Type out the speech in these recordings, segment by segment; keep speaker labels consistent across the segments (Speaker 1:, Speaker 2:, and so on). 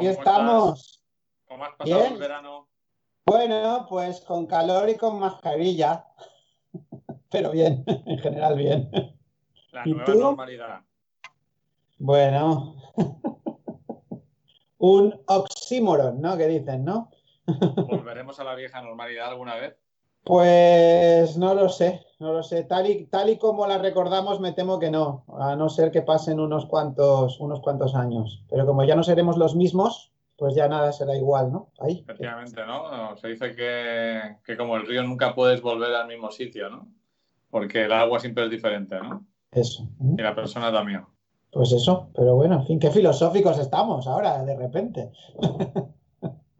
Speaker 1: aquí estamos.
Speaker 2: ¿Cómo has pasado el
Speaker 1: Bien,
Speaker 2: verano?
Speaker 1: bueno, pues con calor y con mascarilla, pero bien, en general bien.
Speaker 2: La
Speaker 1: ¿Y
Speaker 2: nueva
Speaker 1: tú?
Speaker 2: normalidad.
Speaker 1: Bueno, un oxímoron, ¿no? Que dicen, ¿no?
Speaker 2: ¿Volveremos a la vieja normalidad alguna vez?
Speaker 1: Pues no lo sé, no lo sé. Tal y, tal y como la recordamos, me temo que no, a no ser que pasen unos cuantos, unos cuantos años. Pero como ya no seremos los mismos, pues ya nada será igual, ¿no? Ahí.
Speaker 2: Efectivamente, ¿no? Se dice que, que como el río nunca puedes volver al mismo sitio, ¿no? Porque el agua siempre es diferente, ¿no?
Speaker 1: Eso.
Speaker 2: Y la persona también.
Speaker 1: Pues eso, pero bueno, en fin, qué filosóficos estamos ahora, de repente.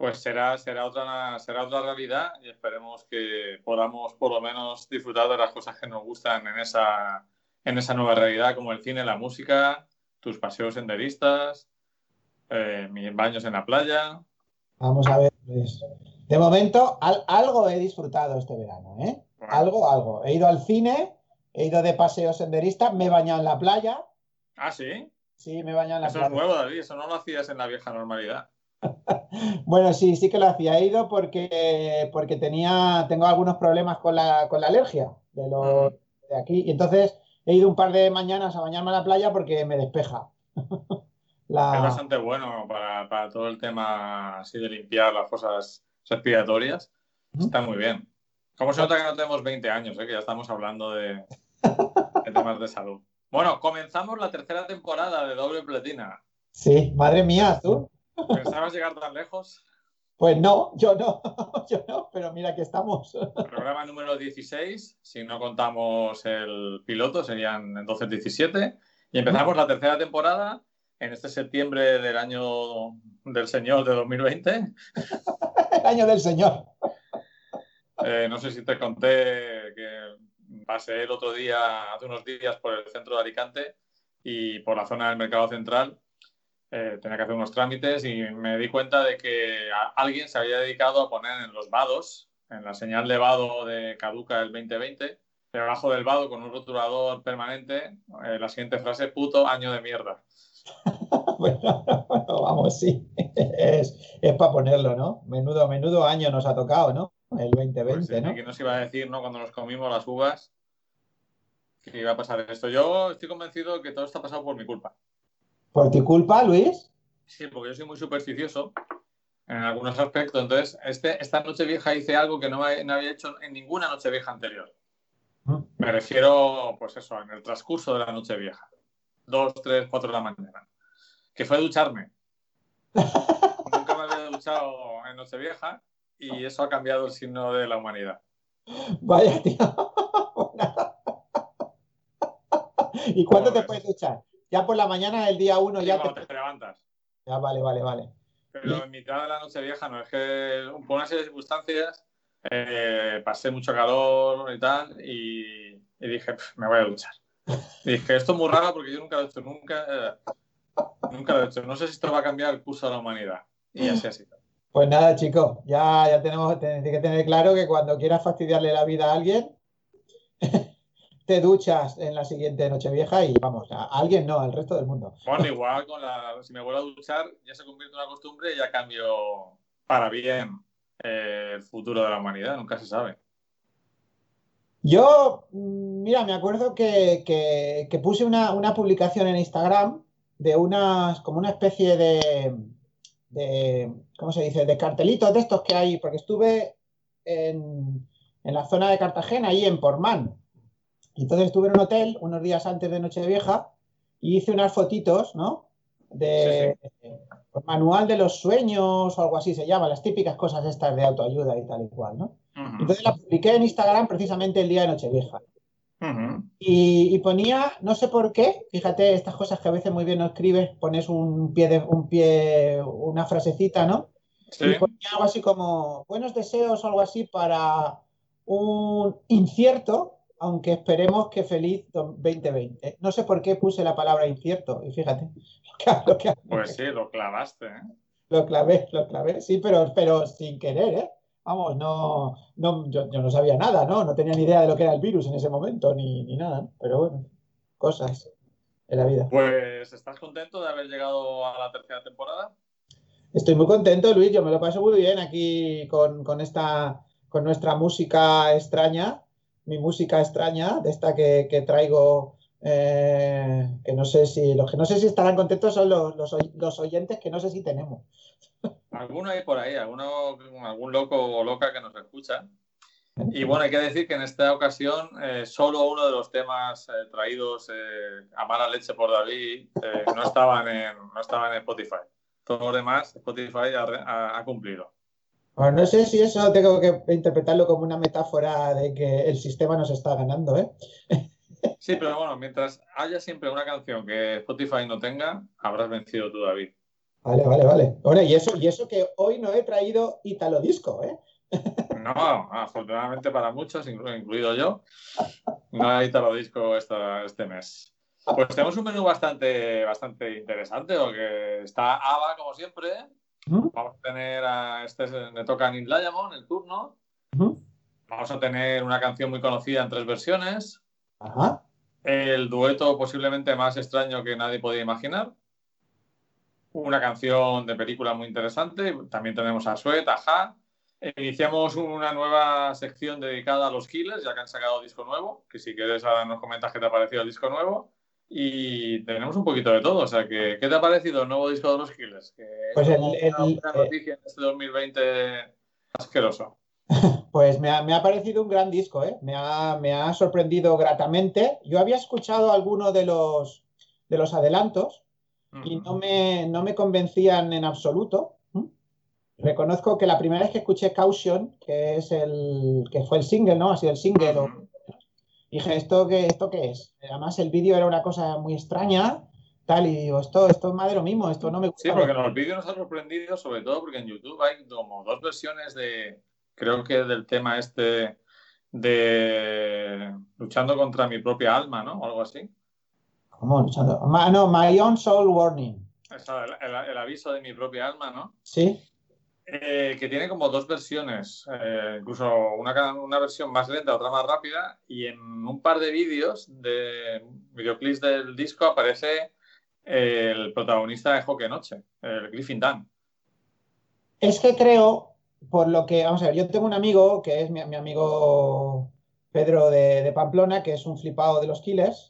Speaker 2: Pues será, será otra, será otra realidad y esperemos que podamos por lo menos disfrutar de las cosas que nos gustan en esa, en esa nueva realidad, como el cine, la música, tus paseos senderistas, eh, mis baños en la playa.
Speaker 1: Vamos a ver, Luis. De momento, al- algo he disfrutado este verano, ¿eh?
Speaker 2: Bueno,
Speaker 1: Algo, algo. He ido al cine, he ido de paseo senderista, me he bañado en la playa.
Speaker 2: ah, sí,
Speaker 1: Sí, me he bañado en la
Speaker 2: eso es
Speaker 1: playa.
Speaker 2: nuevo, David, eso no lo hacías en la vieja normalidad.
Speaker 1: Bueno, sí, sí que lo hacía. He ido porque, porque tenía, tengo algunos problemas con la, con la alergia de, los,
Speaker 2: Ujú.
Speaker 1: de aquí. Y entonces he ido un par de mañanas a bañarme en la playa porque me despeja.
Speaker 2: Es bastante bueno para, para todo el tema así de limpiar las cosas respiratorias. Está muy bien. ¿Cómo se nota que no tenemos 20 años, eh? que ya estamos hablando de, de temas de salud? Bueno, comenzamos la tercera temporada de Doble Platina.
Speaker 1: Sí, madre mía, tú.
Speaker 2: ¿Pensabas llegar tan lejos?
Speaker 1: Pues no, yo no, yo no, pero mira que estamos.
Speaker 2: Programa número 16, si no contamos el piloto, serían entonces 17. Y empezamos la tercera temporada en este septiembre del año del Señor de 2020.
Speaker 1: El año del Señor.
Speaker 2: Eh, no sé si te conté que pasé el otro día, hace unos días, por el centro de Alicante y por la zona del Mercado Central. Eh, tenía que hacer unos trámites y me di cuenta de que alguien se había dedicado a poner en los vados, en la señal de vado de caduca del 2020, debajo del vado con un rotulador permanente, eh, la siguiente frase, puto año de mierda.
Speaker 1: Bueno, bueno, vamos, sí. Es, es para ponerlo, ¿no? Menudo, menudo año nos ha tocado, ¿no? El
Speaker 2: Pues
Speaker 1: 2020,
Speaker 2: sí,
Speaker 1: ¿no?
Speaker 2: nos iba a decir, ¿no? Cuando nos comimos las uvas, que iba a pasar esto. Yo estoy convencido que todo esto ha pasado por mi culpa.
Speaker 1: Por tu culpa, Luis.
Speaker 2: Sí, porque yo soy muy supersticioso en algunos aspectos. Entonces, este, esta noche vieja hice algo que no, había hecho en ninguna noche vieja anterior. Me refiero, pues eso, en el transcurso de la noche vieja. Dos, tres, cuatro de la mañana. Que fue ducharme. Nunca me había duchado en noche vieja y eso ha cambiado el signo de la humanidad.
Speaker 1: Vaya, tío. ¿Y cuándo
Speaker 2: ¿Cómo
Speaker 1: te puedes
Speaker 2: ves?
Speaker 1: duchar? Ya por la mañana del día uno
Speaker 2: Sí,
Speaker 1: ya te...
Speaker 2: te levantas.
Speaker 1: Ya, vale, vale, vale.
Speaker 2: Pero en mitad de la noche vieja, no, es que por una serie de circunstancias eh, pasé mucho calor y tal y, y dije, "Pf, me voy a duchar. Y dije, esto es muy raro porque yo nunca lo he hecho, nunca, eh, nunca lo he hecho. No sé si esto va a cambiar el curso de la humanidad. Y así ha sido.
Speaker 1: Pues nada, chicos, ya, ya tenemos tenemos que tener claro que cuando quieras fastidiarle la vida a alguien, te duchas en la siguiente Nochevieja y vamos, a alguien no, al resto del mundo.
Speaker 2: Bueno, igual con la, si me vuelvo a duchar, ya se convierte en una costumbre y ya cambio para bien eh, el futuro de la humanidad, nunca se sabe.
Speaker 1: Yo, mm, mira, me acuerdo que, que- que puse una, una publicación en Instagram de unas, como una especie de, de, ¿cómo se dice? De cartelitos de estos que hay, porque estuve en, en la zona de Cartagena, ahí en Portmán. Entonces estuve en un hotel unos días antes de Nochevieja y hice unas fotitos, ¿no? De pues, manual de los sueños o algo así se llama, las típicas cosas estas de autoayuda y tal y cual, ¿no? Entonces la publiqué en Instagram precisamente el día de Nochevieja. y ponía, no sé por qué, fíjate, estas cosas que a veces muy bien no escribes, pones un pie, de, un pie, una frasecita, ¿no?
Speaker 2: Sí,
Speaker 1: Y ponía algo así como, buenos deseos o algo así para un incierto, aunque esperemos que feliz 2020. No sé por qué puse la palabra incierto, y fíjate, lo que,
Speaker 2: pues sí, lo clavaste. ¿eh?
Speaker 1: lo clavé, lo clavé, sí, pero, pero sin querer, ¿eh? Vamos, no, no yo, yo no sabía nada, ¿no? No tenía ni idea de lo que era el virus en ese momento, ni, ni nada, ¿no? Pero bueno. cosas en la vida.
Speaker 2: Pues, ¿estás contento de haber llegado a la tercera temporada?
Speaker 1: Estoy muy contento, Luis. Yo me lo paso muy bien aquí con, con esta, con nuestra música extraña, mi música extraña, de esta que, que traigo eh, que no sé si los que no sé si estarán contentos son los, los, oyentes que no sé si tenemos.
Speaker 2: Alguno hay por ahí, alguno, algún loco o loca que nos escucha. Y bueno, hay que decir que en esta ocasión eh, solo uno de los temas eh, traídos a mala leche por David no, estaban en, no estaban en Spotify. Todo lo demás, Spotify ha, ha cumplido.
Speaker 1: Bueno, no sé si eso tengo que interpretarlo como una metáfora de que el sistema nos está ganando, ¿eh?
Speaker 2: Sí, pero bueno, mientras haya siempre una canción que Spotify no tenga, habrás vencido tú, David.
Speaker 1: Vale, vale, vale. Bueno, y eso, y eso que hoy no he traído Italo Disco, ¿eh?
Speaker 2: No, afortunadamente para muchos, incluido yo, no hay Italo Disco este mes. Pues tenemos un menú bastante, bastante interesante, porque está Ava, como siempre. ¿Mm? Vamos a tener a este, le toca a Neil Diamond el turno. ¿Mm? Vamos a tener una canción muy conocida en tres versiones. Ajá. El dueto posiblemente más extraño que nadie podía imaginar. Una canción de película muy interesante. También tenemos a Sweat, a Iniciamos una nueva sección dedicada a los Killers, ya que han sacado disco nuevo. Que si quieres ahora nos comentas qué te ha parecido el disco nuevo. Y tenemos un poquito de todo. O sea, que, ¿qué te ha parecido el nuevo disco de los Killers? Que pues es una eh, noticia en este 2020 asqueroso.
Speaker 1: Pues me ha, parecido un gran disco, ¿eh? me, ha, sorprendido gratamente. Yo había escuchado algunos de los, de los adelantos y no me, no me convencían en absoluto. Reconozco que la primera vez que escuché Caution, que es el que fue el single, ¿no? Ha sido el single. Dije, ¿esto qué, ¿esto qué es? Además, el vídeo era una cosa muy extraña, tal, y digo, esto, esto es más de lo mismo, esto no me gusta.
Speaker 2: Sí, porque los vídeos nos han sorprendido, sobre todo porque en YouTube hay como dos versiones de, creo que del tema este de luchando contra mi propia alma, ¿no? O algo así.
Speaker 1: ¿Cómo luchando? no, My Own Soul Warning.
Speaker 2: el, aviso de mi propia alma, ¿no?
Speaker 1: Sí.
Speaker 2: Eh, que tiene como dos versiones, eh, incluso una, una, versión más lenta, otra más rápida, y en un par de vídeos, de videoclips del disco, aparece el protagonista de Hockey Noche, el Griffin Dunn.
Speaker 1: Es que creo, por lo que, vamos a ver, yo tengo un amigo que es mi, amigo Pedro de, Pamplona, que es un flipado de los Killers.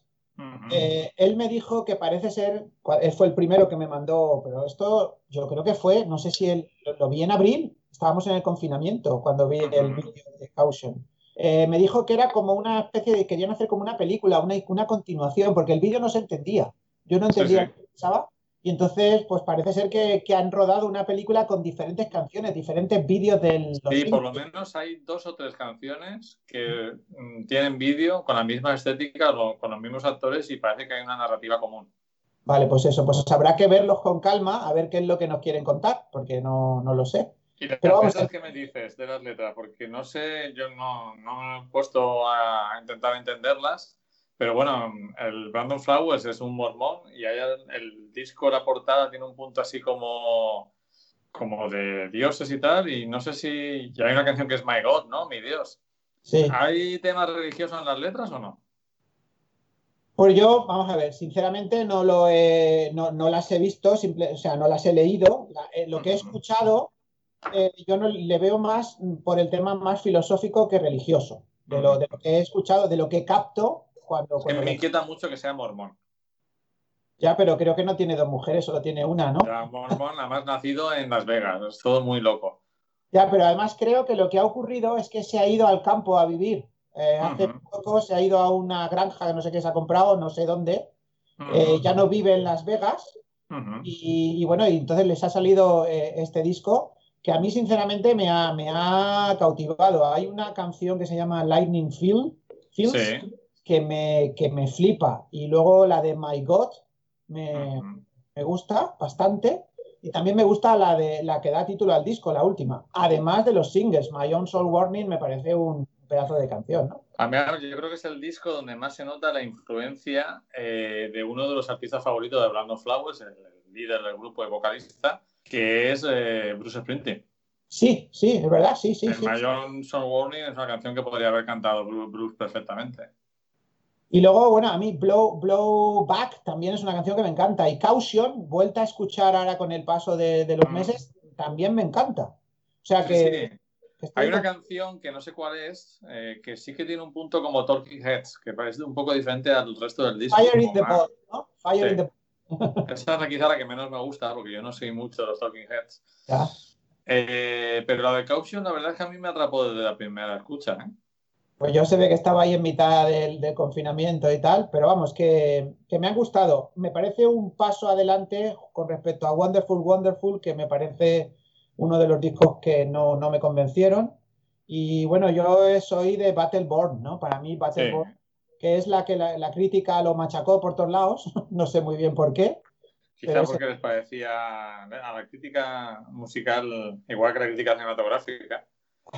Speaker 1: Eh, él me dijo que parece ser, él fue el primero que me mandó, pero esto yo creo que fue, no sé si él lo, vi en abril, estábamos en el confinamiento cuando vi el vídeo de Caution. Eh, me dijo que era como una especie de, querían hacer como una película, una, una continuación, porque el vídeo no se entendía. Yo no entendía qué pasaba y entonces, pues parece ser que, han rodado una película con diferentes canciones, diferentes vídeos del...
Speaker 2: Sí, por lo menos hay dos o tres canciones que mm, tienen vídeo con la misma estética, con los mismos actores y parece que hay una narrativa común.
Speaker 1: Vale, pues eso, pues habrá que verlos con calma, a ver qué es lo que nos quieren contar, porque no, lo sé.
Speaker 2: ¿Y las Pero vamos qué me dices de las letras? Porque no sé, yo no, no me he puesto a intentar entenderlas pero bueno, el Brandon Flowers es un mormón y el, disco, la portada tiene un punto así como, como de dioses y tal. Y no sé si ya hay una canción que es My God, ¿no? Mi Dios. Sí. ¿Hay temas religiosos en las letras o no?
Speaker 1: Pues yo, vamos a ver, sinceramente no, lo no, las he visto, simple, o sea, no las he leído. Eh, lo que he escuchado, eh, yo no le veo más por el tema más filosófico que religioso. De lo, de lo que he escuchado, de lo que capto,
Speaker 2: me inquieta mucho que sea mormón.
Speaker 1: Ya, pero creo que no tiene dos mujeres, solo tiene una, ¿no?
Speaker 2: Mormón, además nacido en Las Vegas, es todo muy loco.
Speaker 1: Ya, pero además creo que lo que ha ocurrido es que se ha ido al campo a vivir. Eh, hace poco se ha ido a una granja que no sé qué se ha comprado, no sé dónde. Eh, ya no vive en Las Vegas. y, bueno, y entonces les ha salido eh, este disco que a mí sinceramente me ha, me ha cautivado. Hay una canción que se llama Lightning Field, Fields, que me, que me flipa. Y luego la de My God me, gusta bastante. Y también me gusta la de la que da título al disco, la última. Además de los singles, My Own Soul Warning me parece un pedazo de canción, ¿no?
Speaker 2: A mí, yo creo que es el disco donde más se nota la influencia eh, de uno de los artistas favoritos de Brandon Flowers, el, líder del grupo de vocalista, que es eh, Bruce Springsteen.
Speaker 1: Sí, sí, es verdad, sí, sí.
Speaker 2: My Own Soul Warning es una canción que podría haber cantado Bruce perfectamente.
Speaker 1: Y luego, bueno, a mí Blow, Blow Back también es una canción que me encanta. Y Caution, vuelta a escuchar ahora con el paso de, de los
Speaker 2: Mm.
Speaker 1: meses, también me encanta. O sea que,
Speaker 2: sí. Hay una canción que no sé cuál es, eh, que sí que tiene un punto como Talking Heads, que parece un poco diferente al resto del disco.
Speaker 1: Fire in the
Speaker 2: más-
Speaker 1: Ball, ¿no? Fire
Speaker 2: Sí.
Speaker 1: in the
Speaker 2: Esa es la quizá la que menos me gusta, porque yo no soy mucho de los Talking Heads.
Speaker 1: Ya.
Speaker 2: Eh, pero la de Caution, la verdad es que a mí me atrapó desde la primera escucha. ¿eh?
Speaker 1: Pues yo se ve que estaba ahí en mitad del, del confinamiento y tal, pero vamos, que, que me han gustado. Me parece un paso adelante con respecto a Wonderful Wonderful, que me parece uno de los discos que no, no me convencieron. Y bueno, yo soy de Battleborn, ¿no? Para mí
Speaker 2: Sí.
Speaker 1: Battleborn, que es la que la, la crítica lo machacó por todos lados, no sé muy bien por qué.
Speaker 2: Quizá porque les parecía a la crítica musical, igual que la crítica cinematográfica,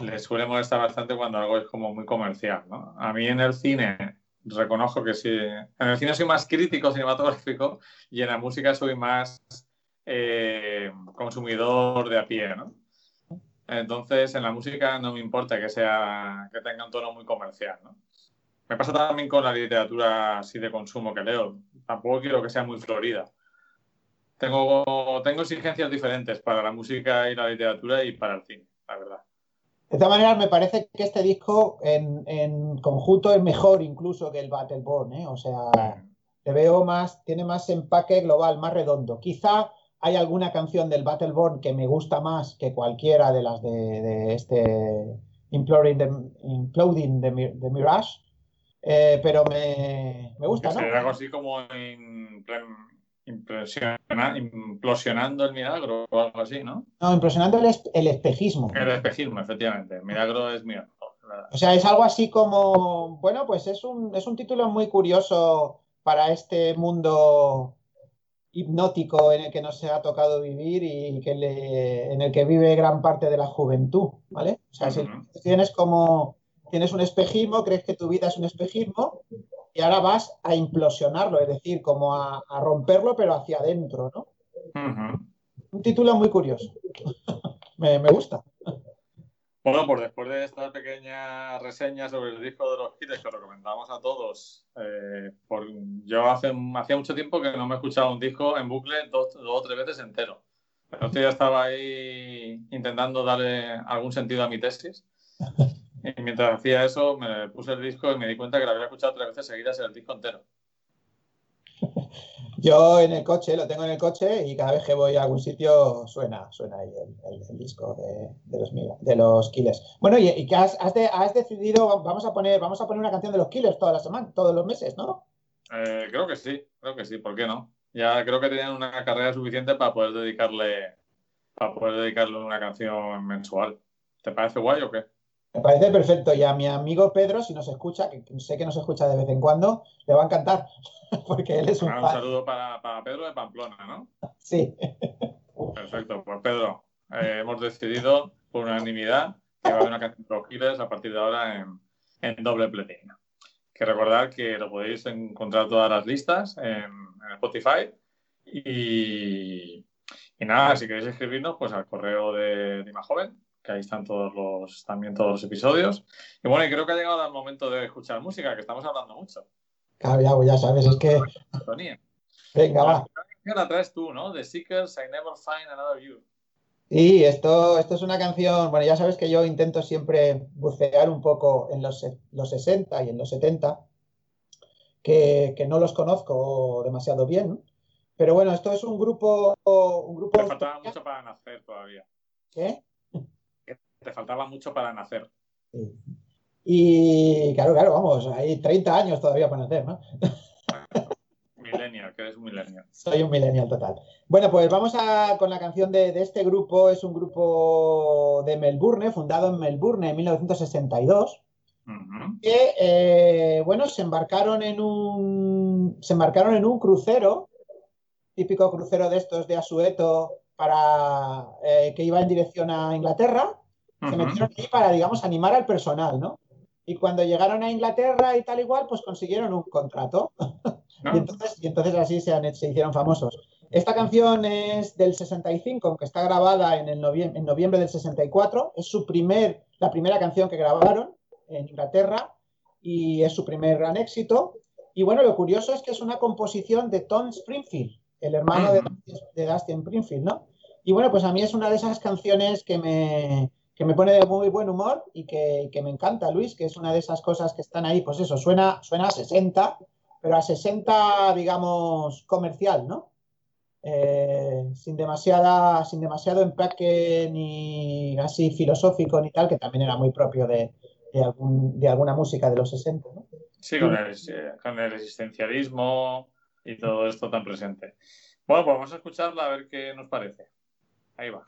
Speaker 2: les suele molestar bastante cuando algo es como muy comercial, ¿no? A mí en el cine reconozco que sí, en el cine soy más crítico cinematográfico y en la música soy más eh, consumidor de a pie, ¿no? Entonces, en la música no me importa que sea que tenga un tono muy comercial, ¿no? Me pasa también con la literatura así de consumo que leo. Tampoco quiero que sea muy florida. Tengo, tengo exigencias diferentes para la música y la literatura y para el cine, la verdad.
Speaker 1: De todas maneras, me parece que este disco en, en conjunto es mejor incluso que el Battleborn, ¿eh? O sea, le veo más, tiene más empaque global, más redondo. Quizá hay alguna canción del Battleborn que me gusta más que cualquiera de las de, de este Imploding the, Imploding the, the Mirage, eh, pero me, me gusta, ¿no?
Speaker 2: sería algo así como impre- impresiona- implosionando el milagro o algo así, ¿no?
Speaker 1: No, impresionante el, es- el espejismo.
Speaker 2: El espejismo, efectivamente. El milagro es mío.
Speaker 1: O sea, es algo así como, bueno, pues es un, es un título muy curioso para este mundo hipnótico en el que nos ha tocado vivir y que le- en el que vive gran parte de la juventud, ¿vale? O sea, si tienes como, tienes un espejismo, crees que tu vida es un espejismo y ahora vas a implosionarlo, es decir, como a, a romperlo, pero hacia adentro, ¿no? Un título muy curioso. me, me gusta.
Speaker 2: Bueno, pues después de esta pequeña reseña sobre el disco de los Killers que os recomendamos a todos, eh, por, yo hace, hacía mucho tiempo que no me he escuchado un disco en bucle dos, dos o tres veces entero. Pero ya estaba ahí intentando darle algún sentido a mi tesis. Y mientras hacía eso, me puse el disco y me di cuenta que lo había escuchado tres veces seguidas el disco entero.
Speaker 1: Yo en el coche, lo tengo en el coche y cada vez que voy a algún sitio suena, suena ahí el, el- el disco de, de los, de los Killers. Bueno, y, y que has, has de- has decidido, vamos a poner, vamos a poner una canción de los Killers toda la semana, todos los meses, ¿no?
Speaker 2: Eh, creo que sí, creo que sí, ¿por qué no? Ya creo que tenían una carrera suficiente para poder dedicarle, para poder dedicarle una canción mensual. ¿Te parece guay o qué?
Speaker 1: Me parece perfecto. Y a mi amigo Pedro, si nos escucha, que sé que nos escucha de vez en cuando, le va a encantar, porque él es un
Speaker 2: Ah, un
Speaker 1: fan.
Speaker 2: saludo para, para Pedro de Pamplona, ¿no?
Speaker 1: Sí.
Speaker 2: Perfecto, pues Pedro, eh, hemos decidido por unanimidad que va a haber una canción de los Killers a partir de ahora en, en doble platina. Que recordar que lo podéis encontrar todas las listas en, en Spotify y, y nada, si queréis escribirnos, pues al correo de Dima Joven, que ahí están todos los, también todos los episodios. Y bueno, y creo que ha llegado el momento de escuchar música, que estamos hablando mucho.
Speaker 1: Claro, ya, pues ya sabes, es que. Venga, va.
Speaker 2: La traes tú, ¿no? The Seekers, I Never Find Another You.
Speaker 1: Y esto, esto es una canción, bueno, ya sabes que yo intento siempre bucear un poco en los, los 60 y en los 70, que, que no los conozco demasiado bien, pero bueno, esto es un grupo, un grupo
Speaker 2: Te faltaba mucho para nacer todavía.
Speaker 1: ¿Qué?
Speaker 2: Te faltaba mucho para nacer.
Speaker 1: Sí. Y claro, claro, vamos, hay 30 años todavía para nacer, ¿no?
Speaker 2: Millennial, que eres un millennial.
Speaker 1: Soy un millennial total. Bueno, pues vamos a, con la canción de, de este grupo. Es un grupo de Melbourne, fundado en Melbourne en 1962.
Speaker 2: Ujú.
Speaker 1: que eh, bueno, se embarcaron en un se embarcaron en un crucero, típico crucero de estos de Asueto para eh, que iba en dirección a Inglaterra, se
Speaker 2: Ujú.
Speaker 1: metieron ahí para, digamos, animar al personal, ¿no? Y cuando llegaron a Inglaterra y tal igual, pues consiguieron un contrato.
Speaker 2: ¿No?
Speaker 1: Y entonces, y entonces así se, han- se hicieron famosos. Esta canción es del 65, aunque está grabada en, el en noviembre del 64. Es su primer, la primera canción que grabaron en Inglaterra y es su primer gran éxito. Y bueno, lo curioso es que es una composición de Tom Springfield, el hermano de, de Dustin Springfield, ¿no? Y bueno, pues a mí es una de esas canciones que me, que me pone de muy buen humor y que, que, me encanta, Luis, que es una de esas cosas que están ahí, pues eso, suena, suena a 60, pero a 60, digamos, comercial, ¿no? Eh, sin, demasiada, sin demasiado empaque ni así filosófico ni tal, que también era muy propio de, de, algún, de alguna música de los 60, ¿no?
Speaker 2: Sí, con el, con el existencialismo y todo esto tan presente. Bueno, pues vamos a escucharla a ver qué nos parece. Ahí va.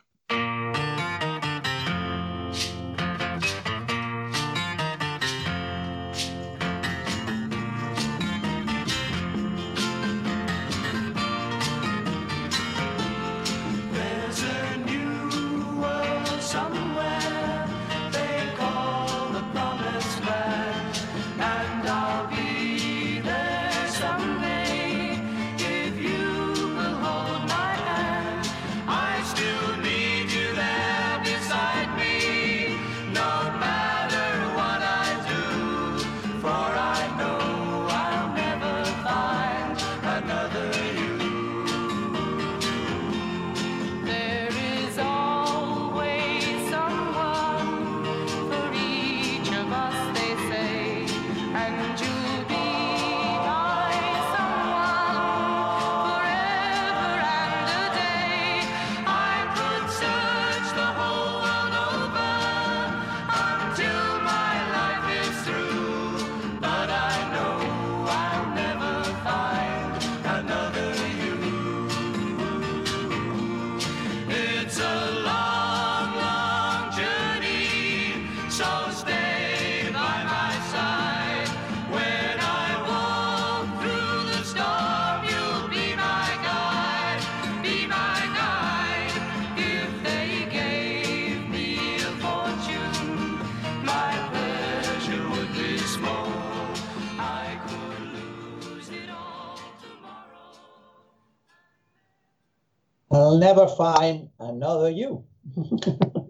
Speaker 1: I'll never find another you.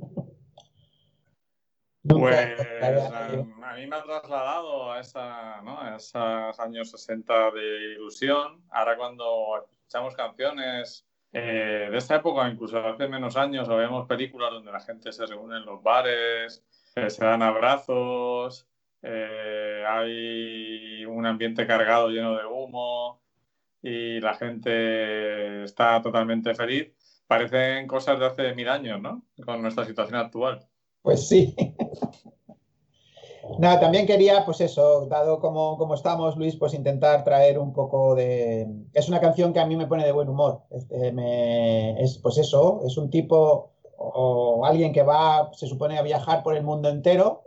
Speaker 2: Pues a, mí me ha trasladado a, esa, ¿no? a esos años 60 de ilusión. Ahora cuando escuchamos canciones eh, de esta época, incluso hace menos años, o vemos películas donde la gente se reúne en los bares, eh, se dan abrazos, eh, hay un ambiente cargado lleno de humo y la gente está totalmente feliz. Parecen cosas de hace mil años, ¿no? Con nuestra situación actual.
Speaker 1: Pues sí. Nada, también quería, pues eso, dado como, como, estamos, Luis, pues intentar traer un poco de... Es una canción que a mí me pone de buen humor. Este, me... Es, pues eso, es un tipo o alguien que va, se supone, a viajar por el mundo entero,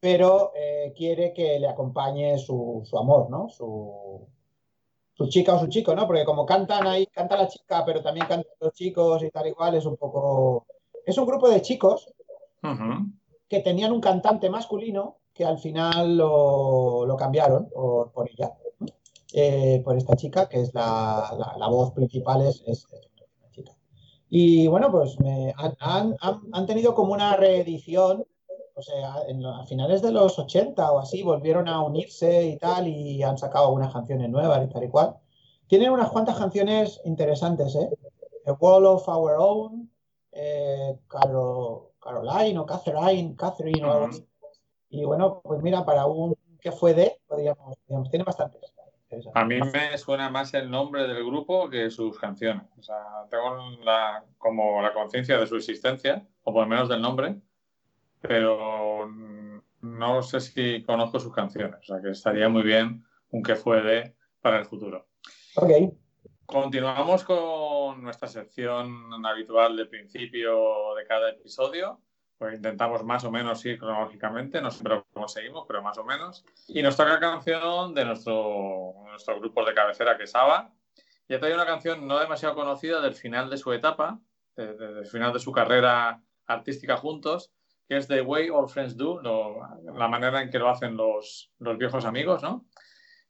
Speaker 1: pero eh, quiere que le acompañe su, su amor, ¿no? Su, su, chica o su chico, ¿no? Porque como cantan ahí, canta la chica, pero también cantan los chicos y tal igual, es un poco... Es un grupo de chicos uh -huh. que tenían un cantante masculino que al final lo, lo cambiaron por, por ella, eh, por esta chica, que es la, la, la voz principal, es, es, una chica. Y bueno, pues me, han, han, han, tenido como una reedición, o sea, en, a finales de los 80 o así, volvieron a unirse y tal, y han sacado algunas canciones nuevas y tal y cual. Tienen unas cuantas canciones interesantes, ¿eh? A Wall of Our Own, eh, Carol, Caroline o Catherine, Catherine o algo así. Y bueno, pues mira, para un que fue de, podríamos, digamos, tiene bastantes.
Speaker 2: A mí me suena más el nombre del grupo que sus canciones. O sea, tengo la, como la conciencia de su existencia, o por lo menos del nombre, pero no sé si conozco sus canciones. O sea, que estaría muy bien un que fue de para el futuro.
Speaker 1: Ok.
Speaker 2: Continuamos con nuestra sección habitual de principio de cada episodio pues intentamos más o menos ir cronológicamente, no sé cómo seguimos, pero más o menos. Y nos toca canción de nuestro, nuestro grupo de cabecera, que es ABBA. Y trae una canción no demasiado conocida del final de su etapa, de, de, del final de su carrera artística juntos, que es The Way All Friends Do, lo, la manera en que lo hacen los, los, viejos amigos, ¿no?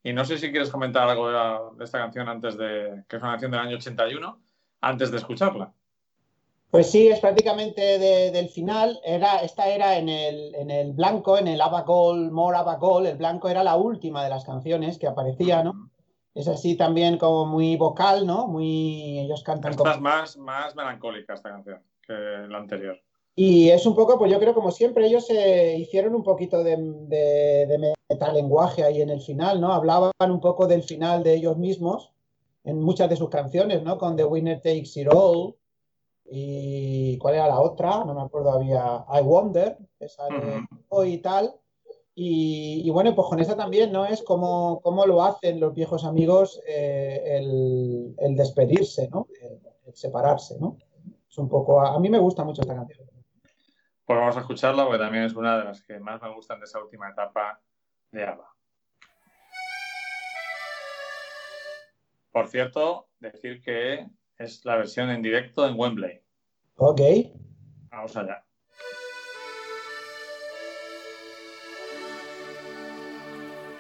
Speaker 2: Y no sé si quieres comentar algo de, la, de esta canción antes de, que es una canción del año 81, antes de escucharla.
Speaker 1: Pues sí, es prácticamente del final. Era, esta era en el, en el blanco, en el Abacol, More Abacol. El blanco era la última de las canciones que aparecía, ¿no? Es así también como muy vocal, ¿no? Muy. Ellos cantan.
Speaker 2: Esta es más, más melancólica esta canción que la anterior.
Speaker 1: Y es un poco, pues yo creo, como siempre, ellos se hicieron un poquito de, de, de metalenguaje ahí en el final, ¿no? Hablaban un poco del final de ellos mismos en muchas de sus canciones, ¿no? Con The Winner Takes It All y ¿cuál era la otra? No me acuerdo, había I Wonder, esa de hoy y tal. Y, bueno, pues con esta también, ¿no? Es como, como lo hacen los viejos amigos eh, el, despedirse, ¿no? El, separarse, ¿no? Es un poco... A, mí me gusta mucho esta canción.
Speaker 2: Pues vamos a escucharla porque también es una de las que más me gustan de esa última etapa de ABBA. Por cierto, decir que es la versión en directo en Wembley.
Speaker 1: Ok.
Speaker 2: Vamos allá.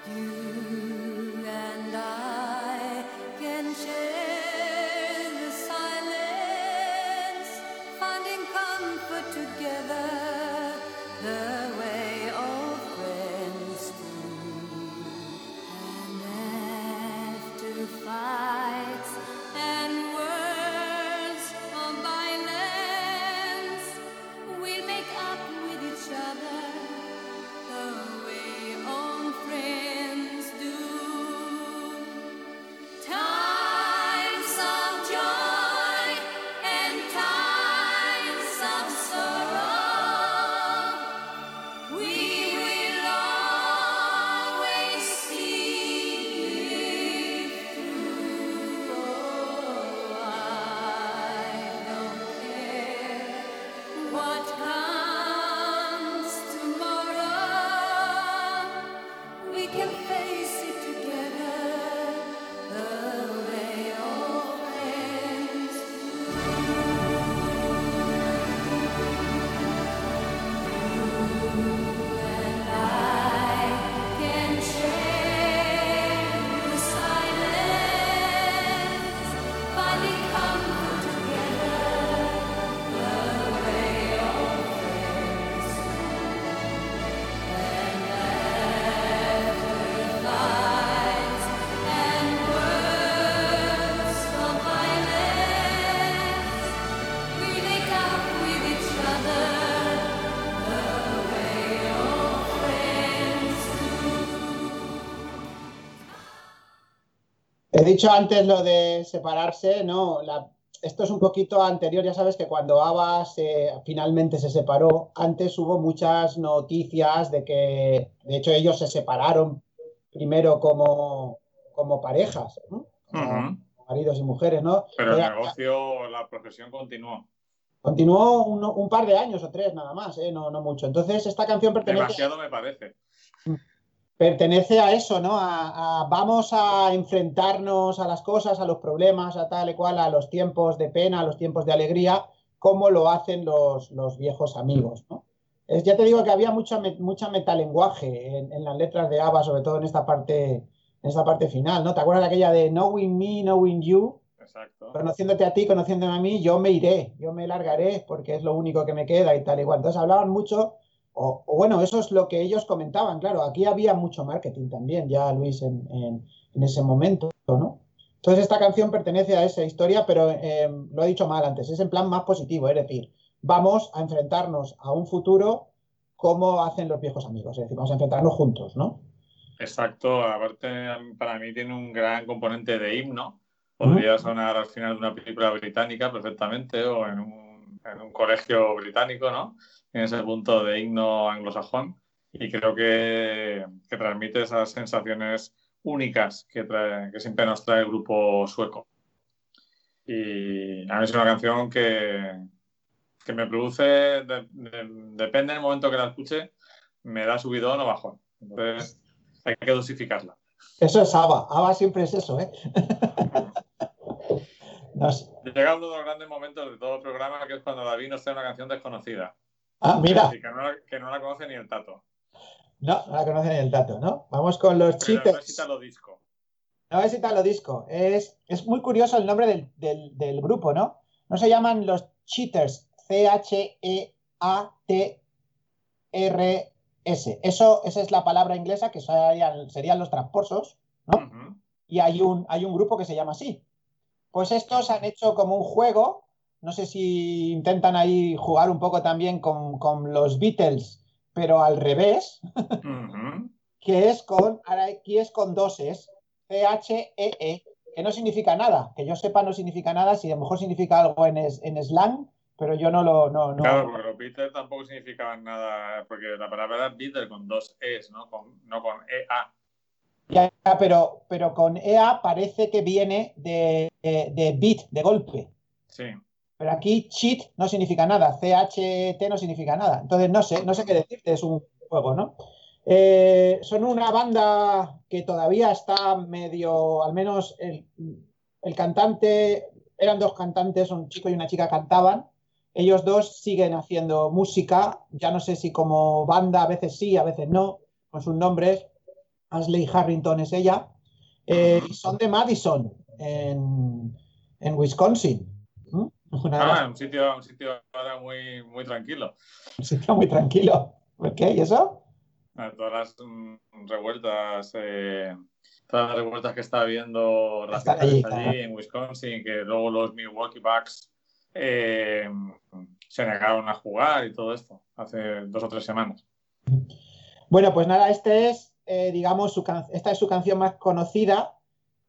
Speaker 1: He dicho antes lo de separarse, ¿no? esto es un poquito anterior, ya sabes que cuando Ava finalmente se separó, antes hubo muchas noticias de que, de hecho, ellos se separaron primero como, como parejas, ¿no? maridos y mujeres, ¿no?
Speaker 2: Pero el negocio, la profesión continuó.
Speaker 1: Continuó un, par de años o tres nada más, ¿eh? no, no mucho. Entonces, esta canción pertenece...
Speaker 2: Demasiado me parece.
Speaker 1: Pertenece a eso, ¿no? A, vamos a enfrentarnos a las cosas, a los problemas, a tal y cual, a los tiempos de pena, a los tiempos de alegría, como lo hacen los, viejos amigos, ¿no? Es, ya te digo que había mucha, mucha metalenguaje en, las letras de ABBA, sobre todo en esta parte, en esta parte final, ¿no? ¿Te acuerdas de aquella de Knowing Me, Knowing You?
Speaker 2: Exacto.
Speaker 1: Conociéndote a ti, conociéndome a mí, yo me iré, yo me largaré porque es lo único que me queda y tal igual. Entonces hablaban mucho o, bueno, eso es lo que ellos comentaban, claro, aquí había mucho marketing también, ya Luis, en, ese momento, ¿no? Entonces esta canción pertenece a esa historia, pero eh, lo he dicho mal antes, es en plan más positivo, es decir, vamos a enfrentarnos a un futuro como hacen los viejos amigos, es decir, vamos a enfrentarnos juntos, ¿no?
Speaker 2: Exacto, aparte para mí tiene un gran componente de himno, podría sonar al final de una película británica perfectamente o en un, en un colegio británico, ¿no? En ese punto de himno anglosajón y creo que, transmite esas sensaciones únicas que, que siempre nos trae el grupo sueco. Y a mí es una canción que, que me produce, depende del momento que la escuche, me da subidón o bajón. Entonces hay que dosificarla.
Speaker 1: Eso es ABBA. ABBA siempre es eso, ¿eh?
Speaker 2: Llega uno de los grandes momentos de todo el programa, que es cuando David nos trae una canción desconocida.
Speaker 1: Ah, mira.
Speaker 2: Que no, la, conoce ni el tato.
Speaker 1: No, no la conoce ni el tato, ¿no? Vamos con los chicos. No es
Speaker 2: Italo Disco.
Speaker 1: No es Italo Disco. Es, es muy curioso el nombre del, grupo, ¿no? No se llaman los Cheaters, C-H-E-A-T-R-S. Eso, esa es la palabra inglesa que serían, serían los tramposos, ¿no? Y hay un, hay un grupo que se llama así. Pues estos han hecho como un juego, no sé si intentan ahí jugar un poco también con, con los Beatles, pero al revés, que es con, ahora aquí es con dos es, C-H-E-E, que no significa nada, que yo sepa no significa nada, si a lo mejor significa algo en, es- en slang, pero yo no lo, no, no.
Speaker 3: Claro, porque los Beatles tampoco significaban nada, porque la palabra era Beatle con dos Es, ¿no? Con, no con E EA.
Speaker 1: Ya, ya, pero, pero con EA parece que viene de, de, de beat, de golpe.
Speaker 3: Sí.
Speaker 1: Pero aquí cheat no significa nada, CHT no significa nada. Entonces no sé, no sé qué decirte, es un juego, ¿no? Eh, son una banda que todavía está medio, al menos el, el cantante, eran dos cantantes, un chico y una chica cantaban. Ellos dos siguen haciendo música, ya no sé si como banda, a veces sí, a veces no, con sus nombres. Ashley Harrington es ella. Eh, son de Madison, en, en Wisconsin. ¿Mm? Una de las-
Speaker 3: Ah, un sitio, un sitio ahora muy, muy tranquilo.
Speaker 1: un sitio muy tranquilo. ¿Por qué? ¿Y eso?
Speaker 3: Ah, Todas las mm, revueltas, eh, todas las revueltas que está habiendo raciales
Speaker 1: allí,
Speaker 3: en Wisconsin, que luego los Milwaukee Bucks eh, se negaron a jugar y todo esto hace dos o tres semanas.
Speaker 1: Bueno, pues nada, este es, eh, digamos, su can- esta es su canción más conocida.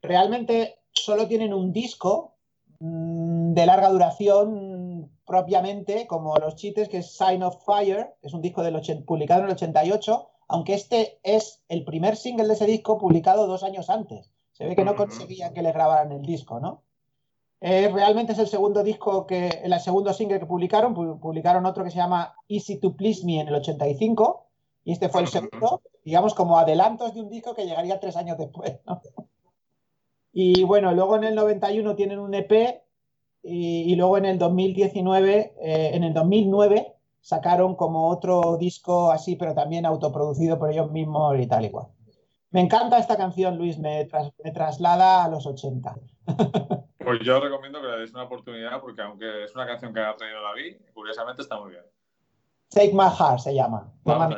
Speaker 1: Realmente solo tienen un disco mm, de larga duración propiamente, como los chites, que es Sign of Fire, que es un disco del publicado en el 88, aunque este es el primer single de ese disco publicado dos años antes. Se ve que no conseguían que le grabaran el disco, ¿no? Eh, realmente es el segundo disco que, el segundo single que publicaron. Pu- Publicaron otro que se llama Easy to Please Me en el 85 y este fue el segundo, digamos como adelantos de un disco que llegaría tres años después. ¿no? Y bueno, luego en el 91 tienen un EP y, y luego en el 2019, eh, en el 2009 sacaron como otro disco así, pero también autoproducido por ellos mismos y tal y cual. Me encanta esta canción, Luis, me, tras- me traslada a los 80.
Speaker 3: Pues yo recomiendo que le deis una oportunidad porque aunque es una canción que ha traído David, curiosamente está muy bien.
Speaker 1: Take My Heart se llama.
Speaker 3: Vamos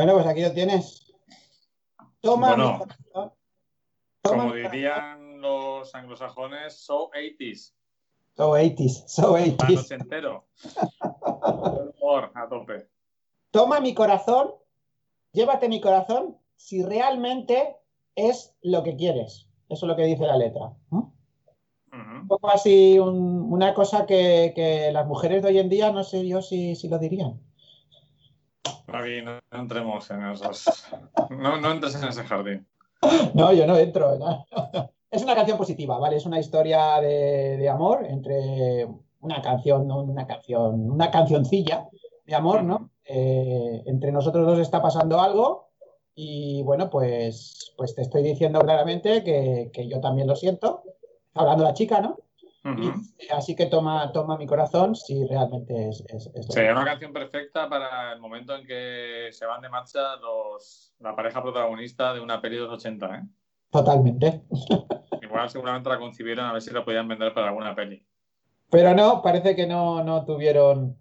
Speaker 1: Bueno, pues aquí lo tienes. Toma
Speaker 3: Bueno.
Speaker 1: mi corazón. Toma
Speaker 3: Como
Speaker 1: mi
Speaker 3: dirían los anglosajones, so 80s,
Speaker 1: So 80s, so
Speaker 3: tan
Speaker 1: 80s.
Speaker 3: ochentero. Humor a tope.
Speaker 1: toma mi corazón, llévate mi corazón si realmente es lo que quieres. Eso es lo que dice la letra. Un poco así, un- una cosa que, que las mujeres de hoy en día no sé yo si, si lo dirían.
Speaker 2: Javi, no, no entremos en esos. No, no entres en ese jardín.
Speaker 1: No, yo no entro. ¿no? Es una canción positiva, ¿vale? Es una historia de, de amor entre una canción, una canción, una cancioncilla de amor, ¿no? Eh, entre nosotros dos está pasando algo y bueno, pues, pues te estoy diciendo claramente que, que yo también lo siento. Hablando la chica, ¿no? Y, así que toma, toma mi corazón si realmente es, es, es
Speaker 2: Sería una canción perfecta para el momento en que se van de marcha los, la pareja protagonista de una peli de los 80, ¿eh?
Speaker 1: Totalmente.
Speaker 2: Igual seguramente la concibieron a ver si la podían vender para alguna peli.
Speaker 1: Pero no, parece que no, no tuvieron,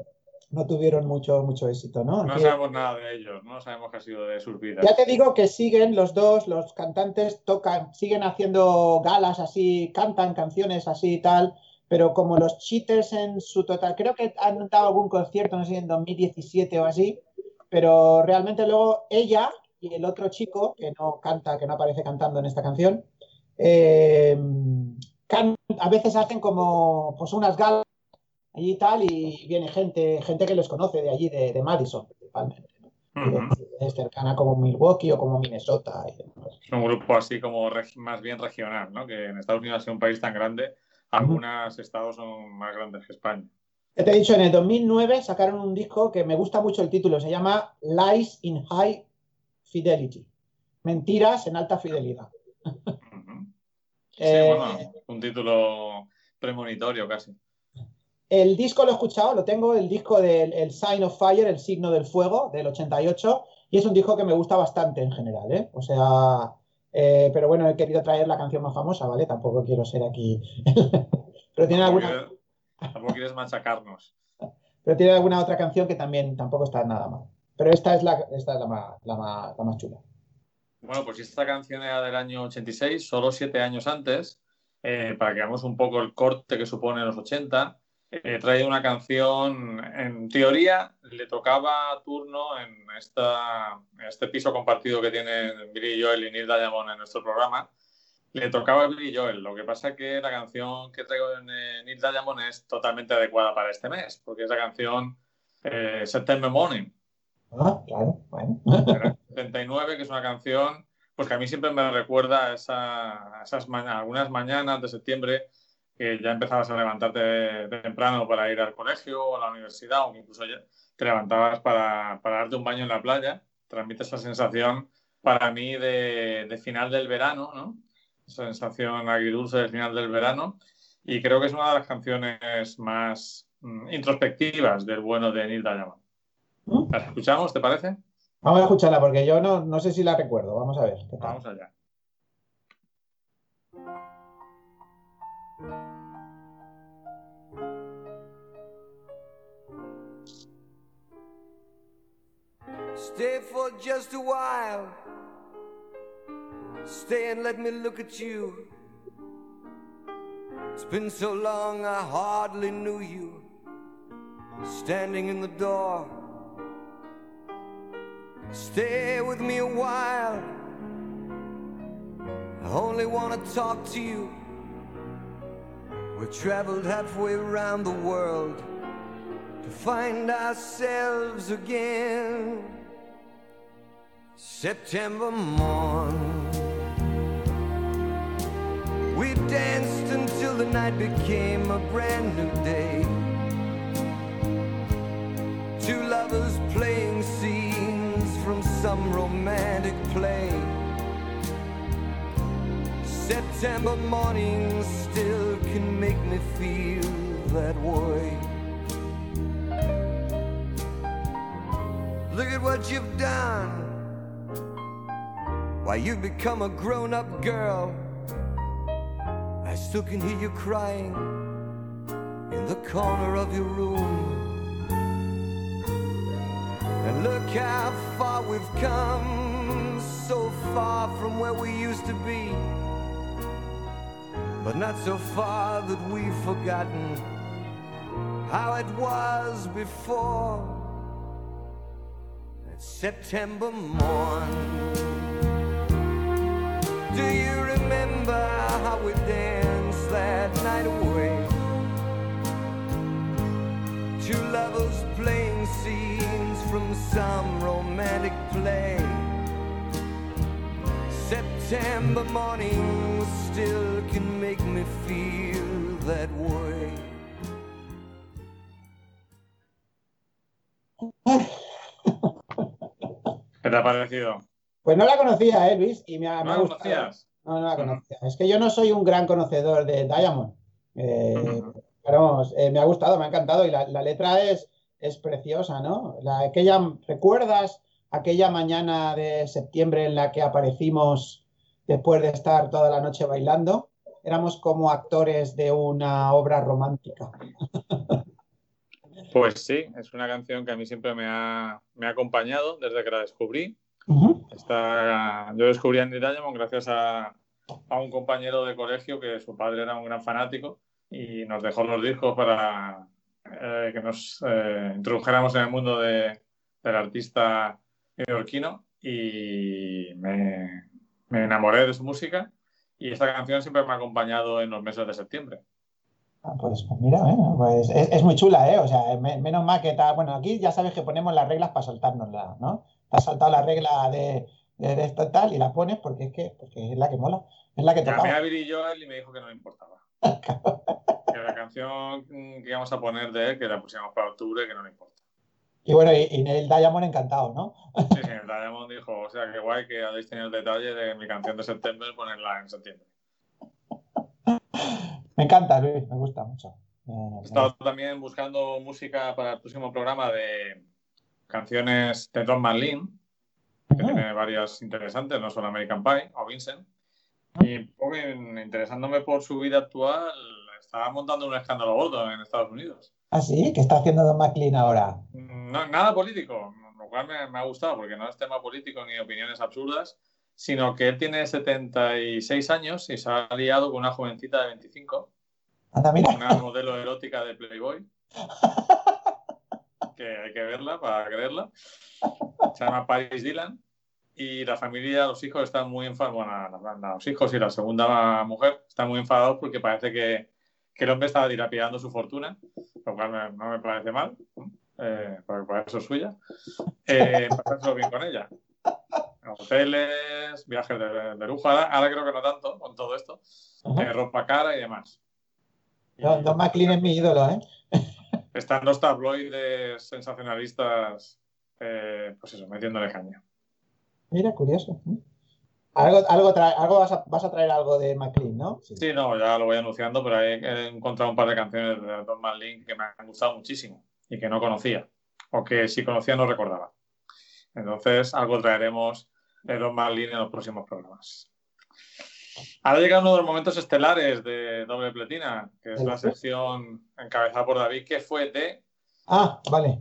Speaker 1: no tuvieron mucho, mucho éxito, ¿no?
Speaker 2: No
Speaker 1: Que-
Speaker 2: sabemos nada de ellos, no sabemos qué ha sido de sus vidas.
Speaker 1: Ya te digo que siguen los dos, los cantantes tocan, siguen haciendo galas así, cantan canciones así y tal, pero como los cheaters en su total, creo que han dado algún concierto, no sé, en 2017 o así, pero realmente luego ella y el otro chico, que no canta, que no aparece cantando en esta canción, eh, can- a veces hacen como pues unas galas allí y tal, y viene gente, gente que les conoce de allí, de, de Madison, principalmente. es cercana como Milwaukee o como Minnesota. y demás.
Speaker 2: Es un grupo así como más bien regional, ¿no? Que en Estados Unidos, sido un país tan grande, algunos estados son más grandes que España.
Speaker 1: Te he dicho, en el 2009 sacaron un disco que me gusta mucho el título, se llama Lies in High Fidelity. Mentiras en alta fidelidad.
Speaker 2: Sí,
Speaker 1: Eh,
Speaker 2: bueno, un título premonitorio casi.
Speaker 1: El disco lo he escuchado, lo tengo, el disco del el Sign of Fire, el signo del fuego, del 88, y es un disco que me gusta bastante en general, ¿eh? O sea, eh, pero bueno, he querido traer la canción más famosa, ¿vale? Tampoco quiero ser aquí. pero tiene alguna,
Speaker 2: tampoco quieres machacarnos.
Speaker 1: pero tiene alguna otra canción que también tampoco está nada mal. Pero esta es la, esta es la más, la más, la más chula.
Speaker 2: Bueno, pues esta canción era del año 86, solo siete años antes, eh, para que veamos un poco el corte que supone los 80. Eh, He traído una canción, en teoría, le tocaba turno en, esta, en este piso compartido que tienen Billy Joel y Neil Diamond en nuestro programa. Le tocaba a Billy Joel. Lo que pasa es que la canción que traigo en eh, Neil Diamond es totalmente adecuada para este mes, porque es la canción eh, September Morning.
Speaker 1: Ah, claro, bueno.
Speaker 2: Era 79, que es una canción pues que a mí siempre me recuerda a, esa- a esas mañanas, algunas mañanas de septiembre que ya empezabas a levantarte temprano para ir al colegio o a la universidad o que incluso ya te levantabas para, para darte un baño en la playa. Transmite esa sensación para mí de, de final del verano, ¿no? Esa sensación agridulce del final del verano y creo que es una de las canciones más mm, introspectivas del bueno de Neil Diamond.
Speaker 1: ¿Mm?
Speaker 2: ¿La escuchamos, te parece?
Speaker 1: Vamos a escucharla porque yo no, no sé si la recuerdo. Vamos a ver.
Speaker 2: Vamos allá.
Speaker 4: Stay for just a while. Stay and let me look at you. It's been so long I hardly knew you. Standing in the door. Stay with me a while. I only want to talk to you. We traveled halfway around the world to find ourselves again. September morn. We danced until the night became a brand new day. Two lovers playing scenes from some romantic play. September morning still can make me feel that way. Look at what you've done. Why, you've become a grown up girl. I still can hear you crying in the corner of your room. And look how far we've come, so far from where we used to be. But not so far that we've forgotten how it was before. That September morn. Do you remember how we danced that night away? Two lovers playing scenes from some romantic play. September morning still can make me feel that way.
Speaker 2: ¿Qué te ha parecido?
Speaker 1: Pues no la conocía, ¿eh, Luis? Y me ha, me
Speaker 2: ¿No
Speaker 1: ha
Speaker 2: la
Speaker 1: gustado.
Speaker 2: conocías?
Speaker 1: No, no la conocía. Es que yo no soy un gran conocedor de Diamond. Eh, pero vamos, eh, me ha gustado, me ha encantado. Y la, la letra es, es preciosa, ¿no? La, aquella, ¿recuerdas aquella mañana de septiembre en la que aparecimos después de estar toda la noche bailando? Éramos como actores de una obra romántica.
Speaker 2: Pues sí, es una canción que a mí siempre me ha, me ha acompañado desde que la descubrí.
Speaker 1: Ujú.
Speaker 2: Esta- yo descubrí a Andy Diamond gracias a, a un compañero de colegio que su padre era un gran fanático y nos dejó los discos para eh, que nos eh, introdujéramos en el mundo de- del artista neoyorquino y me, me enamoré de su música y esta canción siempre me ha acompañado en los meses de septiembre.
Speaker 1: Ah, pues, pues mira, eh, pues es, es muy chula, ¿eh? O sea, me- menos mal que está. Bueno, aquí ya sabes que ponemos las reglas para saltárnosla, ¿no? Te has saltado la regla de, de, de esto y tal y la pones porque es que porque es la que mola, es la que
Speaker 2: Llamé
Speaker 1: tocaba.
Speaker 2: a Billy Joel y me dijo que no le importaba. Que la canción que íbamos a poner de él, que la pusiéramos para octubre, que no le importa.
Speaker 1: Y bueno, y, y Neil Diamond encantado, ¿no?
Speaker 2: Sí, sí, Diamond dijo, o sea, qué guay que habéis tenido el detalle de mi canción de septiembre ponerla en septiembre.
Speaker 1: Me encanta, Luis, me gusta mucho. Eh,
Speaker 2: He estado también buscando música para el próximo programa de canciones de Don Marlin, que
Speaker 1: Ujú.
Speaker 2: tiene varias interesantes, no solo American Pie o Vincent. Y un poco interesándome por su vida actual, estaba montando un escándalo gordo en Estados Unidos.
Speaker 1: Ah, sí, ¿qué está haciendo Don McLean ahora?
Speaker 2: No, nada político, lo cual me, me ha gustado porque no es tema político ni opiniones absurdas, sino que él tiene 76 años y se ha liado con una jovencita de 25,
Speaker 1: Anda, mira.
Speaker 2: una modelo erótica de Playboy, que hay que verla para creerla. Se llama Paris Dylan y la familia, los hijos están muy enfadados, bueno, los hijos y la segunda mujer están muy enfadados porque parece que, que el hombre estaba dilapidando su fortuna, lo cual me- no me parece mal, eh, porque para eso es suya. Eh, pasárselo bien con ella. Hoteles, viajes de, de lujo, ahora, ahora creo que no tanto con todo esto, eh, ropa cara y demás.
Speaker 1: Don, Don McLean es mi ídolo, ¿eh?
Speaker 2: Están los tabloides sensacionalistas, eh, pues eso, metiéndole caña.
Speaker 1: Mira, curioso. Algo, algo, algo vas, a, vas a traer algo de McLean, ¿no? Sí.
Speaker 2: Sí, no, ya lo voy anunciando, pero he, encontrado un par de canciones de Don Marlin que me han gustado muchísimo y que no conocía, o que si conocía no recordaba. Entonces, algo traeremos de Don Marlin en los próximos programas. Ahora llega uno de los momentos estelares de Doble Pletina, que es la sección encabezada por David, que fue de,
Speaker 1: Ah, vale.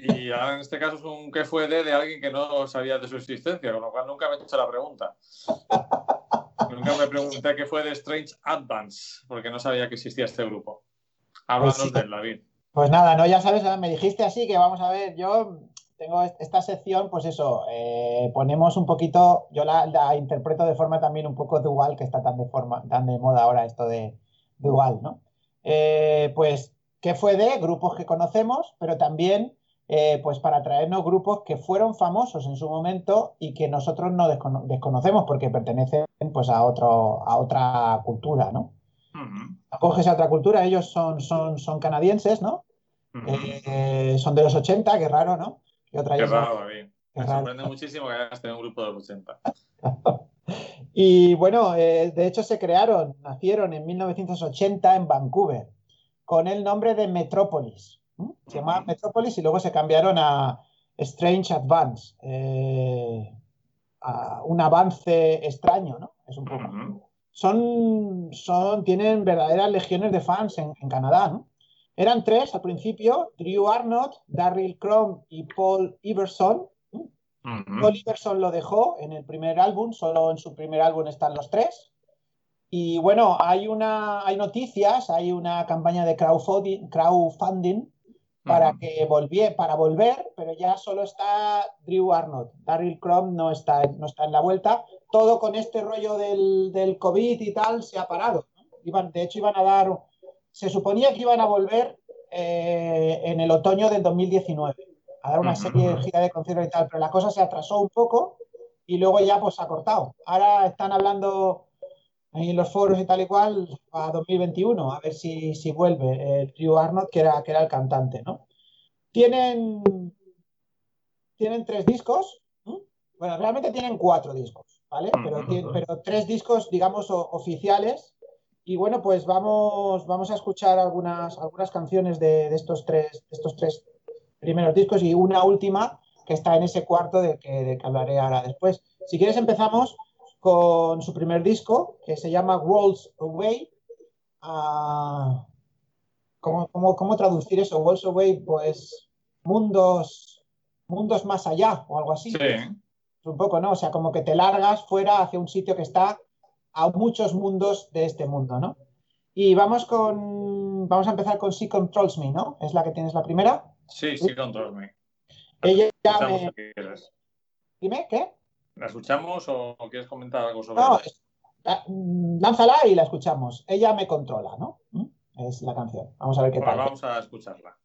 Speaker 2: y ahora en este caso es un que fue de de alguien que no sabía de su existencia, con lo cual nunca me he hecho la pregunta. Nunca me pregunté qué fue de Strange Advance, porque no sabía que existía este grupo. Háblanos
Speaker 1: Pues sí.
Speaker 2: de él, David.
Speaker 1: Pues nada, no, ya sabes, me dijiste así que vamos a ver, yo tengo est- esta sección, pues eso, eh, ponemos un poquito, yo la, la interpreto de forma también un poco dual, que está tan de forma, tan de moda ahora esto de dual, ¿no? Eh, pues, ¿qué fue de grupos que conocemos, pero también, eh, pues para traernos grupos que fueron famosos en su momento y que nosotros no descono- desconocemos porque pertenecen pues a otro, a otra cultura, ¿no? Acoges a otra cultura, ellos son, son, son canadienses, ¿no? Eh, son de los 80, qué raro, ¿no?
Speaker 2: Qué raro, David.
Speaker 1: qué
Speaker 2: Me
Speaker 1: raro.
Speaker 2: sorprende muchísimo que hayas tenido un grupo de los 80.
Speaker 1: Y bueno, eh, de hecho se crearon, nacieron en 1980 en Vancouver, con el nombre de Metropolis. Se llamaban
Speaker 2: Ujú.
Speaker 1: Metropolis y luego se cambiaron a Strange Advance, eh, a un avance extraño, ¿no? Es un poco. Son, son, tienen verdaderas legiones de fans en, en Canadá, ¿no? Eran tres al principio, Drew Arnott, Darryl Crum y Paul Iverson. Paul Iverson lo dejó en el primer álbum, solo en su primer álbum están los tres. Y bueno, hay, una, hay noticias, hay una campaña de crowdfunding, crowdfunding para que volviera, para volver, pero ya solo está Drew Arnold. Daryl Crom no está, no está en la vuelta. Todo con este rollo del, del COVID y tal se ha parado. ¿no? Iban, de hecho, iban a dar, se suponía que iban a volver eh, en el otoño del 2019 a dar una serie de gira de conciertos y tal, pero la cosa se atrasó un poco y luego ya pues se ha cortado. Ahora están hablando en los foros y tal y cual a 2021, a ver si, si vuelve el Drew Arnold, que era, que era el cantante, ¿no? Tienen, tienen tres discos, ¿no? bueno, realmente tienen cuatro discos, ¿vale? Pero, tres discos, digamos, o- oficiales. Y bueno, pues vamos, vamos a escuchar algunas, algunas canciones de, de estos tres, de estos tres primeros discos y una última que está en ese cuarto de que, de que hablaré ahora después. Si quieres empezamos con su primer disco, que se llama Worlds Away. Ah, ¿cómo, cómo, cómo traducir eso? Worlds Away, pues mundos, mundos más allá o algo así.
Speaker 2: Sí,
Speaker 1: Un poco, ¿no? O sea, como que te largas fuera hacia un sitio que está a muchos mundos de este mundo, ¿no? Y vamos con, vamos a empezar con She Controls Me, ¿no? Es la que tienes la primera.
Speaker 2: sí, sí, control me.
Speaker 1: Ella me... Dime, ¿qué?
Speaker 2: ¿La escuchamos o quieres comentar algo sobre
Speaker 1: No,
Speaker 2: ella?
Speaker 1: mm, lánzala y la escuchamos. Ella me controla, ¿no? ¿Mm? Es la canción. Vamos a ver qué
Speaker 2: Pues
Speaker 1: tal.
Speaker 2: vamos a escucharla.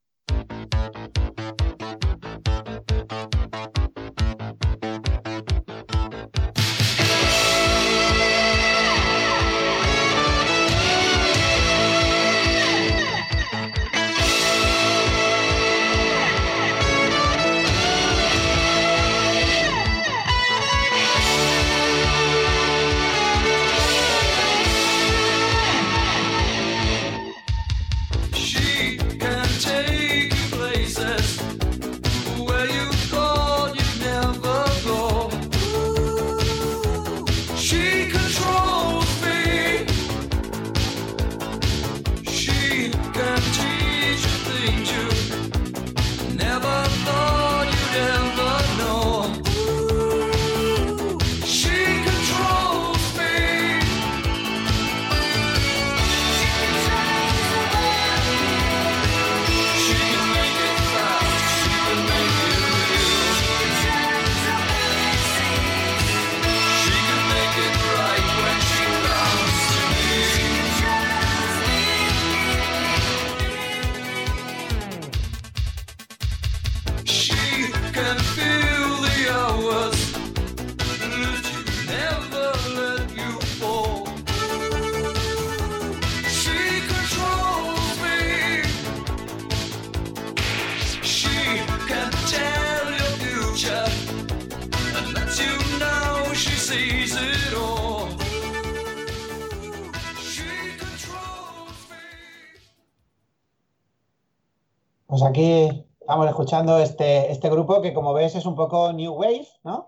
Speaker 1: Aquí estamos escuchando este, este grupo que, como ves, es un poco New Wave, ¿no?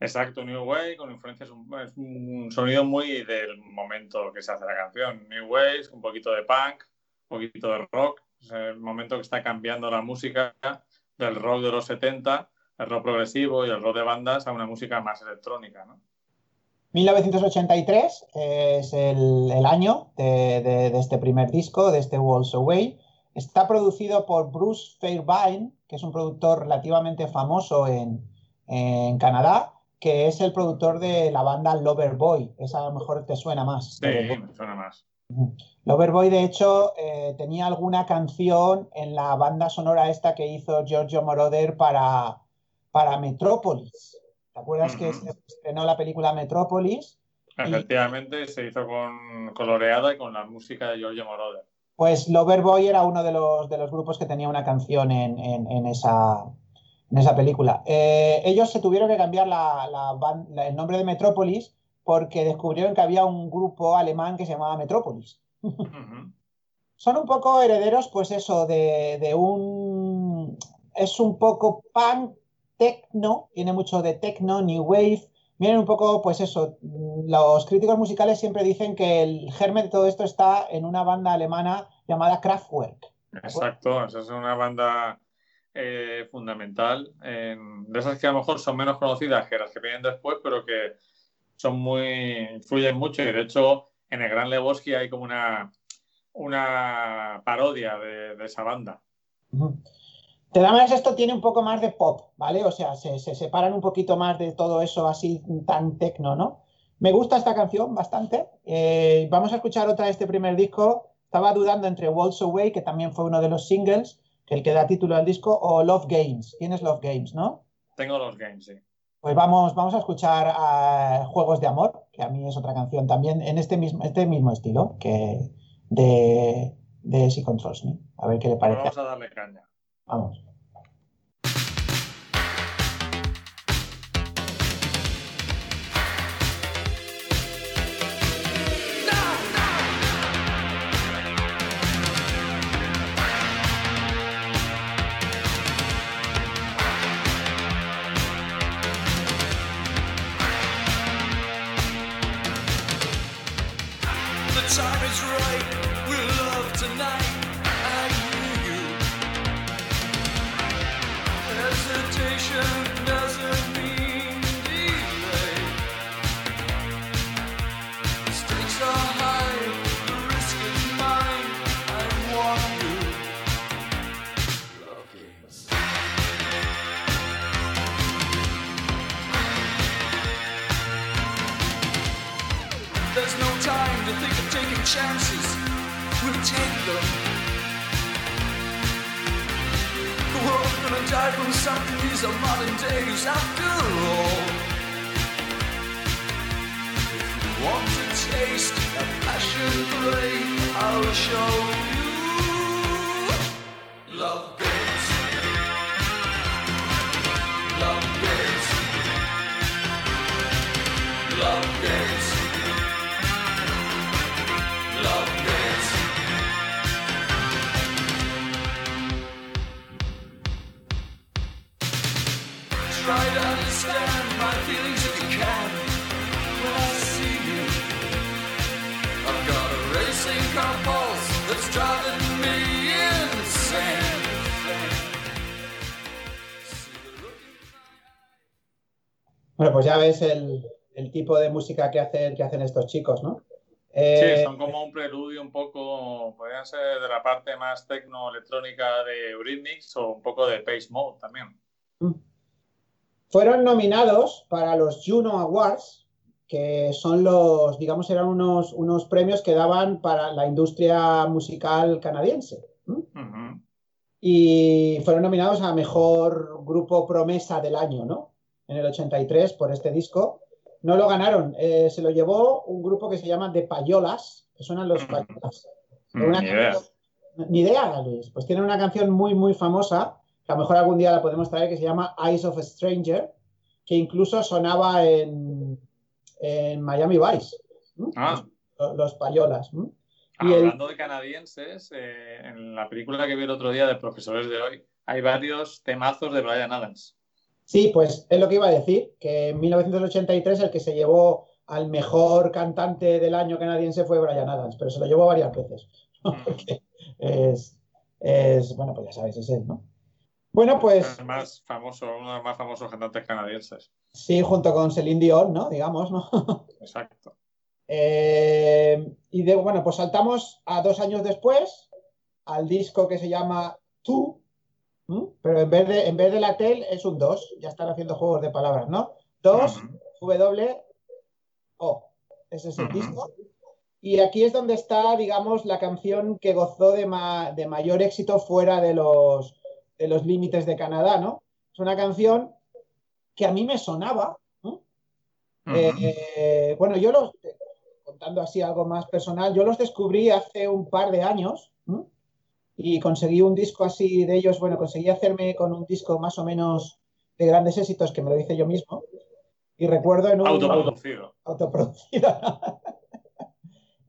Speaker 2: Exacto, New Wave, con influencias, un- es un sonido muy del momento que se hace la canción. New Wave, un poquito de punk, un poquito de rock. Es el momento que está cambiando la música del rock de los 70, el rock progresivo y el rock de bandas a una música más electrónica, ¿no?
Speaker 1: 1983 es el, el año de, de- de este primer disco, de este Walls Away. Está producido por Bruce Fairbairn, que es un productor relativamente famoso en, en Canadá, que es el productor de la banda Loverboy. Esa a lo mejor te suena más.
Speaker 2: Sí, me suena más.
Speaker 1: Loverboy, de hecho, eh, tenía alguna canción en la banda sonora esta que hizo Giorgio Moroder para, para Metrópolis. ¿Te acuerdas que se estrenó la película Metrópolis?
Speaker 2: Efectivamente, se hizo con coloreada y con la música de Giorgio Moroder.
Speaker 1: Pues Loverboy era uno de los, de los grupos que tenía una canción en, en- en esa, en esa película. Eh, ellos se tuvieron que cambiar la- la ban- la- el nombre de Metrópolis porque descubrieron que había un grupo alemán que se llamaba Metrópolis. Son un poco herederos, pues eso, de, de un... Es un poco punk, techno, tiene mucho de techno, new wave. Vienen un poco, pues eso, los críticos musicales siempre dicen que el germen de todo esto está en una banda alemana llamada Kraftwerk.
Speaker 2: Exacto, esa es una banda eh, fundamental, en- de esas que a lo mejor son menos conocidas que las que vienen después, pero que son muy, influyen mucho y de hecho en el Gran Lebowski hay como una, una parodia de, de esa banda.
Speaker 1: De todas maneras, esto tiene un poco más de pop, ¿vale? O sea, se, se separan un poquito más de todo eso así tan tecno, ¿no? Me gusta esta canción bastante. Eh, vamos a escuchar otra de este primer disco. Estaba dudando entre Waltz Away, que también fue uno de los singles, que el que da título al disco, o Love Games. Tienes Love Games, ¿no?
Speaker 2: Tengo los games, sí.
Speaker 1: Pues vamos, vamos a escuchar a Juegos de Amor, que a mí es otra canción también en este mismo, este mismo estilo que de, de She Controls Me. A ver qué le parece.
Speaker 2: vamos a darle caña.
Speaker 1: Vamos. Pues ya ves el, el tipo de música que hacen, que hacen estos chicos, ¿no?
Speaker 2: Sí,
Speaker 1: Eh,
Speaker 2: son como un preludio un poco, podrían ser de la parte más tecno-electrónica de Eurythmics o un poco de Pace Mode también.
Speaker 1: Fueron nominados para los Juno Awards, que son los, digamos, eran unos, unos premios que daban para la industria musical canadiense. Y fueron nominados a Mejor Grupo Promesa del Año, ¿no? En el 83 por este disco. No lo ganaron, eh, se lo llevó un grupo que se llama The Payolas, que suenan los Payolas. Una
Speaker 2: Ni idea.
Speaker 1: canción- Ni idea, Luis. Pues tienen una canción muy, muy famosa, que a lo mejor algún día la podemos traer, que se llama Eyes of a Stranger, que incluso sonaba en, en Miami Vice.
Speaker 2: Ah.
Speaker 1: Los, los payolas. ¿m? Y el-
Speaker 2: Hablando de canadienses, eh, en la película que vi el otro día de Profesores de hoy, hay varios temazos de Brian Adams.
Speaker 1: Sí, pues es lo que iba a decir, que en 1983 el que se llevó al mejor cantante del año canadiense fue Brian Adams, pero se lo llevó varias veces. Porque es, es, bueno, pues ya sabes, es él, ¿no? Bueno, pues
Speaker 2: El más famoso, uno de los más famosos cantantes canadienses.
Speaker 1: sí, junto con Celine Dion, ¿no? Digamos, ¿no?
Speaker 2: Exacto.
Speaker 1: Eh, y de, bueno, pues saltamos a dos años después al disco que se llama Tú, ¿m? pero en vez de, en vez de la tel es un 2, ya están haciendo juegos de palabras, ¿no? 2,
Speaker 2: Ujú.
Speaker 1: W, O. Ese es el disco. Y aquí es donde está, digamos, la canción que gozó de, ma- de mayor éxito fuera de los, de los límites de Canadá, ¿no? Es una canción que a mí me sonaba, ¿no?
Speaker 2: Ujú.
Speaker 1: Eh, bueno, yo los, contando así algo más personal, yo los descubrí hace un par de años ¿no? Y conseguí un disco así de ellos, bueno, conseguí hacerme con un disco más o menos de grandes éxitos que me lo hice yo mismo. Y recuerdo en un
Speaker 2: Autoproducido.
Speaker 1: autoproducida.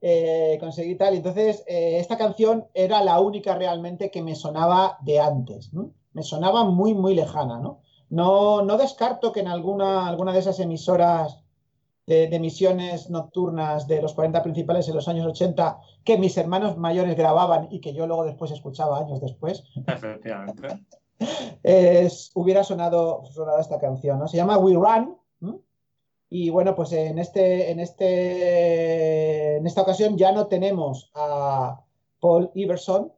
Speaker 1: Eh, conseguí tal. Entonces, eh, esta canción era la única realmente que me sonaba de antes. ¿no? Me sonaba muy, muy lejana. ¿no? No, no descarto que en alguna, alguna de esas emisoras de, de emisiones nocturnas de los 40 principales en los años 80 que mis hermanos mayores grababan y que yo luego después escuchaba años después,
Speaker 2: Efectivamente.
Speaker 1: es- hubiera sonado, sonado esta canción, ¿no? Se llama We Run. ¿m? Y bueno, pues en este, en este, en esta ocasión ya no tenemos a Paul Iverson.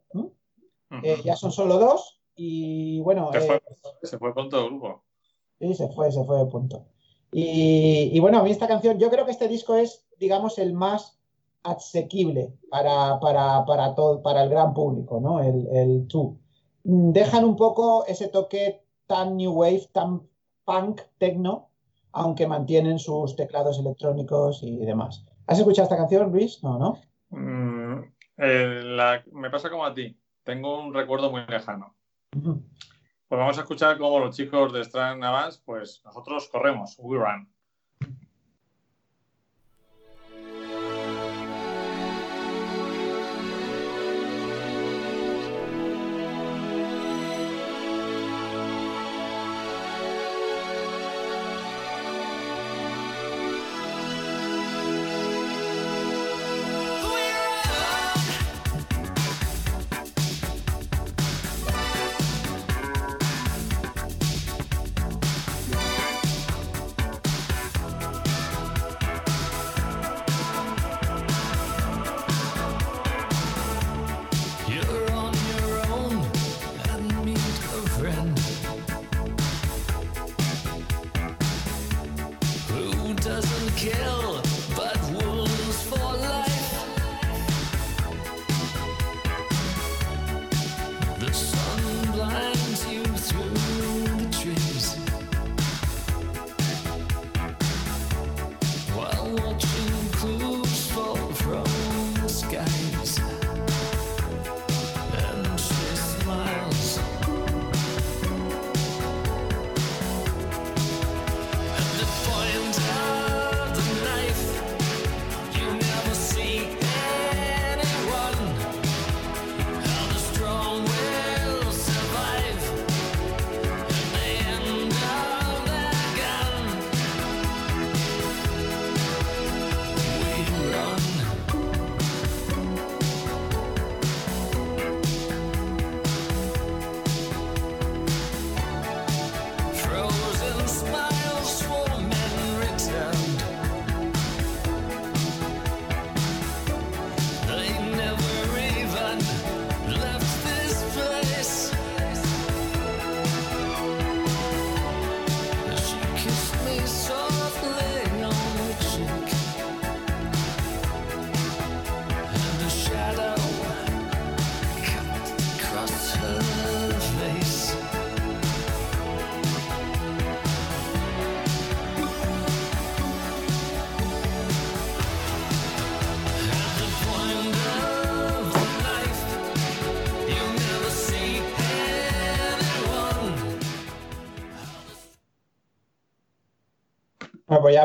Speaker 1: Eh, ya son solo dos, Y bueno,
Speaker 5: Se
Speaker 1: eh,
Speaker 5: fue, se fue con todo el grupo.
Speaker 1: Sí, se fue, se fue de punto. Y, y bueno, a mí esta canción, yo creo que este disco es, digamos, el más asequible para, para, para todo, para el gran público, ¿no? El, el Two. Mm, Dejan un poco ese toque tan new wave, tan punk, techno, aunque mantienen sus teclados electrónicos y demás. ¿Has escuchado esta canción, Luis? No, ¿no?
Speaker 5: Mm, eh, la- me pasa como a ti. Tengo un recuerdo muy lejano. Pues vamos a escuchar cómo los chicos de Strand Avance, pues nosotros corremos, we run.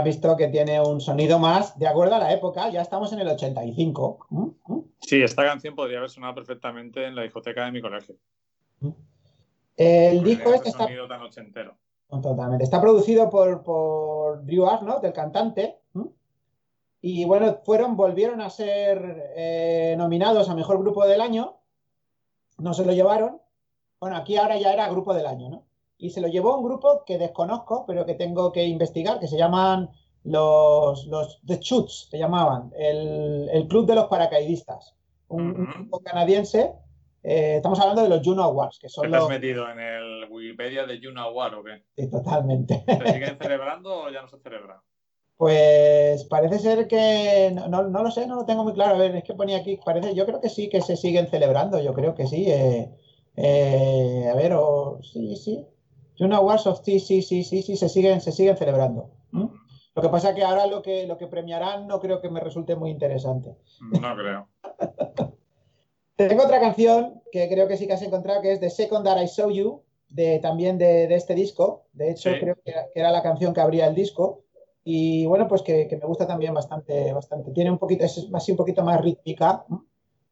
Speaker 1: Has visto que tiene un sonido más de acuerdo a la época. Ya estamos en el 85. ¿Mm? ¿Mm?
Speaker 5: Sí, esta canción podría haber sonado perfectamente en la discoteca de mi colegio.
Speaker 1: El disco este está
Speaker 5: sonido tan ochentero.
Speaker 1: Totalmente. Está producido por, por Drew Arnold, el cantante. Y bueno, fueron, volvieron a ser eh, nominados a Mejor Grupo del Año. No se lo llevaron. Bueno, aquí ahora ya era Grupo del Año, ¿no? Y se lo llevó un grupo que desconozco, pero que tengo que investigar, que se llaman los, los The Chutes, se llamaban, el, el Club de los Paracaidistas. Un, grupo canadiense. eh, estamos hablando de los Juno Awards, que
Speaker 5: ¿Qué
Speaker 1: son
Speaker 5: te has
Speaker 1: los...
Speaker 5: metido en el Wikipedia de Juno Award o qué?
Speaker 1: Sí, totalmente.
Speaker 5: ¿Se siguen celebrando o ya no se celebra?
Speaker 1: Pues parece ser que no, no, no lo sé, no lo tengo muy claro. A ver, es que ponía aquí, parece, yo creo que sí que se siguen celebrando, yo creo que sí. eh, eh, a ver, o sí, sí. Juno Awards of sí, sí, sí, sí, sí, se siguen, se siguen celebrando. Lo que pasa es que ahora lo que, lo que premiarán no creo que me resulte muy interesante.
Speaker 5: No creo.
Speaker 1: Tengo otra canción que creo que sí que has encontrado, que es The Second That I Saw You, de, también de, de este disco. De hecho,
Speaker 5: Sí.
Speaker 1: creo que era, que era la canción que abría el disco. Y bueno, pues que, que me gusta también bastante, bastante. Tiene un poquito, es así un poquito más rítmica, ¿no?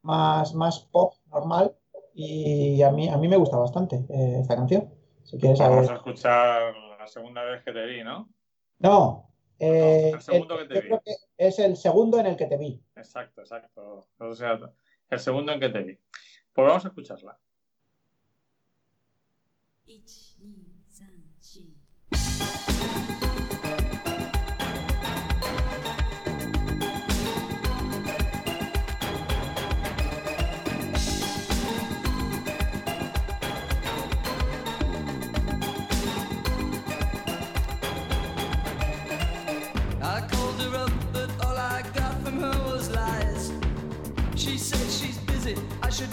Speaker 1: más, más pop normal. Y a mí, a mí me gusta bastante eh, esta canción. Si quieres
Speaker 5: Vamos a escuchar la segunda vez que te vi, ¿no?
Speaker 1: No, eh,
Speaker 5: el segundo que te
Speaker 1: yo
Speaker 5: vi.
Speaker 1: creo que es el segundo en el que te vi.
Speaker 5: Exacto, exacto. O sea, el segundo en que te vi. Pues vamos a escucharla.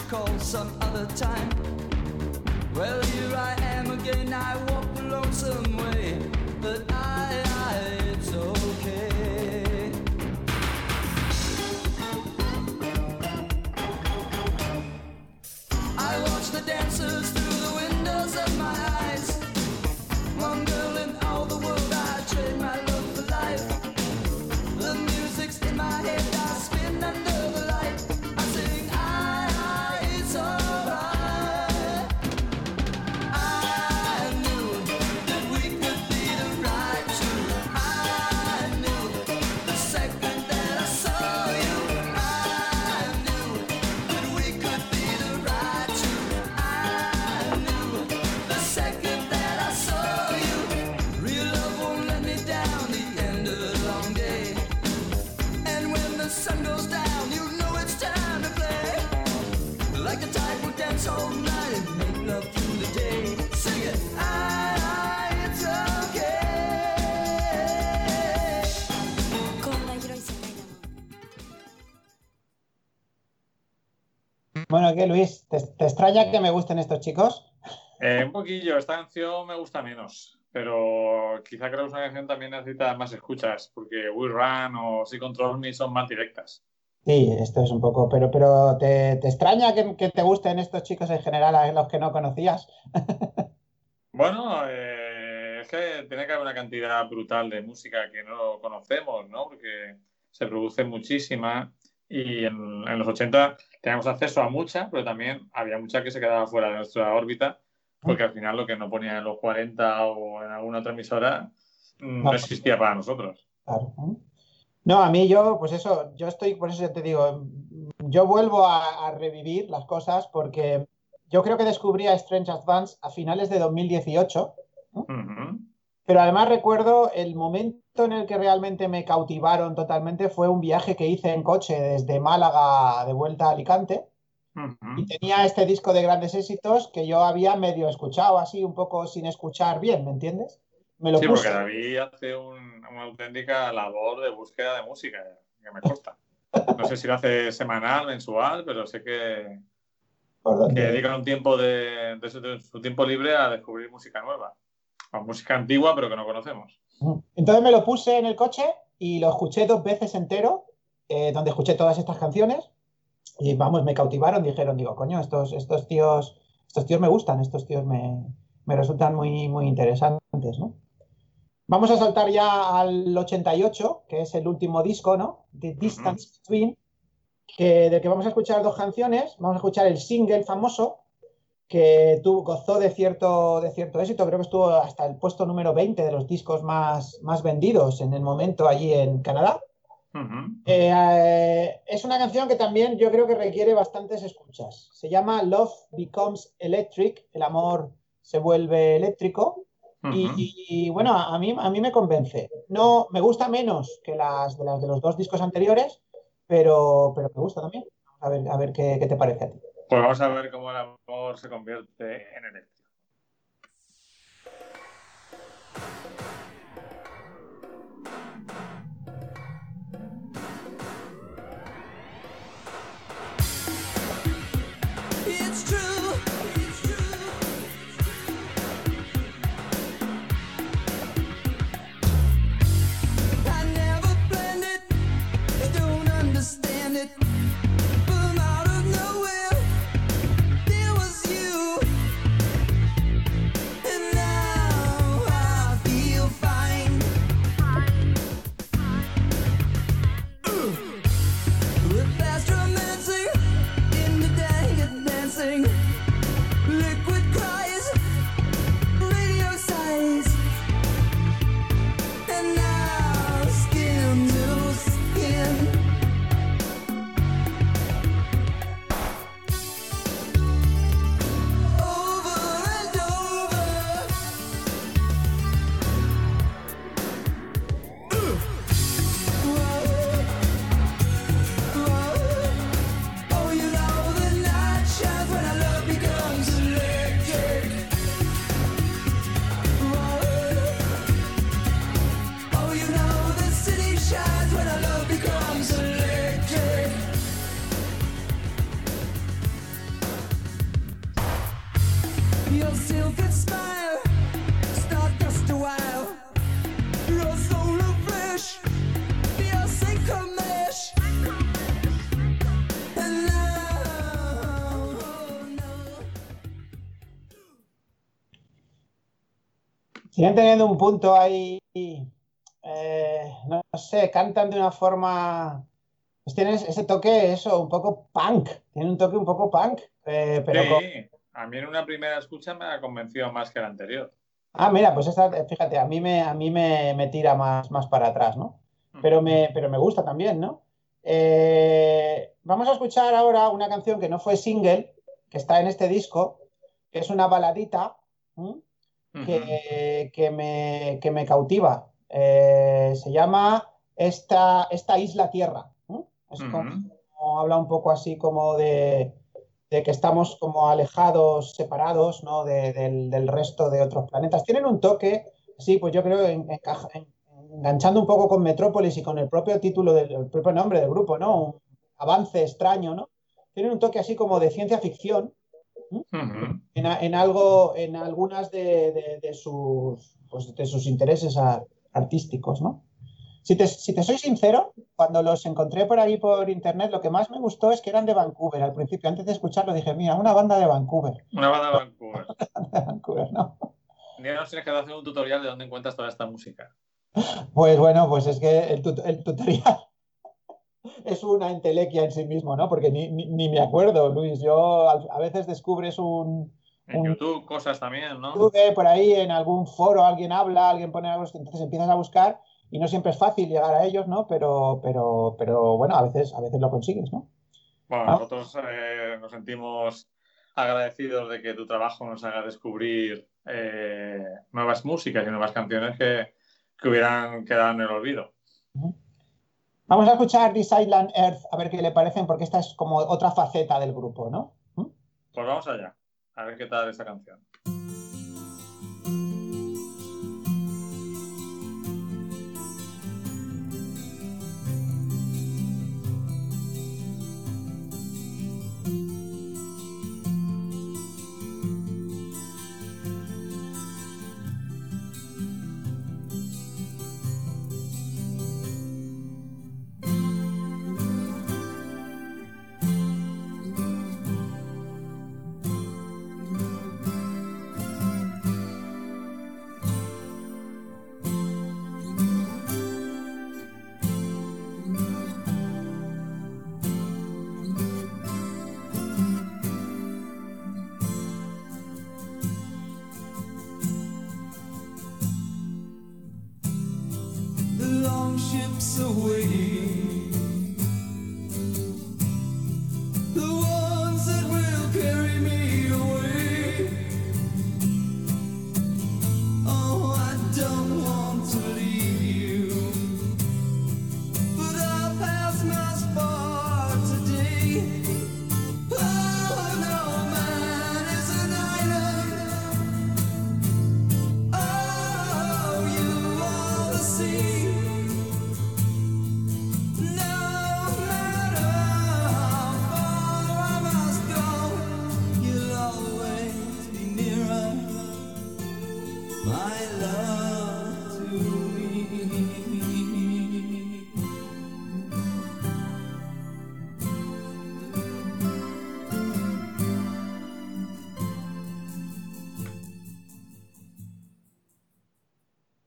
Speaker 4: Call some other time. Well, here I am again. I
Speaker 1: ¿qué, Luis? ¿Te, te extraña que me gusten estos chicos?
Speaker 2: Eh, un poquillo, esta canción me gusta menos, pero quizá creo que una canción también necesita más escuchas, porque We Run o Si Control Me son más directas.
Speaker 1: Sí, esto es un poco, pero, pero ¿te, te extraña que, que te gusten estos chicos en general a los que no conocías?
Speaker 2: Bueno, eh, es que tiene que haber una cantidad brutal de música que no conocemos, ¿no? Porque se produce muchísima y en, en los 80 teníamos acceso a mucha, pero también había mucha que se quedaba fuera de nuestra órbita, porque al final lo que no ponía en los 40 o en alguna otra emisora mm, no existía para nosotros.
Speaker 1: Claro. No, a mí yo, pues eso, yo estoy, por eso te digo, yo vuelvo a, a revivir las cosas porque yo creo que descubrí a Strange Advance a finales de 2018,
Speaker 2: Ujú.
Speaker 1: Pero además recuerdo el momento en el que realmente me cautivaron totalmente fue un viaje que hice en coche desde Málaga de vuelta a Alicante y tenía este disco de grandes éxitos que yo había medio escuchado así, un poco sin escuchar bien, ¿me entiendes? Me lo
Speaker 2: Sí,
Speaker 1: puse.
Speaker 2: porque David hace un- una auténtica labor de búsqueda de música, que me consta. No sé si lo hace semanal, mensual, pero sé que, que dedica un tiempo de, de su, de su tiempo libre a descubrir música nueva. Música antigua, pero que no conocemos.
Speaker 1: Entonces me lo puse en el coche y lo escuché dos veces entero, eh, donde escuché todas estas canciones y vamos, me cautivaron, dijeron, digo, coño, estos, estos tíos, estos tíos me gustan, estos tíos me, me resultan muy, muy interesantes, ¿no? Vamos a saltar ya al 88, que es el último disco, ¿no? The Distance Between, que, del que vamos a escuchar dos canciones. Vamos a escuchar el single famoso, que tuvo, gozó de cierto, de cierto éxito, creo que estuvo hasta el puesto número 20 de los discos más, más vendidos en el momento allí en Canadá. Eh, eh, es una canción que también yo creo que requiere bastantes escuchas. Se llama Love Becomes Electric, el amor se vuelve eléctrico. Y, y, bueno, a mí, a mí me convence. No, me gusta menos que las de, las de los dos discos anteriores, pero, pero me gusta también. A ver, a ver qué, qué te parece a ti.
Speaker 2: Pues vamos a ver cómo el amor se convierte en eléctrico.
Speaker 1: Siguen teniendo un punto ahí, eh, no sé, cantan de una forma, pues tienen ese toque, eso, un poco punk, tienen un toque un poco punk, eh, pero con-
Speaker 2: Sí, a mí en una primera escucha me ha convencido más que la anterior.
Speaker 1: Ah, mira, pues esta, fíjate, a mí me, a mí me, me tira más, más para atrás, ¿no? Pero me, pero me gusta también, ¿no? Eh, vamos a escuchar ahora una canción que no fue single, que está en este disco, que es una baladita, ¿m? Que, que me, que me cautiva. Eh, se llama esta, esta Isla Tierra. Es como, habla un poco así como de, de que estamos como alejados, separados, ¿no? de- del, del resto de otros planetas. Tienen un toque, sí, pues yo creo, en- encaja- en- enganchando un poco con Metrópolis y con el propio título del el propio nombre del grupo, ¿no? Un avance extraño, ¿no? Tienen un toque así como de ciencia ficción En, en algo, en algunas de, de- de sus, pues, de sus intereses a- artísticos, ¿no? Si te, si te soy sincero, cuando los encontré por ahí por internet, lo que más me gustó es que eran de Vancouver. Al principio, antes de escucharlo, dije, mira, una banda de Vancouver.
Speaker 2: Una banda de Vancouver.
Speaker 1: De Vancouver, ¿no?
Speaker 2: Ya nos tienes que hacer un tutorial de dónde encuentras toda esta música.
Speaker 1: Pues bueno, pues es que el, tut- el tutorial es una entelequia en sí mismo, ¿no? Porque ni, ni- ni me acuerdo, Luis. Yo a veces descubres un,
Speaker 2: En
Speaker 1: Un-
Speaker 2: YouTube, cosas también, ¿no?
Speaker 1: YouTube, por ahí en algún foro alguien habla, alguien pone algo, entonces empiezas a buscar y no siempre es fácil llegar a ellos, ¿no? Pero, pero, pero bueno, a veces, a veces lo consigues, ¿no?
Speaker 2: Bueno,
Speaker 1: Ah.
Speaker 2: nosotros eh, nos sentimos agradecidos de que tu trabajo nos haga descubrir eh, nuevas músicas y nuevas canciones que, que hubieran quedado en el olvido.
Speaker 1: Vamos a escuchar This Island Earth, a ver qué le parecen, porque esta es como otra faceta del grupo, ¿no? ¿Mm?
Speaker 2: Pues vamos allá, a ver qué tal esta canción.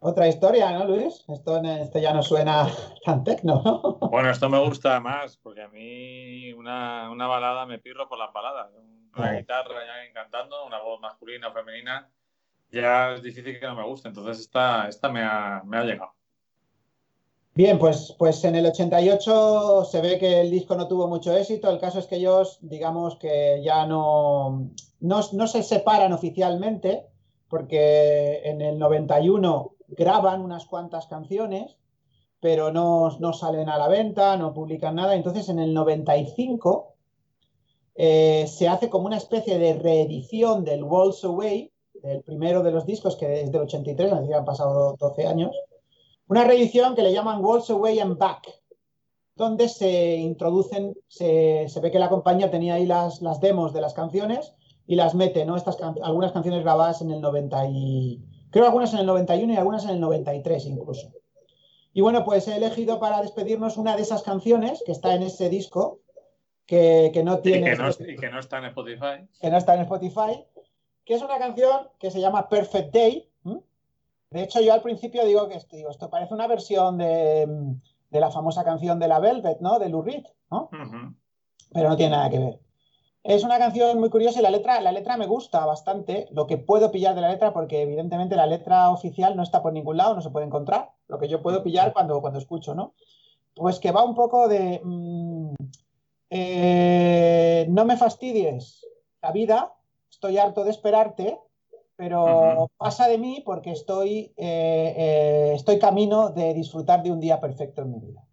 Speaker 1: Otra historia, ¿no, Luis? Esto, esto ya no suena tan tecno, ¿no?
Speaker 2: Bueno, esto me gusta más, porque a mí una, una balada me pirro por las baladas. Una
Speaker 1: Ah.
Speaker 2: guitarra y alguien cantando, una voz masculina o femenina, ya es difícil que no me guste. Entonces esta, esta me, ha, me ha llegado.
Speaker 1: Bien, pues, pues en el 88 se ve que el disco no tuvo mucho éxito. El caso es que ellos, digamos que ya no, no, no se separan oficialmente, porque en el 91 graban unas cuantas canciones, pero no, no salen a la venta, no publican nada. Entonces en el 95 eh, se hace como una especie de reedición del Walls Away, el primero de los discos, que es del 83, así han pasado 12 años. Una reedición que le llaman Walls Away and Back, donde se introducen, se, se ve que la compañía tenía ahí las, las demos de las canciones y las mete, ¿no? Estas algunas canciones grabadas en el 90 y... Creo algunas en el 91 y algunas en el 93 incluso. Y bueno, pues he elegido para despedirnos una de esas canciones que está en ese disco, que, que no
Speaker 2: Y
Speaker 1: tiene...
Speaker 2: que, no, y que no está en Spotify.
Speaker 1: que no está en Spotify, que es una canción que se llama Perfect Day. De hecho, yo al principio digo que esto, digo, esto parece una versión de, de la famosa canción de la Velvet, ¿no? De Lou Reed, ¿no? Pero no tiene nada que ver. Es una canción muy curiosa y la letra, la letra me gusta bastante, lo que puedo pillar de la letra, porque evidentemente la letra oficial no está por ningún lado, no se puede encontrar, lo que yo puedo pillar cuando, cuando escucho, ¿no? Pues que va un poco de... mm, eh, no me fastidies la vida, estoy harto de esperarte, pero pasa de mí porque estoy, eh, eh, estoy camino de disfrutar de un día perfecto en mi vida.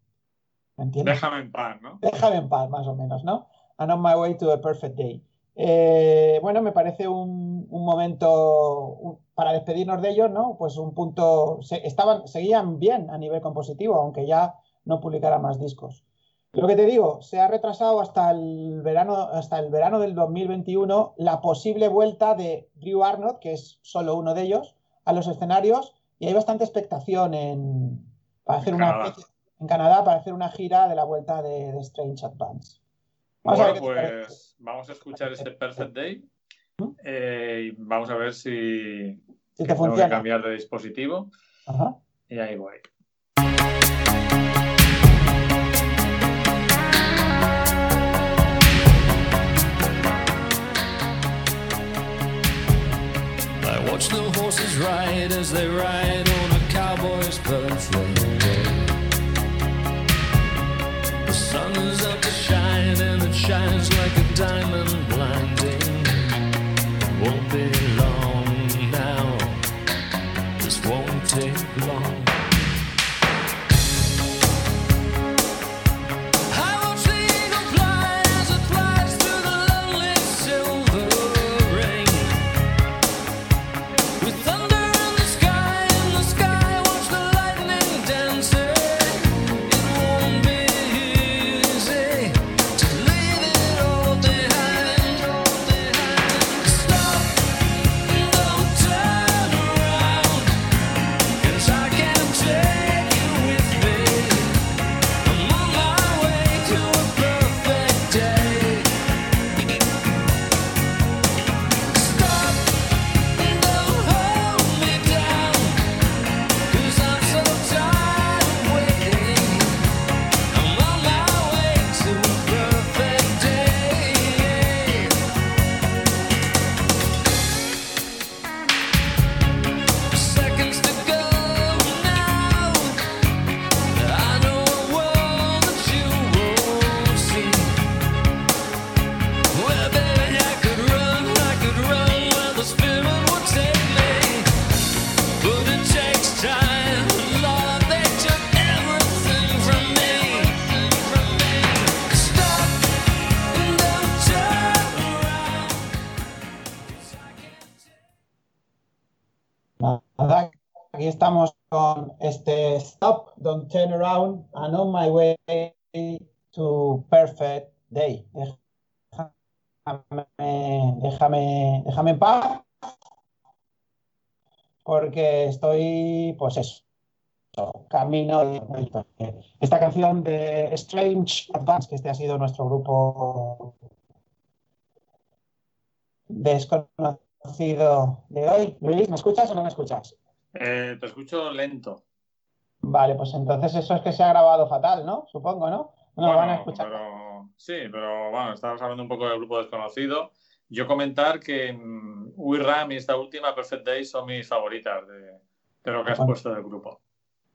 Speaker 1: ¿Me entiendes?
Speaker 2: Déjame en paz, ¿no?
Speaker 1: Déjame en paz, más o menos, ¿no? And on my way to a perfect day. Eh, bueno, me parece un, un momento un- para despedirnos de ellos, ¿no? Pues un punto. se- estaban, seguían bien a nivel compositivo, aunque ya no publicaran más discos. Lo que te digo, se ha retrasado hasta el verano, hasta el verano del 2021 la posible vuelta de Drew Arnold, que es solo uno de ellos, a los escenarios, y hay bastante expectación en, para hacer
Speaker 2: En
Speaker 1: una
Speaker 2: Canadá.
Speaker 1: en Canadá para hacer una gira de la vuelta de, de Strange Advance. Vamos
Speaker 2: Bueno, pues vamos a escuchar ese Perfect Day.
Speaker 1: ¿Mm?
Speaker 2: eh, y vamos a ver si
Speaker 1: Si
Speaker 2: que
Speaker 1: te
Speaker 2: tengo que cambiar de dispositivo.
Speaker 1: Ajá.
Speaker 2: Y ahí voy.
Speaker 5: I watch the horses ride as they ride on a cowboy's birthday. The sun is out shines like a diamond
Speaker 1: aquí estamos con este Stop, Don't Turn Around, and On My Way to Perfect Day. Déjame, déjame, déjame en paz, porque estoy, pues eso, camino esta canción de Strange Advance, que este ha sido nuestro grupo desconocido de hoy. Luis, ¿me escuchas o no me escuchas?
Speaker 2: Eh, te escucho lento.
Speaker 1: Vale, pues entonces eso es que se ha grabado fatal, ¿no? Supongo, ¿no? No nos van a escuchar.
Speaker 2: pero sí, pero bueno, estabas hablando un poco del grupo desconocido. Yo comentar que mm, We Ram y esta última Perfect Day son mis favoritas de, de lo que has
Speaker 1: Bueno.
Speaker 2: puesto del grupo.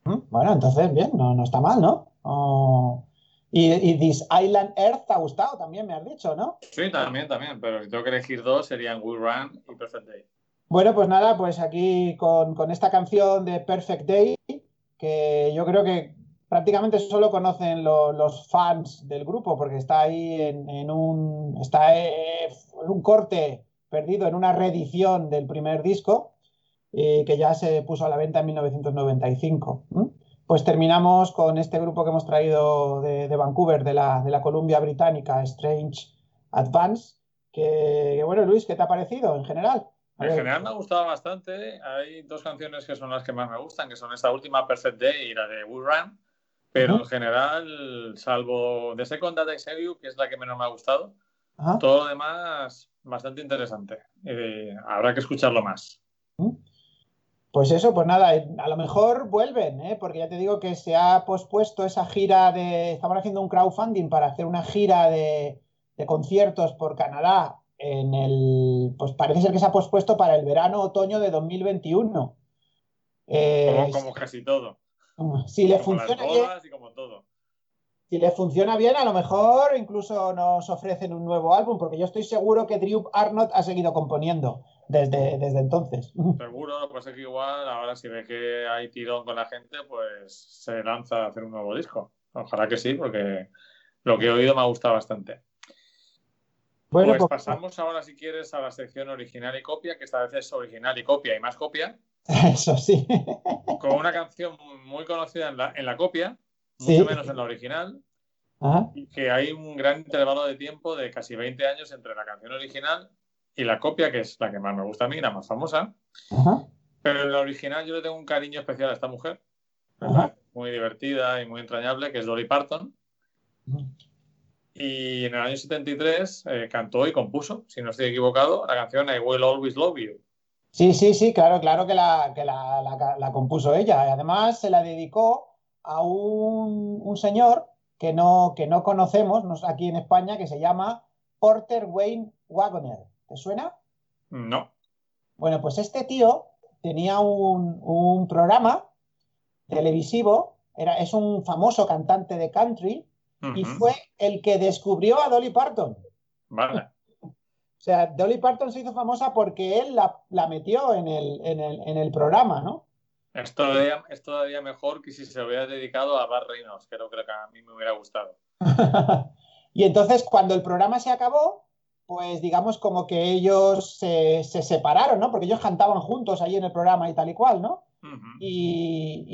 Speaker 1: Mm, Bueno, entonces bien, no, no está mal, ¿no? Oh, Y, y This Island Earth te ha gustado también, me has dicho, ¿no?
Speaker 2: Sí, también, también, pero si tengo que elegir dos serían We Ram y Perfect Day.
Speaker 1: Bueno, pues nada, pues aquí con, esta canción de Perfect Day, que yo creo que prácticamente solo conocen lo- los fans del grupo, porque está ahí en, un, está eh, en un corte perdido en una reedición del primer disco, eh, que ya se puso a la venta en 1995. ¿m? Pues terminamos con este grupo que hemos traído de, de Vancouver, de la, de la Columbia Británica, Strange Advance, que, que, bueno, Luis, ¿qué te ha parecido en general?
Speaker 2: En general me ha gustado bastante. Hay dos canciones que son las que más me gustan, que son esta última, Perfect Day, y la de We Run. Pero en general, salvo The Second Save You, que es la que menos me ha gustado, todo lo demás bastante interesante. Eh, habrá que escucharlo más.
Speaker 1: Pues eso, pues nada, eh, a lo mejor vuelven, ¿eh? porque ya te digo que se ha pospuesto esa gira de. Estaban haciendo un crowdfunding para hacer una gira de, de conciertos por Canadá en el. Pues parece ser que se ha pospuesto para el verano-otoño de 2021. Eh,
Speaker 2: Como, como casi todo.
Speaker 1: si le funciona bien,
Speaker 2: y como todo.
Speaker 1: si le funciona bien, a lo mejor incluso nos ofrecen un nuevo álbum, porque yo estoy seguro que Drew Arnott ha seguido componiendo desde, desde entonces.
Speaker 2: Seguro, lo que pasa es que igual ahora si ve que hay tirón con la gente, pues se lanza a hacer un nuevo disco. Ojalá que sí, porque lo que he oído me ha gustado bastante.
Speaker 1: Bueno,
Speaker 2: pues
Speaker 1: pues-
Speaker 2: pasamos ahora, si quieres, a la sección original y copia, que esta vez es original y copia y más copia,
Speaker 1: Eso sí.
Speaker 2: con una canción muy conocida en la, en la copia,
Speaker 1: Sí.
Speaker 2: mucho menos en la original,
Speaker 1: Ajá.
Speaker 2: y que hay un gran intervalo de tiempo de casi 20 años entre la canción original y la copia, que es la que más me gusta a mí, la más famosa.
Speaker 1: Ajá.
Speaker 2: Pero en la original yo le tengo un cariño especial a esta mujer,
Speaker 1: Ajá.
Speaker 2: muy divertida y muy entrañable, que es Dolly Parton. Y en el año 73 eh, cantó y compuso, si no estoy equivocado, la canción I Will Always Love You.
Speaker 1: Sí, sí, sí, claro, claro que la, que la, la- la compuso ella. Además, se la dedicó a un, un señor que no, que no conocemos no aquí en España, que se llama Porter Wayne Wagoner. ¿Te suena?
Speaker 2: No.
Speaker 1: Bueno, pues este tío tenía un, un programa televisivo, era, es un famoso cantante de country, y fue el que descubrió a Dolly Parton.
Speaker 2: Vale.
Speaker 1: O sea, Dolly Parton se hizo famosa porque él la, la metió en el, en el, en el programa, ¿no?
Speaker 2: Es todavía, es todavía mejor que si se hubiera dedicado a Bar Reynolds, que creo que a mí me hubiera gustado.
Speaker 1: Y entonces cuando el programa se acabó, pues digamos como que ellos se, se separaron, ¿no? Porque ellos cantaban juntos ahí en el programa y tal y cual, ¿no? Y,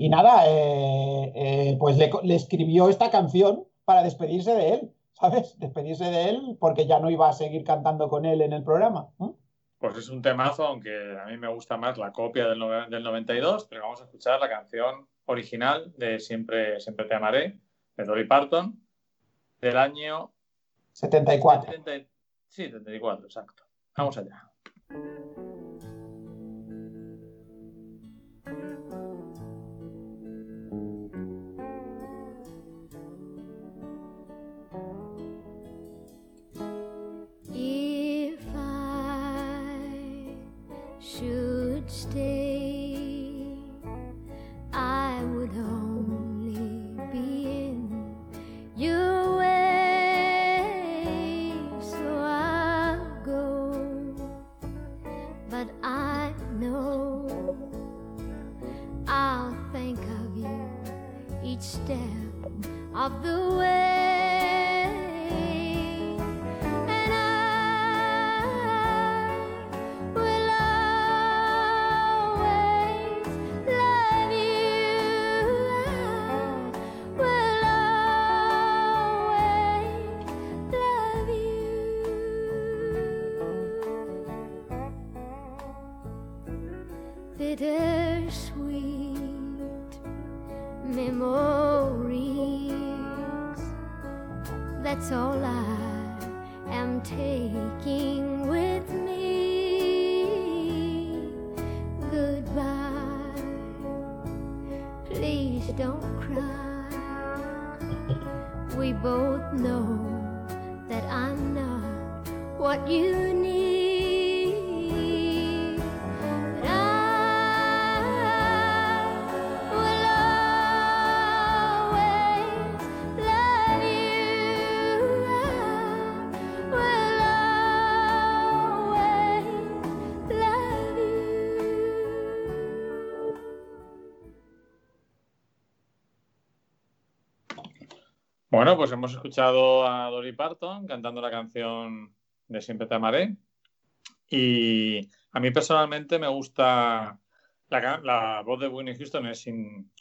Speaker 1: y- y nada, eh, eh, pues le, le escribió esta canción para despedirse de él, ¿sabes? Despedirse de él porque ya no iba a seguir cantando con él en el programa. ¿no?
Speaker 2: Pues es un temazo, aunque a mí me gusta más la copia del, nove- del 92, pero vamos a escuchar la canción original de Siempre, Siempre Te Amaré, de Dolly Parton, del año
Speaker 1: 74.
Speaker 2: 70 sí, 74, exacto. Vamos allá. Bueno, pues hemos escuchado a Dolly Parton cantando la canción de Siempre te amaré. Y a mí personalmente me gusta la, la voz de Whitney Houston, es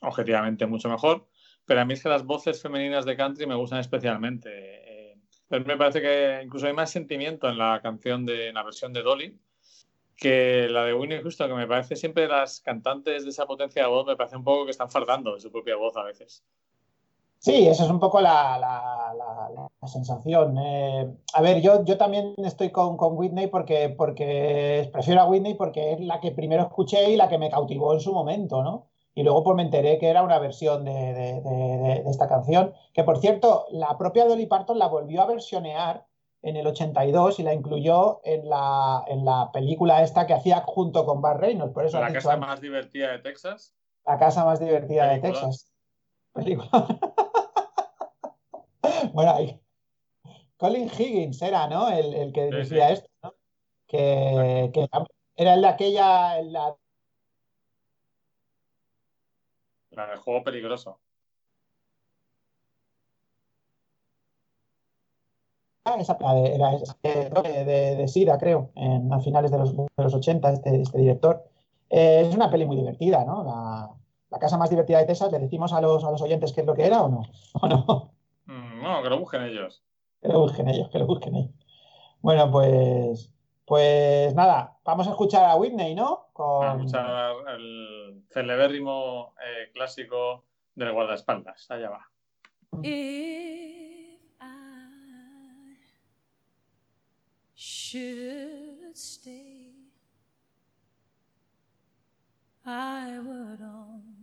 Speaker 2: objetivamente mucho mejor, pero a mí es que las voces femeninas de country me gustan especialmente. Eh, me parece que incluso hay más sentimiento en la canción de en la versión de Dolly que la de Winnie Houston, que me parece siempre las cantantes de esa potencia de voz me parece un poco que están fardando de su propia voz a veces.
Speaker 1: Sí, esa es un poco la, la- la- sensación. Eh, a ver, yo, yo también estoy con, con Whitney porque, porque prefiero a Whitney porque es la que primero escuché y la que me cautivó en su momento, ¿no? Y luego pues me enteré que era una versión de, de- de- de- de esta canción, que por cierto, la propia Dolly Parton la volvió a versionear en el 82 y la incluyó en la, en la película esta que hacía junto con Bar Reynolds. Por eso
Speaker 2: La
Speaker 1: dicho
Speaker 2: casa más divertida de Texas.
Speaker 1: la casa más divertida de. Texas. Película. Bueno, ahí. Colin Higgins era, ¿no? El, el que
Speaker 2: Sí,
Speaker 1: decía
Speaker 2: sí.
Speaker 1: esto, ¿no? Que, que era el de aquella, la-
Speaker 2: La del juego peligroso.
Speaker 1: esa la de, era esa, de, de- de Sida, creo, en, a finales de los, de los 80, este, este director. Eh, es una peli muy divertida, ¿no? La, la casa más divertida de Texas, ¿le decimos a los, a los oyentes qué es lo que era o no? ¿O no?
Speaker 2: Mm, no, que lo busquen ellos.
Speaker 1: Que lo busquen ellos, que lo busquen ellos. Bueno, pues, pues nada, vamos a escuchar a Whitney, ¿no? Con...
Speaker 2: Vamos a escuchar el celebérrimo eh, clásico del guardaespaldas. Allá va.
Speaker 3: If I should stay, I would only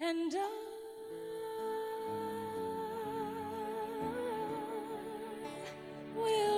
Speaker 3: And I will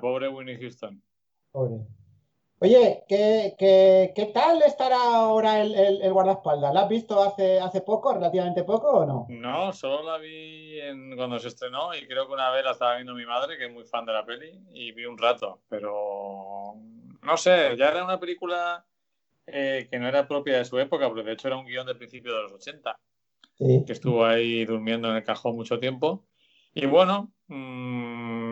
Speaker 2: Pobre Winnie Houston.
Speaker 1: Pobre. Oye, ¿qué, qué, qué tal estará ahora el, el, el guardaespaldas? ¿La has visto hace, hace poco, relativamente poco o no?
Speaker 2: No, solo la vi en- cuando se estrenó y creo que una vez la estaba viendo mi madre, que es muy fan de la peli, y vi un rato, pero no sé, ya era una película eh, que no era propia de su época, porque de hecho era un guion del principio de los 80,
Speaker 1: Sí.
Speaker 2: que estuvo ahí durmiendo en el cajón mucho tiempo. Y bueno, mm,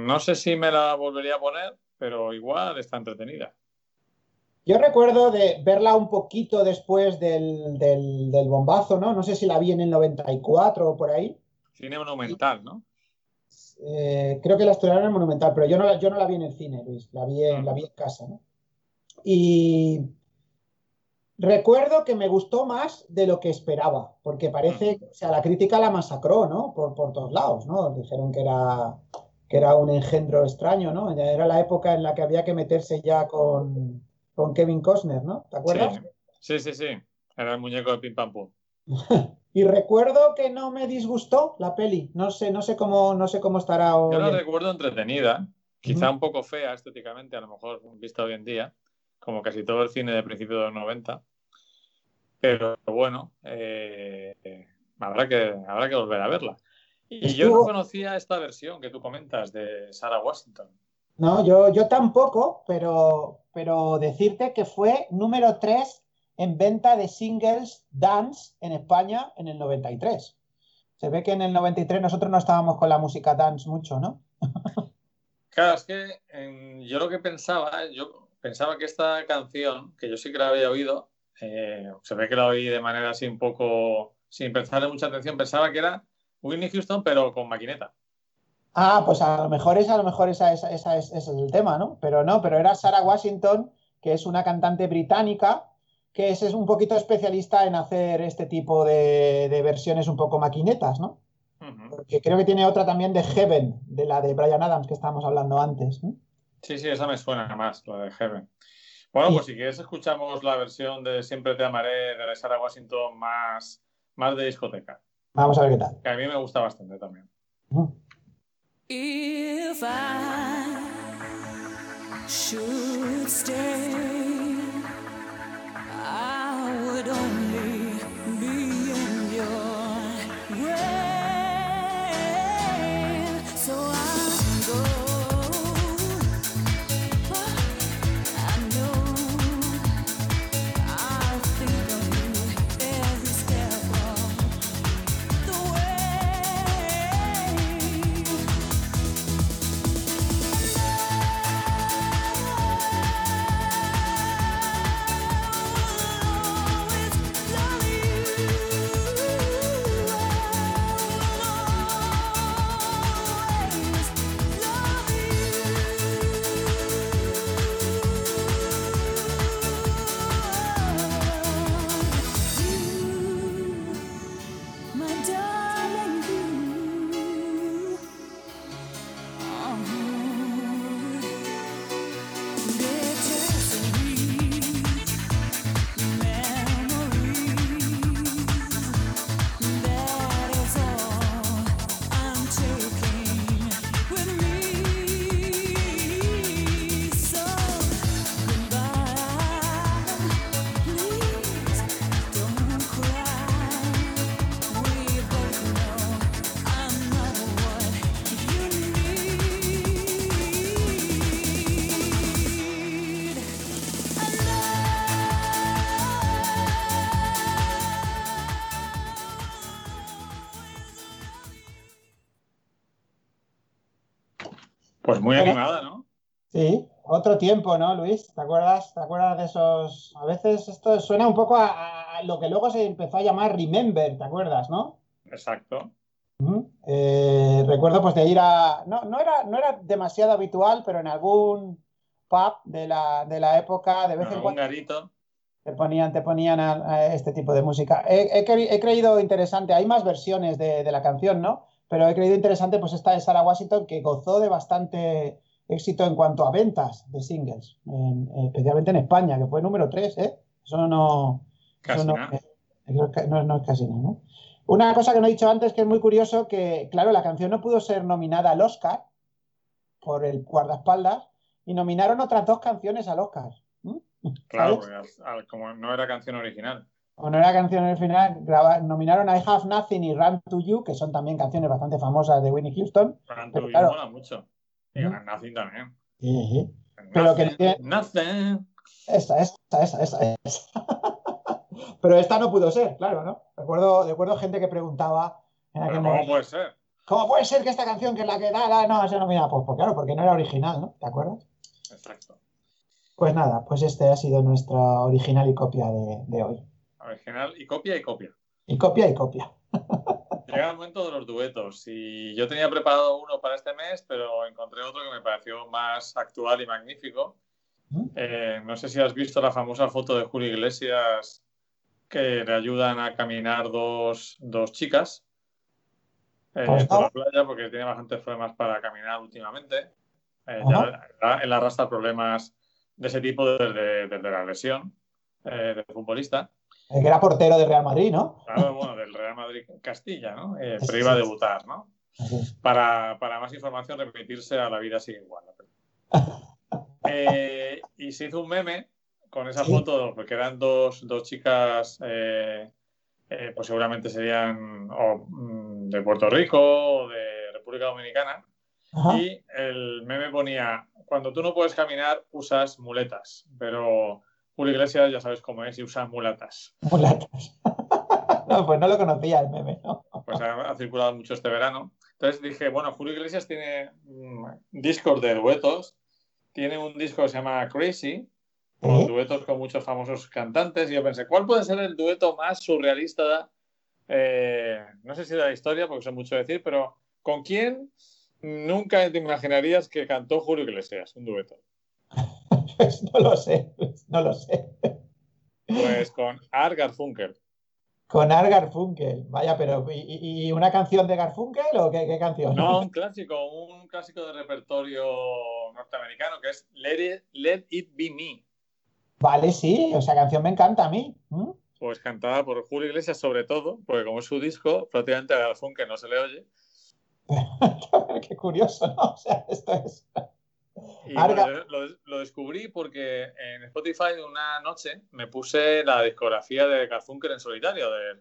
Speaker 2: no sé si me la volvería a poner, pero igual está entretenida.
Speaker 1: Yo recuerdo de verla un poquito después del, del, del bombazo, ¿no? No sé si la vi en el 94 o por ahí.
Speaker 2: Cine monumental, ¿no?
Speaker 1: Eh, creo que la estrenaron en el Monumental, pero yo no, la- yo no la vi en el cine, Luis, la vi en, la vi en casa, ¿no? Y recuerdo que me gustó más de lo que esperaba, porque parece, o sea, la crítica la masacró, ¿no? Por, por todos lados, ¿no? Dijeron que era, que era un engendro extraño, ¿no? Era la época en la que había que meterse ya con, con Kevin Costner, ¿no? ¿Te acuerdas?
Speaker 2: Sí, sí, sí. Era el muñeco de Pim Pam Pum.
Speaker 1: Y recuerdo que no me disgustó la peli. No sé, no sé cómo, no sé cómo estará hoy.
Speaker 2: Yo la recuerdo entretenida, quizá un poco fea estéticamente, a lo mejor vista hoy en día, como casi todo el cine de principios de los 90. pero bueno, eh, habrá, que, habrá que volver a verla. Y yo no conocía esta versión que tú comentas de Sarah Washington.
Speaker 1: No, yo, yo tampoco, pero, pero decirte que fue número 3 en venta de singles dance en España en el 93. Se ve que en el 93 nosotros no estábamos con la música dance mucho, ¿no?
Speaker 2: Claro, es que yo lo que pensaba, yo pensaba que esta canción, que yo sí que la había oído, eh, se ve que la oí de manera así un poco, sin prestarle mucha atención, pensaba que era Whitney Houston, pero con maquineta.
Speaker 1: Ah, pues a lo mejor es, a lo mejor esa, esa, esa es, ese es el tema, ¿no? Pero no, pero era Sarah Washington, que es una cantante británica, que es, es un poquito especialista en hacer este tipo de, de versiones un poco maquinetas, ¿no? Porque creo que tiene otra también de Heaven, de la de Brian Adams que estábamos hablando antes. ¿no?
Speaker 2: Sí, sí, esa me suena más, la de Heaven. Bueno, pues si quieres escuchamos la versión de Siempre te amaré de Sarah Washington más, más de discoteca,
Speaker 1: Vamos a ver qué tal.
Speaker 2: que a mí me gusta bastante también.
Speaker 1: Ujú.
Speaker 3: If I should stay, I would only
Speaker 2: muy animada, ¿no?
Speaker 1: Sí, otro tiempo, ¿no, Luis? ¿Te acuerdas? ¿Te acuerdas de esos? A veces esto suena un poco a, a lo que luego se empezó a llamar Remember, ¿te acuerdas, no?
Speaker 2: Exacto.
Speaker 1: Eh, recuerdo pues de ir a... No, no era, no era demasiado habitual, pero en algún pub de la, de la época, de vez en cuando
Speaker 2: garito.
Speaker 1: te ponían, te ponían a, a este tipo de música. He, he cre- he creído interesante, hay más versiones de, de la canción, ¿no? Pero he creído interesante pues esta de Sarah Washington que gozó de bastante éxito en cuanto a ventas de singles, en- especialmente en España, que fue número 3, ¿eh? Eso no...
Speaker 2: Casi
Speaker 1: eso no,
Speaker 2: nada.
Speaker 1: ca- no- no es casi nada, ¿no? Una cosa que no he dicho antes que es muy curioso, que claro, la canción no pudo ser nominada al Oscar por el guardaespaldas y nominaron otras dos canciones al Oscar. ¿m?
Speaker 2: Claro, porque como no era canción original.
Speaker 1: O no era canción en el final, graba- nominaron I Have Nothing y Run to You, que son también canciones bastante famosas de Whitney Houston.
Speaker 2: Run
Speaker 1: Pero
Speaker 2: to You
Speaker 1: claro.
Speaker 2: mola mucho. Y
Speaker 1: Ujú.
Speaker 2: Nothing también.
Speaker 1: Pero que
Speaker 2: Nothing,
Speaker 1: tiene-
Speaker 2: nothing.
Speaker 1: Esa, esa, esa, esa, esa. Pero esta no pudo ser, claro, ¿no? Recuerdo, recuerdo gente que preguntaba en aquel
Speaker 2: Pero ¿Cómo
Speaker 1: momento,
Speaker 2: puede ser?
Speaker 1: ¿cómo puede ser que esta canción que es la que da, da, no se nomina? Pues, pues claro, porque no era original, ¿no? ¿Te acuerdas?
Speaker 2: Exacto.
Speaker 1: Pues nada, pues este ha sido nuestra original y copia de, de hoy.
Speaker 2: Original y copia y copia.
Speaker 1: Y copia y copia.
Speaker 2: Llega el momento de los duetos y yo tenía preparado uno para este mes, pero encontré otro que me pareció más actual y magnífico.
Speaker 1: ¿Mm?
Speaker 2: Eh, no sé si has visto la famosa foto de Julio Iglesias que le ayudan a caminar dos, dos chicas eh, por la playa porque tiene bastantes problemas para caminar últimamente. Eh, ya- él arrastra problemas de ese tipo desde, desde la lesión eh, de futbolista.
Speaker 1: El que era portero de Real Madrid, ¿no?
Speaker 2: Claro, bueno, del Real Madrid Castilla, ¿no? Eh, pero iba a debutar, ¿no? Para, para más información, remitirse a La vida sigue igual. Eh, y se hizo un meme con esa foto, porque eran dos, dos chicas, eh, eh, pues seguramente serían o, mm, de Puerto Rico o de República Dominicana.
Speaker 1: Ajá.
Speaker 2: Y el meme ponía, cuando tú no puedes caminar, usas muletas, pero Julio Iglesias ya sabes cómo es y usa mulatas.
Speaker 1: Mulatas. No, pues no lo conocía el meme, ¿no?
Speaker 2: Pues ha, ha circulado mucho este verano. Entonces dije, bueno, Julio Iglesias tiene mm, discos de duetos, tiene un disco que se llama Crazy, con
Speaker 1: ¿Eh?
Speaker 2: duetos con muchos famosos cantantes, y yo pensé, ¿cuál puede ser el dueto más surrealista? eh, no sé si de la historia, porque sé mucho decir, pero ¿con quién nunca te imaginarías que cantó Julio Iglesias un dueto?
Speaker 1: Pues no lo sé, pues no lo sé.
Speaker 2: Pues con Art Garfunkel.
Speaker 1: Con Art Garfunkel, vaya, pero ¿y, y- una canción de Garfunkel o qué, qué canción?
Speaker 2: No, un clásico, un clásico de repertorio norteamericano que es Let It, Let It Be Me.
Speaker 1: Vale, sí, esa canción me encanta a mí. ¿Mm?
Speaker 2: Pues cantada por Julio Iglesias sobre todo, porque como es su disco, prácticamente a Garfunkel no se le oye.
Speaker 1: qué curioso, ¿no? O sea, esto es.
Speaker 2: Y yo lo, lo descubrí porque en Spotify una noche me puse la discografía de Garfunkel en solitario, de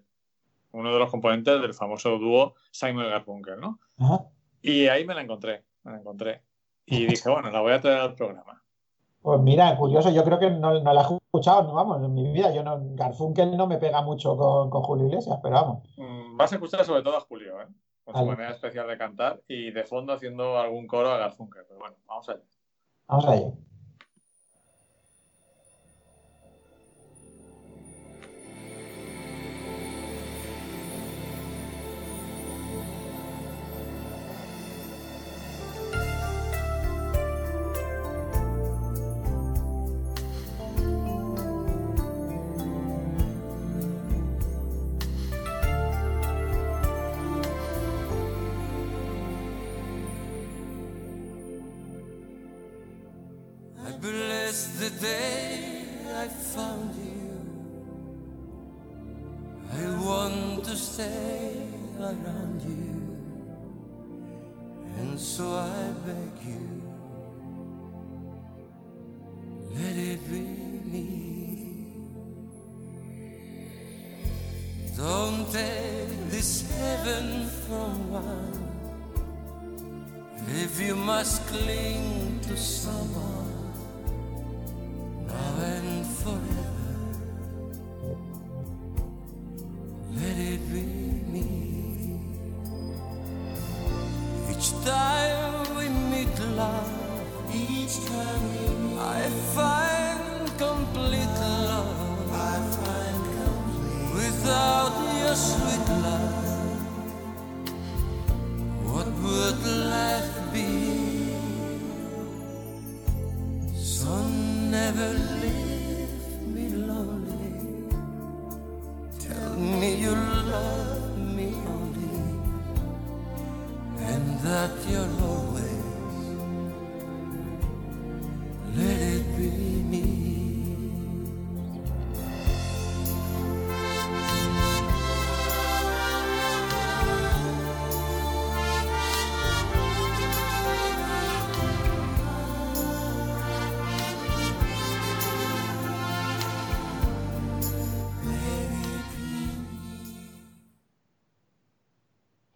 Speaker 2: uno de los componentes del famoso dúo Simon Garfunkel, ¿no?
Speaker 1: Ajá.
Speaker 2: Y ahí me la encontré, me la encontré. Y dije, bueno, la voy a traer al programa.
Speaker 1: Pues mira, curioso, yo creo que no, no la he escuchado, no, vamos, en mi vida. Yo no, Garfunkel no me pega mucho con, con Julio Iglesias, pero vamos.
Speaker 2: Mm, Vas a escuchar sobre todo a Julio, ¿eh? Con su manera especial de cantar y de fondo haciendo algún coro a Garfunkel. Pero bueno, vamos allá.
Speaker 1: Vamos a
Speaker 4: I bless the day I found you. I want to stay around you. And so I beg you,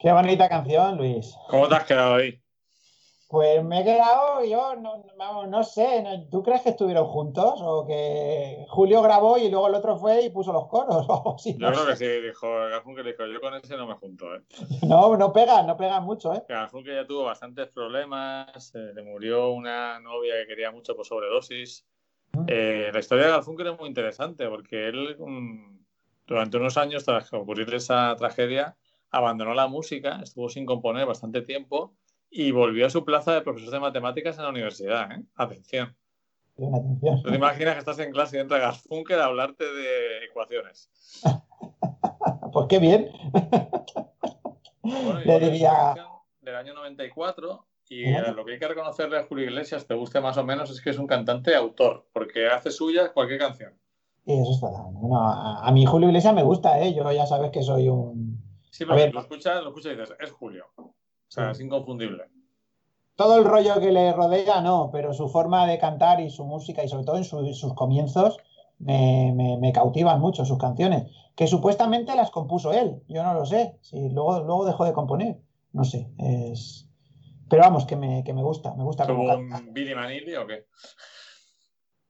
Speaker 1: Qué bonita canción, Luis.
Speaker 2: ¿Cómo te has quedado ahí?
Speaker 1: Pues me he quedado, yo no, no sé. ¿tú crees que estuvieron juntos o que Julio grabó y luego el otro fue y puso los coros o?
Speaker 2: Yo
Speaker 1: No,
Speaker 2: creo que sí, dijo Garfunkel, dijo, yo con ese no me junto, ¿eh?
Speaker 1: no, no pegan, no pegan mucho, ¿eh?
Speaker 2: Garfunkel ya tuvo bastantes problemas, eh, le murió una novia que quería mucho por sobredosis. Eh, la historia de Garfunkel es muy interesante porque él, mm, durante unos años, tras ocurrir esa tragedia, abandonó la música, estuvo sin componer bastante tiempo y volvió a su plaza de profesor de matemáticas en la universidad. ¿eh? Atención.
Speaker 1: Bien, atención.
Speaker 2: ¿Tú te imaginas que estás en clase y entra Garfunkel a hablarte de ecuaciones?
Speaker 1: Pues qué bien.
Speaker 2: Bueno,
Speaker 1: Le diría-
Speaker 2: del año 94 y eh, lo que hay que reconocerle a Julio Iglesias, te guste más o menos, es que es un cantante autor, porque hace suya cualquier canción.
Speaker 1: Y eso está. Bueno, a, a mí Julio Iglesias me gusta, ¿eh? Yo ya sabes que soy un.
Speaker 2: Sí,
Speaker 1: ver.
Speaker 2: lo escuchas, lo escuchas y dices, es Julio. O sea, es inconfundible.
Speaker 1: Todo el rollo que le rodea, no, pero su forma de cantar y su música, y sobre todo en su- sus comienzos, me, me- me cautivan mucho sus canciones, que supuestamente las compuso él, yo no lo sé, si luego, luego dejó de componer, no sé, es... Pero vamos, que me, que me gusta, me gusta como
Speaker 2: ¿Tuvo un Billy Manili o qué?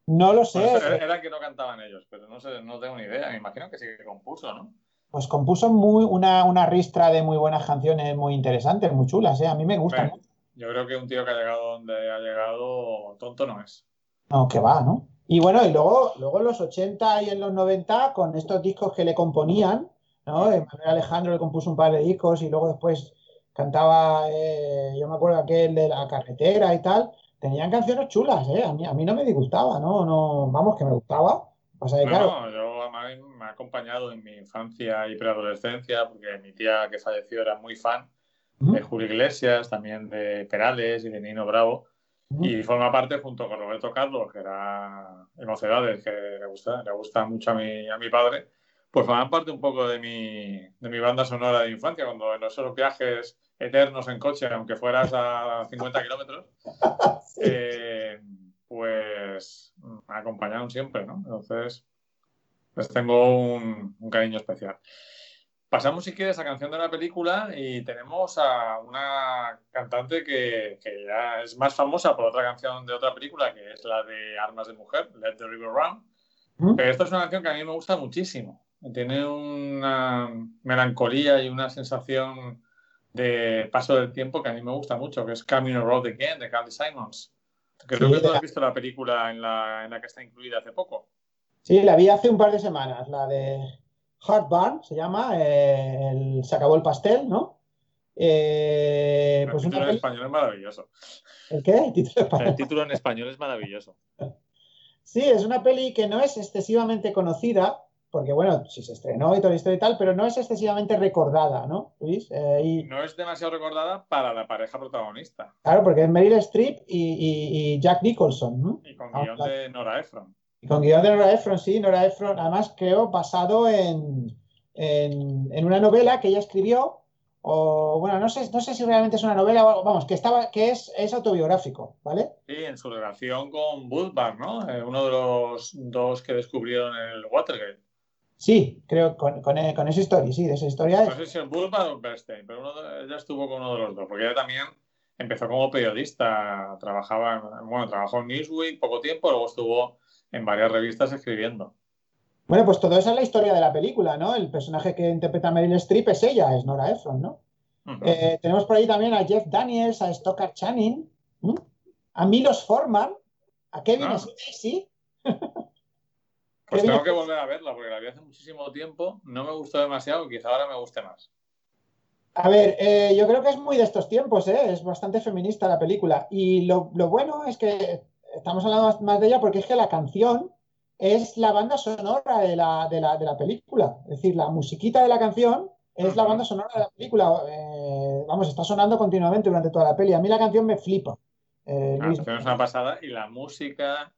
Speaker 1: No lo sé,
Speaker 2: Bueno, era era que no cantaban ellos, pero no sé, no tengo ni idea. Me imagino que sí que compuso, ¿no?
Speaker 1: Pues compuso muy, una, una ristra de muy buenas canciones muy interesantes, muy chulas, ¿eh? A mí me gustan mucho.
Speaker 2: Yo creo que un tío que ha llegado donde ha llegado, tonto no es.
Speaker 1: No, que va, ¿no? Y bueno, y luego, luego en los 80 y en los 90, con estos discos que le componían, ¿no? Eh, Manuel Alejandro le compuso un par de discos y luego después cantaba, eh, yo me acuerdo aquel de la carretera y tal. Tenían canciones chulas, ¿eh? A mí, a mí no me disgustaba, ¿no? No, vamos, que me gustaba. Pasa que,
Speaker 2: No,
Speaker 1: claro,
Speaker 2: no, yo acompañado en mi infancia y preadolescencia, porque mi tía que falleció era muy fan de Julio Iglesias, también de Perales y de Nino Bravo. Y forma parte junto con Roberto Carlos, que era Mocedades, que le gusta, le gusta mucho a mi, a mi padre, pues forman parte un poco de mi, de mi banda sonora de infancia, cuando en esos viajes eternos en coche, aunque fueras a 50 kilómetros, eh, pues me acompañaron siempre, ¿no? Entonces, les tengo un, un cariño especial. Pasamos, si quieres, a canción de la película y tenemos a una cantante que, que ya es más famosa por otra canción de otra película, que es la de Armas de Mujer, Let the River Run.
Speaker 1: Ujú.
Speaker 2: Pero esta es una canción que a mí me gusta muchísimo. Tiene una melancolía y una sensación de paso del tiempo que a mí me gusta mucho, que es Coming Road Again de Carly Simons. Creo
Speaker 1: Sí,
Speaker 2: que tú has visto la película en la, en la que está incluida hace poco.
Speaker 1: Sí, la vi hace un par de semanas, la de Heart Barn, se llama, eh, el- se acabó el pastel, ¿no? Eh,
Speaker 2: El
Speaker 1: pues una
Speaker 2: título en español es maravilloso.
Speaker 1: ¿El qué? El título.
Speaker 2: El en español es maravilloso.
Speaker 1: Sí, es una peli que no es excesivamente conocida, porque bueno, sí se estrenó y toda la historia y tal, pero no es excesivamente recordada, ¿no, Luis? Eh, y
Speaker 2: No es demasiado recordada para la pareja protagonista.
Speaker 1: claro, porque es Meryl Streep y, y- y Jack Nicholson, ¿no?
Speaker 2: Y con
Speaker 1: Ah,
Speaker 2: guion
Speaker 1: claro.
Speaker 2: de Nora Ephron.
Speaker 1: Y con guion de Nora Ephron, sí, Nora Ephron, además creo basado en, en, en una novela que ella escribió, o bueno, no sé, no sé si realmente es una novela, vamos, que estaba, que es, es autobiográfico, ¿vale?
Speaker 2: Sí, en su relación con Woodbar, ¿no? Eh, uno de los dos que descubrieron el Watergate.
Speaker 1: Sí, creo, con, con, con esa historia, sí, de esa historia.
Speaker 2: No sé si el Woodbar o Bernstein, pero uno de- ella estuvo con uno de los dos, porque ella también empezó como periodista, trabajaba, en- bueno, trabajó en Newsweek poco tiempo, luego estuvo en varias revistas escribiendo.
Speaker 1: Bueno, pues todo eso es la historia de la película, ¿no? El personaje que interpreta Meryl Streep es ella, es Nora Ephron, ¿no? Eh, tenemos por ahí también a Jeff Daniels, a Stockard Channing, ¿m? a Milos Forman, a Kevin
Speaker 2: Ah.
Speaker 1: Spacey.
Speaker 2: Pues tengo que volver a verla, porque la vi hace muchísimo tiempo, no me gustó demasiado, quizá ahora me guste más.
Speaker 1: A ver, eh, yo creo que es muy de estos tiempos, ¿eh? Es bastante feminista la película. Y lo, lo bueno es que estamos hablando más, de ella porque es que la canción es la banda sonora de la, de la, de la película. Es decir, la musiquita de la canción es la banda sonora de la película. Eh, vamos, está sonando continuamente durante toda la peli. A mí la canción me flipa. Eh,
Speaker 2: La
Speaker 1: Luis,
Speaker 2: canción es una pasada y la música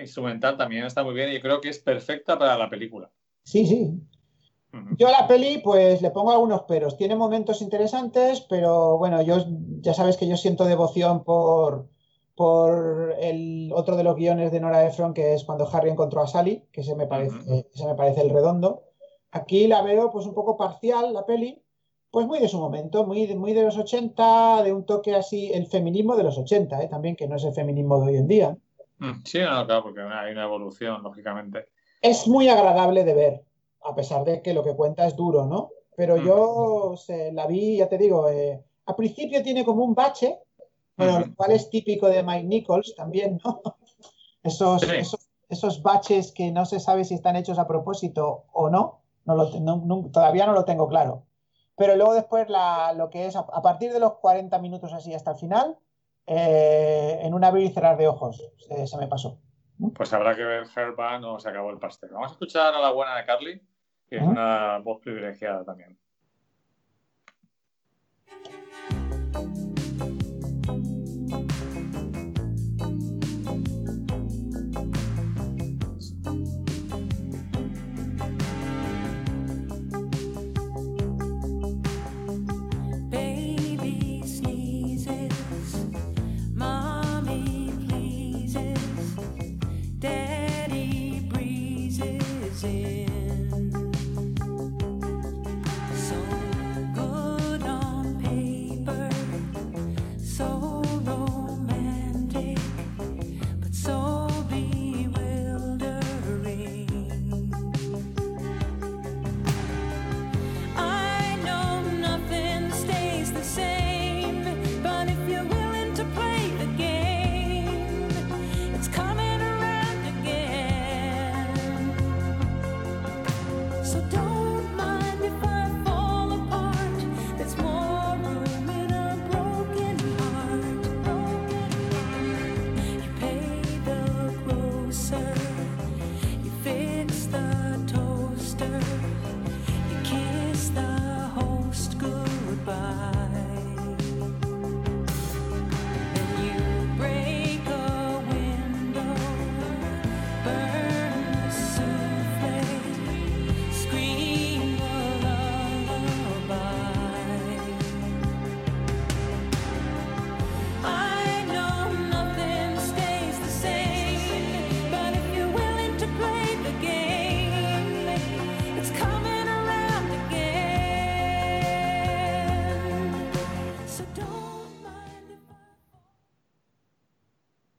Speaker 2: instrumental también está muy bien y yo creo que es perfecta para la película.
Speaker 1: sí, sí. Yo a la peli, pues le pongo algunos peros. Tiene momentos interesantes, pero bueno, yo ya sabes que yo siento devoción por, por el otro de los guiones de Nora Ephron, que es cuando Harry encontró a Sally, que se me parece,
Speaker 2: Ujú.
Speaker 1: se me parece el redondo. Aquí la veo pues un poco parcial, la peli, pues muy de su momento, muy, de- muy de los 80, de un toque así, el feminismo de los 80, ¿eh? también, que no es el feminismo de hoy en día.
Speaker 2: Mm, Sí, no, claro, porque hay una evolución, lógicamente.
Speaker 1: es muy agradable de ver, a pesar de que lo que cuenta es duro, ¿no? Pero
Speaker 2: Mm.
Speaker 1: yo se, la vi, ya te digo, eh, al principio tiene como un bache, bueno, lo cual es típico de Mike Nichols también, ¿no? Esos,
Speaker 2: Sí.
Speaker 1: esos, esos baches que no se sabe si están hechos a propósito o no, no lo, no- no- todavía no lo tengo claro. Pero luego después la, lo que es a, a partir de los 40 minutos así hasta el final, eh, en un abrir y cerrar de ojos, se, se me pasó.
Speaker 2: Pues habrá que ver Herban o se acabó el pastel. Vamos a escuchar a la buena de Carly, que es una voz privilegiada también.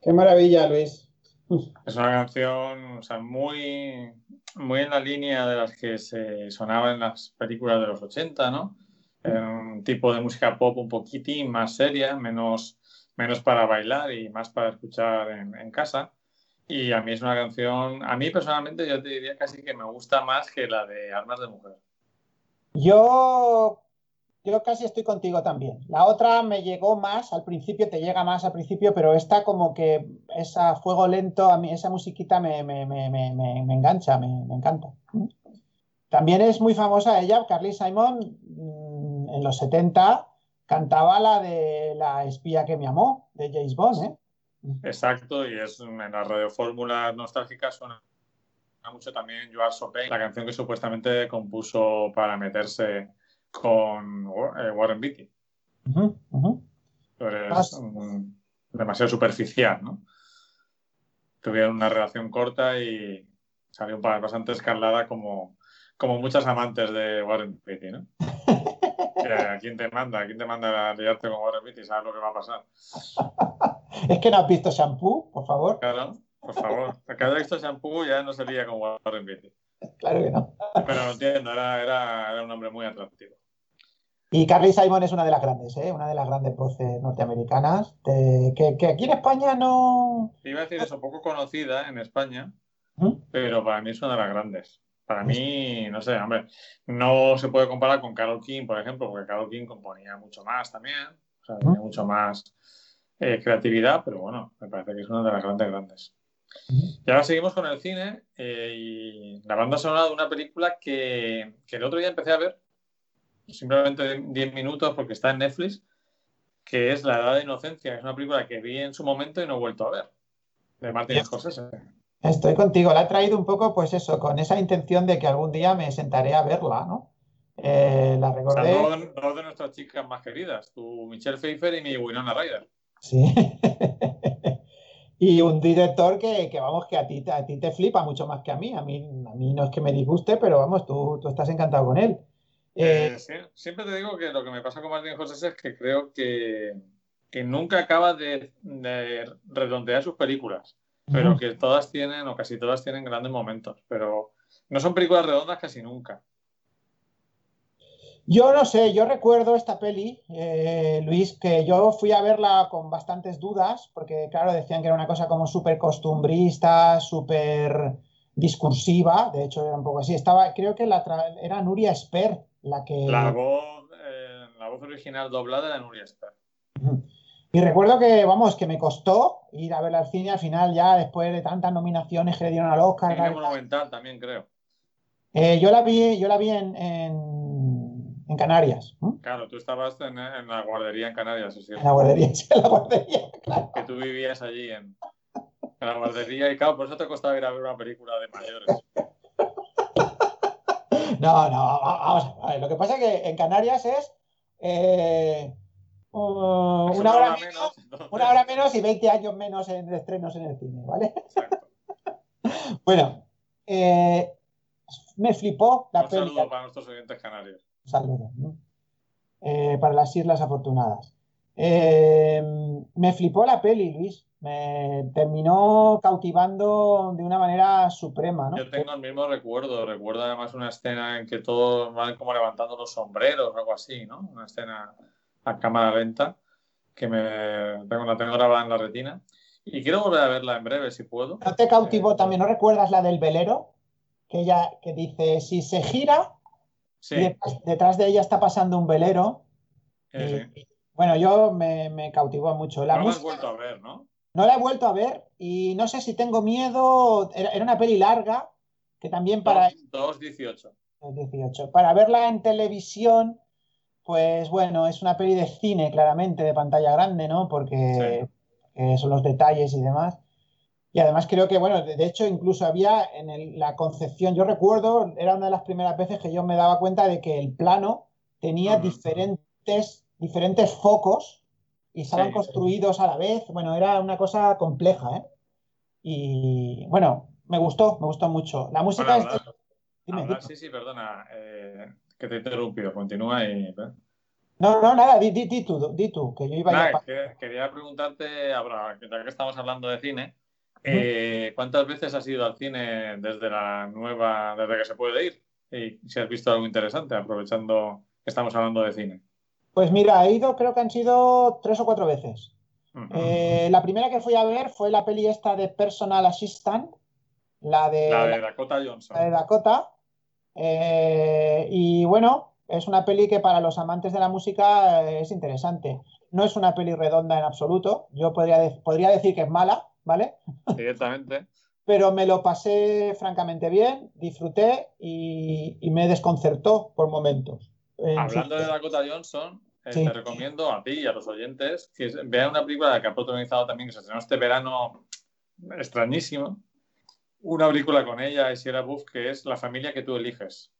Speaker 1: Qué maravilla, Luis.
Speaker 2: Es una canción, o sea, muy, muy en la línea de las que se sonaba en las películas de los 80, ¿no? Eh, un tipo de música pop un poquitín más seria, menos, menos para bailar y más para escuchar en, en casa. Y a mí es una canción, a mí personalmente yo te diría casi que me gusta más que la de Armas de Mujer.
Speaker 1: Yo, yo casi estoy contigo también. La otra me llegó más al principio, te llega más al principio, pero esta como que esa fuego lento, a mí esa musiquita me, me, me, me, engancha, me, encanta. También es muy famosa ella, Carly Simon, mm, en los 70 cantaba la de La espía que me amó, de James Bond, ¿eh?
Speaker 2: Exacto, y es en las radiofórmulas nostálgicas suena mucho también So Pain, la canción que supuestamente compuso para meterse con eh, Warren Beatty. Eres
Speaker 1: Más-
Speaker 2: mm, demasiado superficial, ¿no? Tuvieron una relación corta y salió ba- bastante escalada como, como muchas amantes de Warren Beatty, ¿no? Que, ¿A quién te manda? ¿A quién te manda a liarte con Warren Beatty? ¿Sabes lo que va a pasar?
Speaker 1: Es que no has visto Shampoo, por favor.
Speaker 2: Claro, por favor. Cada visto shampoo ya no se lía con Warren Beatty.
Speaker 1: Claro que no.
Speaker 2: Pero lo entiendo, era, era, era un hombre muy atractivo.
Speaker 1: Y Carly Simon es una de las grandes, ¿eh? Una de las grandes voces norteamericanas, de- que, que aquí en España no...
Speaker 2: Iba a decir eso, poco conocida en España,
Speaker 1: ¿Mm?
Speaker 2: pero para mí es una de las grandes. Para mí, no sé, hombre, no se puede comparar con Carol King, por ejemplo, porque Carol King componía mucho más también, o sea, tenía mucho más eh, creatividad, pero bueno, me parece que es una de las grandes, grandes. Y ahora seguimos con el cine eh, y la banda sonora de una película que, que el otro día empecé a ver, simplemente 10 minutos porque está en Netflix, que es La Edad de Inocencia. Es una película que vi en su momento y no he vuelto a ver, de Martin. Scorsese.
Speaker 1: Estoy contigo, la he traído un poco, pues eso, con esa intención de que algún día me sentaré a verla, ¿no? Eh, la
Speaker 2: O sea,
Speaker 1: recordé,
Speaker 2: dos, dos de nuestras chicas más queridas, tu Michelle Pfeiffer y mi Winona Ryder.
Speaker 1: sí. Y un director que, que, vamos, que a ti, a ti te flipa mucho más que a mí. A mí, a mí no es que me disguste, pero vamos, tú, tú estás encantado con él.
Speaker 2: Eh,
Speaker 1: Eh,
Speaker 2: siempre te digo que lo que me pasa con Martin Scorsese es que creo que, que nunca acaba de, de redondear sus películas. pero que todas tienen, o casi todas tienen grandes momentos, pero no son películas redondas casi nunca.
Speaker 1: Yo no sé, yo recuerdo esta peli, eh, Luis, que yo fui a verla con bastantes dudas, porque claro, decían que era una cosa como súper costumbrista, súper discursiva, de hecho era un poco así. Estaba, creo que la era Nuria Esper la que...
Speaker 2: La voz, eh, la voz original doblada de Nuria Esper.
Speaker 1: Y recuerdo que, vamos, que me costó ir a verla al cine al final, ya después de tantas nominaciones que le dieron al Oscar.
Speaker 2: Cine
Speaker 1: tal,
Speaker 2: monumental también creo.
Speaker 1: Eh, yo la vi, yo la vi en, en, en Canarias.
Speaker 2: Claro, tú estabas en, en la guardería en Canarias,
Speaker 1: en la guardería, sí, en la guardería, claro.
Speaker 2: que tú vivías allí en, en la guardería y claro, por eso te costaba ir a ver una película de mayores.
Speaker 1: No, no, va- vamos a ver. Lo que pasa es que en Canarias es eh, uh, una hora menos,
Speaker 2: entonces-
Speaker 1: una hora menos y 20 años menos en estrenos en el cine, ¿vale?
Speaker 2: Exacto.
Speaker 1: Bueno, eh, me flipó la
Speaker 2: Un saludo para nuestros oyentes canarios.
Speaker 1: Un saludo, ¿no? Eh, para las Islas Afortunadas. Eh, me flipó la peli, Luis. Me terminó cautivando de una manera suprema, ¿no?
Speaker 2: Yo tengo el mismo recuerdo. Recuerdo además una escena en que todos van como levantando los sombreros o algo así, ¿no? Una escena a cámara lenta que me tengo, la tengo grabada en la retina. Y quiero volver a verla en breve, si puedo.
Speaker 1: ¿No te cautivó
Speaker 2: Eh,
Speaker 1: también? ¿No recuerdas la del velero? Que ella que dice, si se gira,
Speaker 2: Sí,
Speaker 1: detrás, detrás de ella está pasando un velero. y-
Speaker 2: sí.
Speaker 1: Bueno, yo me, me cautivó mucho. La
Speaker 2: No la has vuelto a ver, ¿no?
Speaker 1: No la he vuelto a ver y no sé si tengo miedo. Era, una peli larga que también para
Speaker 2: 2.18.
Speaker 1: 18. Para verla en televisión, pues bueno, es una peli de cine, claramente, de pantalla grande, ¿no? Porque son los detalles y demás. Y además creo que, bueno, de, hecho, incluso había en el- la concepción, yo recuerdo, era una de las primeras veces que yo me daba cuenta de que el plano tenía diferentes, diferentes focos y estaban
Speaker 2: Sí.
Speaker 1: construidos a la vez. Bueno, era una cosa compleja, ¿eh? Y bueno, me gustó, me gustó mucho. La música es
Speaker 2: hablar-
Speaker 1: Dime,
Speaker 2: hablar-
Speaker 1: dime.
Speaker 2: sí, sí, perdona, eh, que te he interrumpido. Continúa y.
Speaker 1: No, no, nada, di, di- di tú, di tú, que yo iba
Speaker 2: Nada,
Speaker 1: pa-
Speaker 2: que- quería preguntarte, ahora, ya que estamos hablando de cine, eh, ¿cuántas veces has ido al cine desde la nueva, desde que se puede ir? Y si has visto algo interesante, aprovechando que estamos hablando de cine.
Speaker 1: Pues mira, he ido, creo que han sido tres o cuatro veces.
Speaker 2: Ujú.
Speaker 1: Eh, la primera que fui a ver fue la peli esta de Personal Assistant, la de,
Speaker 2: la de Dakota Johnson.
Speaker 1: la de Dakota. Eh, y bueno, es una peli que para los amantes de la música eh, es interesante. No es una peli redonda en absoluto. Yo podría, de- podría decir que es mala, ¿vale?
Speaker 2: Directamente.
Speaker 1: Pero me lo pasé francamente bien, disfruté y, y me desconcertó por momentos. En
Speaker 2: Hablando de Dakota Johnson, eh,
Speaker 1: Sí.
Speaker 2: te recomiendo a ti y a los oyentes que vean una película que ha protagonizado también, que se estrenó este verano extrañísimo. Una película con ella y Sierra Buff, que es La familia que tú eliges.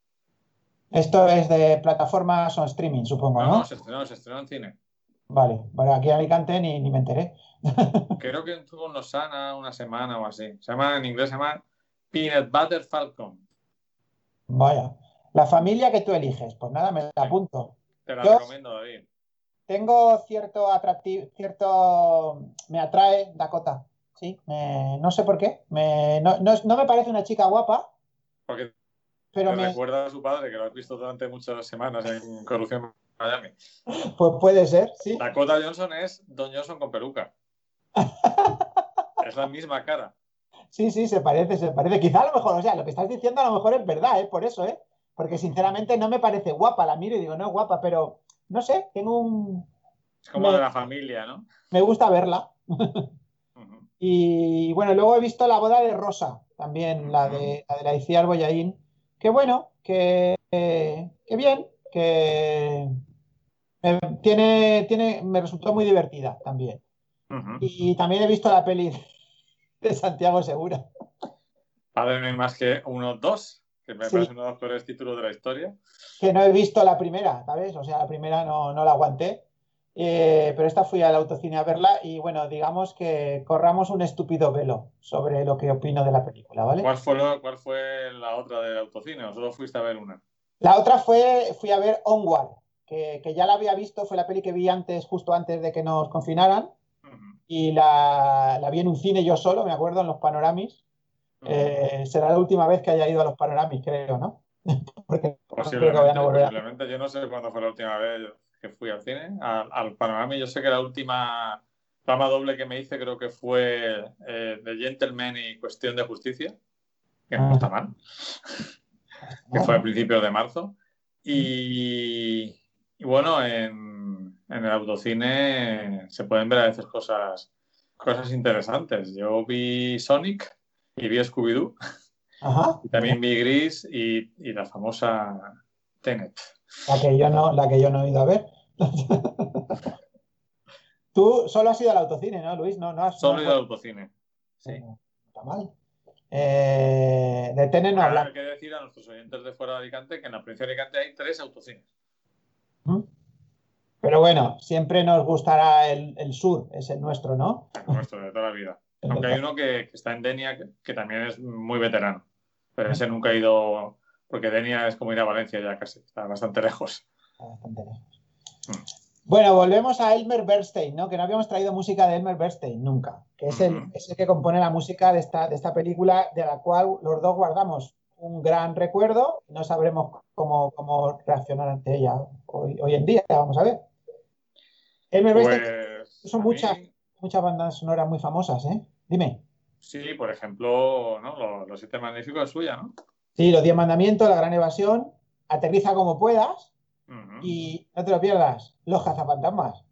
Speaker 1: Esto es de plataformas o streaming, supongo,
Speaker 2: No,
Speaker 1: ¿no?
Speaker 2: no, se estrenó, se estrenó en cine.
Speaker 1: Vale, vale, aquí en Alicante ni, ni me enteré.
Speaker 2: Creo que estuvo en Losana una semana o así. Se llama, en inglés se llama Peanut Butter Falcon.
Speaker 1: Vaya. La familia que tú eliges, pues nada, me la apunto.
Speaker 2: Te la
Speaker 1: Yo-
Speaker 2: recomiendo, David.
Speaker 1: Tengo cierto atractivo, cierto, me atrae Dakota, sí, me- no sé por qué, me, no, no, no me parece una chica guapa,
Speaker 2: Porque
Speaker 1: pero
Speaker 2: te
Speaker 1: me,
Speaker 2: recuerda a su padre, que lo has visto durante muchas semanas en Corrupción Miami.
Speaker 1: pues puede ser, sí.
Speaker 2: Dakota Johnson es Don Johnson con peluca. es la misma cara.
Speaker 1: Sí, sí, se parece, se parece. Quizá a lo mejor, o sea, lo que estás diciendo a lo mejor es verdad, ¿eh? Por eso, ¿eh? Porque sinceramente no me parece guapa, la miro y digo, no es guapa, pero no sé, tengo un...
Speaker 2: Es como
Speaker 1: Me-
Speaker 2: de la familia, ¿no?
Speaker 1: Me gusta verla. Y bueno, luego he visto la boda de Rosa, también la de la de la Iciar Boyaín. Que bueno, que, que bien, que me, tiene, tiene, me resultó muy divertida también. Y también he visto la peli de Santiago Segura.
Speaker 2: Padre no hay más que uno, dos, que me
Speaker 1: Sí.
Speaker 2: parece uno de los peores títulos de la historia.
Speaker 1: que no he visto la primera, ¿sabes? O sea, la primera no, no la aguanté. Eh, pero esta fui al autocine a verla y bueno, digamos que corramos un estúpido velo sobre lo que opino de la película, ¿vale?
Speaker 2: ¿Cuál fue, lo- cuál fue la otra del autocine? ¿O solo fuiste a ver una?
Speaker 1: La otra fue, fui a ver Onward, que, que ya la había visto, fue la peli que vi antes, justo antes de que nos confinaran,
Speaker 2: Ujú.
Speaker 1: y la, la vi en un cine yo solo, me acuerdo, en los panoramis. Eh, será la última vez que haya ido a los panoramis, creo, ¿no? Porque creo que a
Speaker 2: Posiblemente,
Speaker 1: volver
Speaker 2: posiblemente. Yo no sé cuándo fue la última vez que fui al cine. Al, al yo sé que la última trama doble que me hice creo que fue eh, The Gentleman y Cuestión de Justicia, que no
Speaker 1: Ah.
Speaker 2: está mal, que fue a principios de marzo. Y, y bueno, en, en el autocine se pueden ver a veces cosas, cosas interesantes. Yo vi Sonic y vi Scooby-Doo. Y también vi Gris y, y la famosa Tenet.
Speaker 1: La que yo no, la que yo no he ido a ver. Tú solo has ido al autocine, ¿no, Luis? No, no has.
Speaker 2: Solo
Speaker 1: no
Speaker 2: he ido al autocine. Sí.
Speaker 1: Está mal. Eh, de Tenet no
Speaker 2: Ahora
Speaker 1: hablamos.
Speaker 2: hay que decir a nuestros oyentes de fuera de Alicante que en la provincia de Alicante hay tres autocines.
Speaker 1: Pero bueno, siempre nos gustará el, el sur, es el nuestro, ¿no?
Speaker 2: el nuestro de toda la vida. Aunque hay uno que, que está en Denia, que, que también es muy veterano. Pero ese nunca ha ido, porque Denia es como ir a Valencia ya casi, está bastante lejos.
Speaker 1: Está bastante lejos.
Speaker 2: Mm.
Speaker 1: Bueno, volvemos a Elmer Bernstein, ¿no? Que no habíamos traído música de Elmer Bernstein nunca, que es el,
Speaker 2: Ujú.
Speaker 1: es el que compone la música de esta, de esta película, de la cual los dos guardamos un gran recuerdo. No sabremos cómo, cómo reaccionar ante ella hoy, hoy en día, vamos a ver. Elmer Bernstein,
Speaker 2: Pues,
Speaker 1: son
Speaker 2: a mí,
Speaker 1: muchas. muchas bandas sonoras muy famosas, ¿eh? Dime.
Speaker 2: Sí, por ejemplo, ¿no? Los, los siete magníficos es suya, ¿no?
Speaker 1: Sí, Los Diez Mandamientos, La Gran Evasión, Aterriza como puedas y no te lo pierdas, Los Cazafantasmas.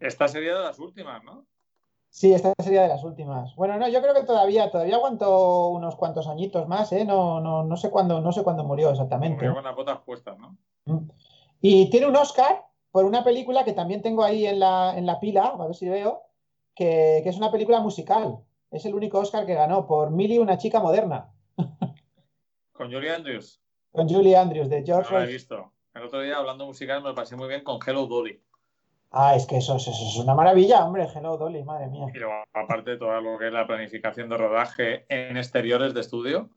Speaker 2: Esta sería de las últimas, ¿no?
Speaker 1: Sí, esta sería de las últimas. Bueno, no, yo creo que todavía, todavía aguantó unos cuantos añitos más, ¿eh? No, no, no sé cuándo, no sé cuándo murió exactamente.
Speaker 2: Murió con las botas puestas, ¿no?
Speaker 1: Y tiene un Oscar por una película que también tengo ahí en la, en la pila, a ver si veo, que, que es una película musical. Es el único Oscar que ganó por Millie, una chica moderna,
Speaker 2: Con Julie Andrews.
Speaker 1: con Julie Andrews de
Speaker 2: No
Speaker 1: George
Speaker 2: la he visto. El otro día, hablando musical, me lo pasé muy bien con Hello Dolly.
Speaker 1: Ah, es que eso, eso- eso es una maravilla, hombre. Hello, Dolly, madre mía.
Speaker 2: Luego, aparte de todo lo que es la planificación de rodaje en exteriores de estudio,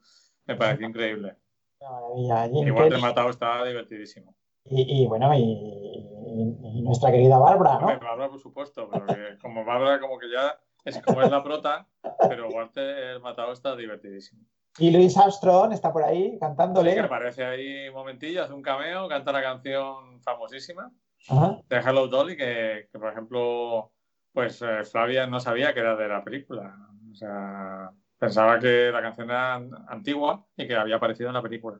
Speaker 2: me pareció increíble.
Speaker 1: Una maravilla. Jim
Speaker 2: Igual te
Speaker 1: Kelly.
Speaker 2: matado está divertidísimo.
Speaker 1: Y, y, bueno, y y- y nuestra querida Bárbara,
Speaker 2: Hombre,
Speaker 1: ¿no?
Speaker 2: Bárbara, por supuesto, pero que como Bárbara, como que ya es como es la prota, pero Walter el matado está divertidísimo.
Speaker 1: Y Louis Armstrong está por ahí
Speaker 2: Sí,
Speaker 1: cantándole.
Speaker 2: que aparece ahí un momentillo, hace un cameo, canta la canción famosísima
Speaker 1: Ajá.
Speaker 2: de Hello Dolly, que, que, por ejemplo, pues eh, Flavia no sabía que era de la película. O sea, pensaba que la canción era an- antigua y que había aparecido en la película.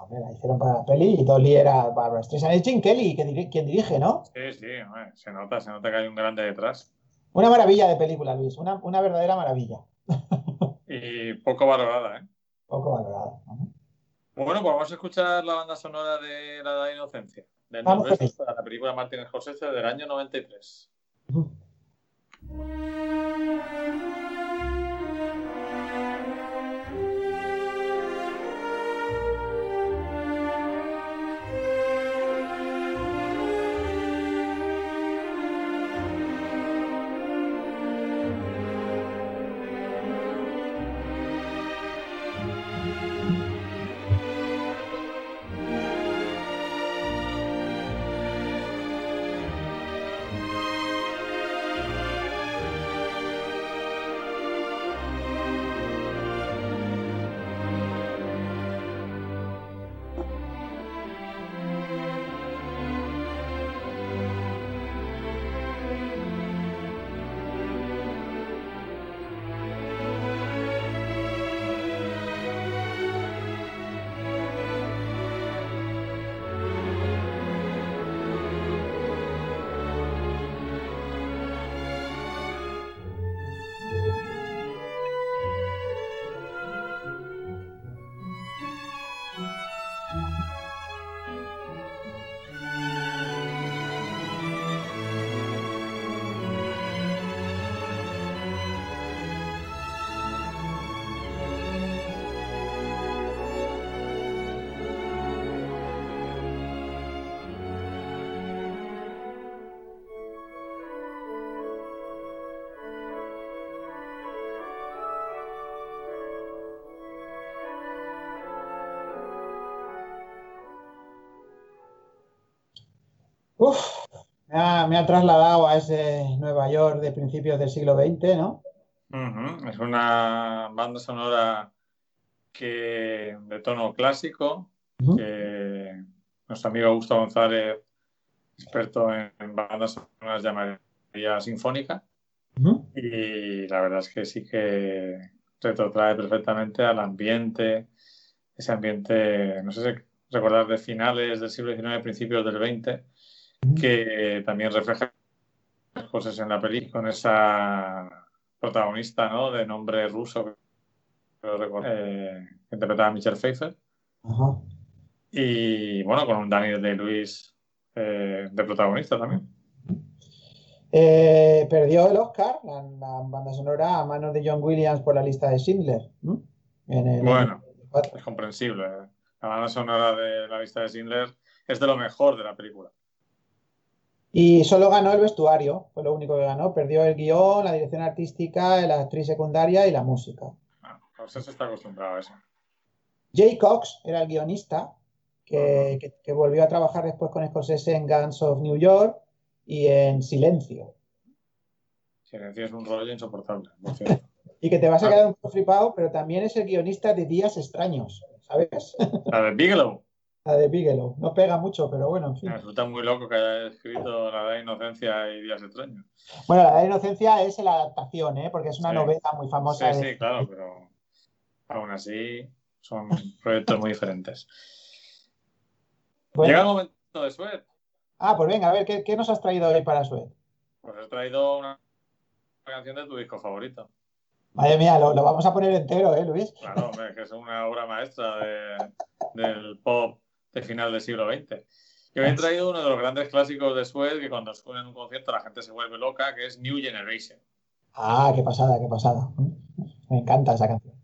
Speaker 1: Hombre, la hicieron para la peli y Dolly era Barbara Streisand. Es Jim Kelly quien dirige, ¿no?
Speaker 2: Sí, sí, hombre, se nota, se nota que hay un grande detrás.
Speaker 1: Una maravilla de película, Luis. Una, una verdadera maravilla.
Speaker 2: Y poco valorada, ¿eh?
Speaker 1: Poco valorada.
Speaker 2: Bueno, pues vamos a escuchar la banda sonora de La Edad de Inocencia, del Norberto, para la película Martin Scorsese del año 93.
Speaker 1: Ujú. Uf, me ha, me ha trasladado a ese Nueva York de principios del siglo XX, ¿no?
Speaker 2: Es una banda sonora que de tono clásico, que nuestro amigo Gustavo González, experto en, en bandas sonoras, llamaría sinfónica.
Speaker 1: Ujú.
Speaker 2: Y la verdad es que sí que retrotrae perfectamente al ambiente, ese ambiente, no sé si recordar de finales del siglo XIX, principios del XX, que también refleja cosas en la película con esa protagonista, ¿no? De nombre ruso, eh, que interpretaba a Michelle Pfeiffer. Y bueno, con un Daniel de Luis eh, de protagonista también.
Speaker 1: Eh, perdió el Oscar, la, la banda sonora, a manos de John Williams por la lista de Schindler. ¿m? En el-
Speaker 2: Bueno, es comprensible. ¿eh? La banda sonora de la lista de Schindler es de lo mejor de la película.
Speaker 1: Y solo ganó el vestuario, fue lo único que ganó. Perdió el guion, la dirección artística, la actriz secundaria y la música.
Speaker 2: Ah, pues eso está acostumbrado a eso.
Speaker 1: Jay Cox era el guionista, que, que- que volvió a trabajar después con Scorsese en Guns of New York y en Silencio.
Speaker 2: Silencio es un rollo insoportable, por cierto.
Speaker 1: Y que te vas a
Speaker 2: Ah.
Speaker 1: quedar un poco flipado, pero también es el guionista de Días Extraños, ¿sabes?
Speaker 2: La de Bigelow.
Speaker 1: La de Bigelow. No pega mucho, pero bueno, en fin.
Speaker 2: Me resulta muy loco que haya escrito La Edad de Inocencia y Días Extraños.
Speaker 1: Bueno, la de Inocencia es la adaptación, ¿eh? Porque es una
Speaker 2: Sí.
Speaker 1: novela muy famosa.
Speaker 2: Sí,
Speaker 1: de-
Speaker 2: sí, claro, pero aún así son proyectos muy diferentes.
Speaker 1: Bueno.
Speaker 2: Llega el momento de Suez.
Speaker 1: Ah, pues venga, a ver, ¿qué, qué nos has traído hoy para Suez?
Speaker 2: Pues he traído una canción de tu disco favorito.
Speaker 1: Madre mía, lo, lo vamos a poner entero, ¿eh, Luis?
Speaker 2: Claro, hombre, que es una obra maestra de- del pop de final del siglo XX. Y hoy he traído uno de los grandes clásicos de Suez que cuando suena en un concierto la gente se vuelve loca, que es New Generation.
Speaker 1: Ah, qué pasada, qué pasada. Me encanta esa canción.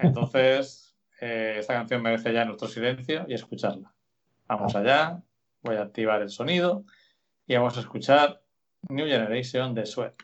Speaker 2: Entonces, eh, esta canción merece ya nuestro silencio y escucharla. Vamos allá, voy a activar el sonido y vamos a escuchar New Generation de Suez.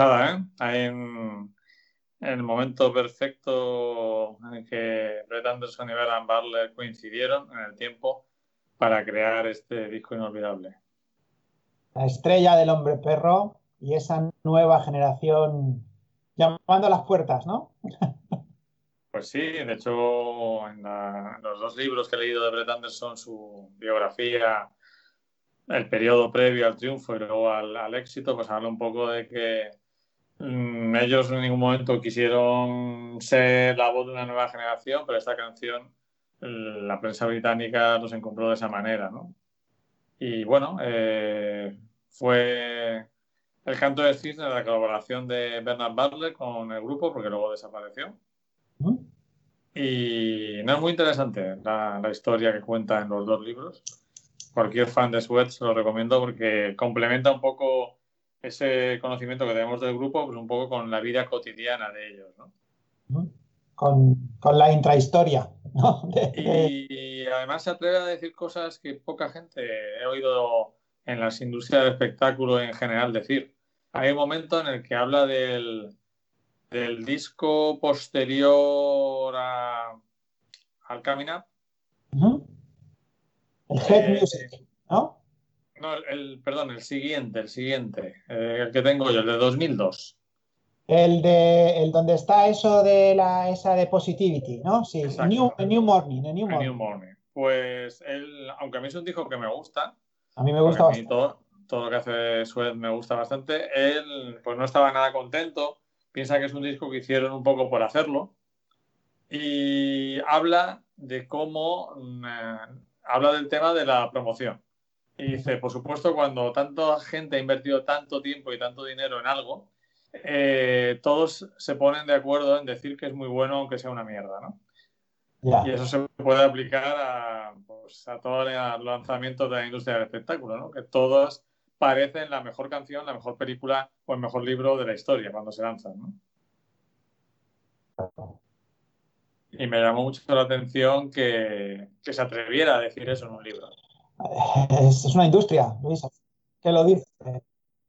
Speaker 2: Pasada, ¿eh? En, en el momento perfecto en que Brett Anderson y Beran Barler coincidieron en el tiempo para crear este disco inolvidable.
Speaker 1: La estrella del hombre perro y esa nueva generación llamando a las puertas, ¿no?
Speaker 2: Pues sí, de hecho, en, la- en los dos libros que he leído de Brett Anderson, su biografía, el periodo previo al triunfo y luego al, al éxito, pues habla un poco de que ellos en ningún momento quisieron ser la voz de una nueva generación, pero esta canción mm, la prensa británica los encontró de esa manera, ¿no? Y bueno, eh, fue el canto del cisne de la colaboración de Bernard Butler con el grupo, porque luego desapareció.
Speaker 1: Ujú.
Speaker 2: Y no es muy interesante la, la historia que cuenta en los dos libros. Cualquier fan de Sweat se lo recomiendo porque complementa un poco ese conocimiento que tenemos del grupo, pues un poco con la vida cotidiana de ellos, ¿no?
Speaker 1: Con, con la intrahistoria, ¿no?
Speaker 2: Y, además se atreve a decir cosas que poca gente he oído en las industrias del espectáculo en general decir. Hay un momento en el que habla del, del disco posterior a, al.
Speaker 1: Ujú. El Head
Speaker 2: Eh,
Speaker 1: Music, ¿no?
Speaker 2: No, el, el- perdón, el siguiente, el siguiente, eh, el que tengo yo, el de 2002.
Speaker 1: El de el donde está eso de la esa de positivity, ¿no? Sí,
Speaker 2: Exacto.
Speaker 1: New, a New Morning, a New
Speaker 2: A
Speaker 1: Morning.
Speaker 2: New Morning. Pues él, aunque a mí es un disco que me gusta,
Speaker 1: A mí me gusta bastante.
Speaker 2: todo, todo lo que hace Sued me gusta bastante, él pues no estaba nada contento, piensa que es un disco que hicieron un poco por hacerlo y habla de cómo, mm, eh, habla del tema de la promoción. Y dice, por supuesto, cuando tanta gente ha invertido tanto tiempo y tanto dinero en algo, eh, todos se ponen de acuerdo en decir que es muy bueno aunque sea una mierda, ¿no? Y eso se puede aplicar a, pues, a todos los lanzamientos de la industria del espectáculo, ¿no? Que todos parecen la mejor canción, la mejor película o el mejor libro de la historia cuando se lanzan, ¿no? Y me llamó mucho la atención que, que se atreviera a decir eso en un libro.
Speaker 1: Es, es una industria, Luis, que lo dice.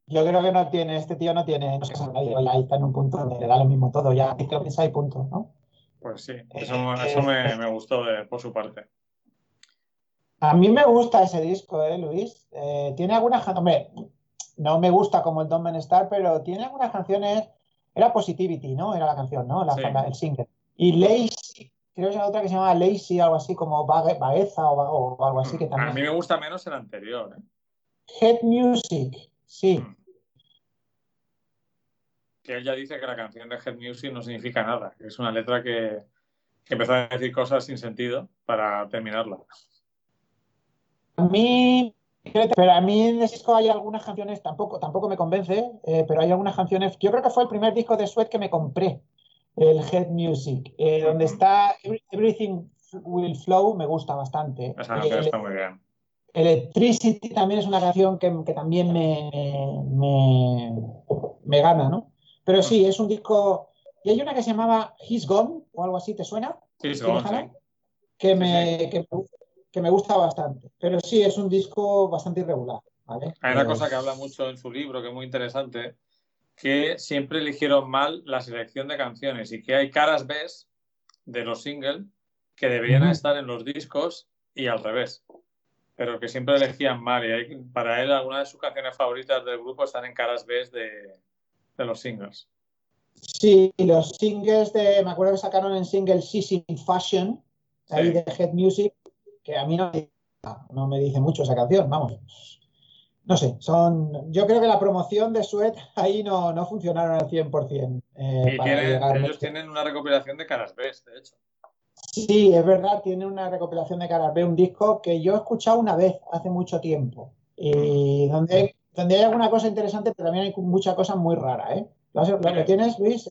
Speaker 1: Yo creo que no tiene, este tío no tiene, no sé, ya está en un punto donde le da lo mismo todo, ya que lo piensa y punto, ¿no?
Speaker 2: Pues sí, eso, eso me, me gustó de- por su parte.
Speaker 1: A mí me gusta ese disco, ¿eh, Luis? Eh, tiene algunas, can- hombre, no me gusta como el Don't Men Star, pero tiene algunas canciones Era Positivity, ¿no? Era la canción, ¿no? La,
Speaker 2: Sí.
Speaker 1: la- el single. Y Lazy, creo que era otra que se llamaba Lazy, algo así como vagueza o, algo así que
Speaker 2: A mí
Speaker 1: también.
Speaker 2: me gusta menos el anterior. ¿eh?
Speaker 1: Head Music, sí.
Speaker 2: Mm. Que él ya dice que la canción de Head Music no significa nada, que es una letra que, que empezó a decir cosas sin sentido para terminarla.
Speaker 1: A mí, pero a mí en ese disco hay algunas canciones, tampoco, tampoco me convence, eh, pero hay algunas canciones. Yo creo que fue el primer disco de Sweat que me compré, el Head Music, eh, donde está Every- Everything Will Flow, me gusta bastante.
Speaker 2: Esa canción
Speaker 1: el-
Speaker 2: está muy bien.
Speaker 1: Electricity también es una canción que, que también me, me, me gana, ¿no? Pero sí, es un disco. Y hay una que se llamaba He's Gone o algo así, ¿te suena?
Speaker 2: Sí,
Speaker 1: ¿Tiene
Speaker 2: sí,
Speaker 1: Hannah?
Speaker 2: sí.
Speaker 1: Que
Speaker 2: Sí,
Speaker 1: me, que, me- que me gusta bastante. Pero sí, es un disco bastante irregular, ¿vale?
Speaker 2: Hay una cosa que habla mucho en su libro que es muy interesante, que siempre eligieron mal la selección de canciones y que hay caras B de los singles que deberían estar en los discos y al revés, pero que siempre elegían mal y hay- para él algunas de sus canciones favoritas del grupo están en caras B de, de los singles.
Speaker 1: Sí, los singles de. Me acuerdo que sacaron en single in Fashion, ahí
Speaker 2: Sí.
Speaker 1: de Head Music, que a mí no, me- no me dice mucho esa canción, vamos. No sé, son. Yo creo que la promoción de Sweat ahí no, no funcionaron al 100%. eh,
Speaker 2: Y
Speaker 1: para
Speaker 2: tienen-
Speaker 1: llegar
Speaker 2: ellos tienen una recopilación de caras B, de hecho.
Speaker 1: Sí, es verdad, tiene una recopilación de caras B, un disco que yo he escuchado una vez hace mucho tiempo. Y donde hay, donde hay alguna cosa interesante, pero también hay mucha cosa muy rara, ¿eh? ¿Lo,
Speaker 2: Sí.
Speaker 1: tienes, Luis?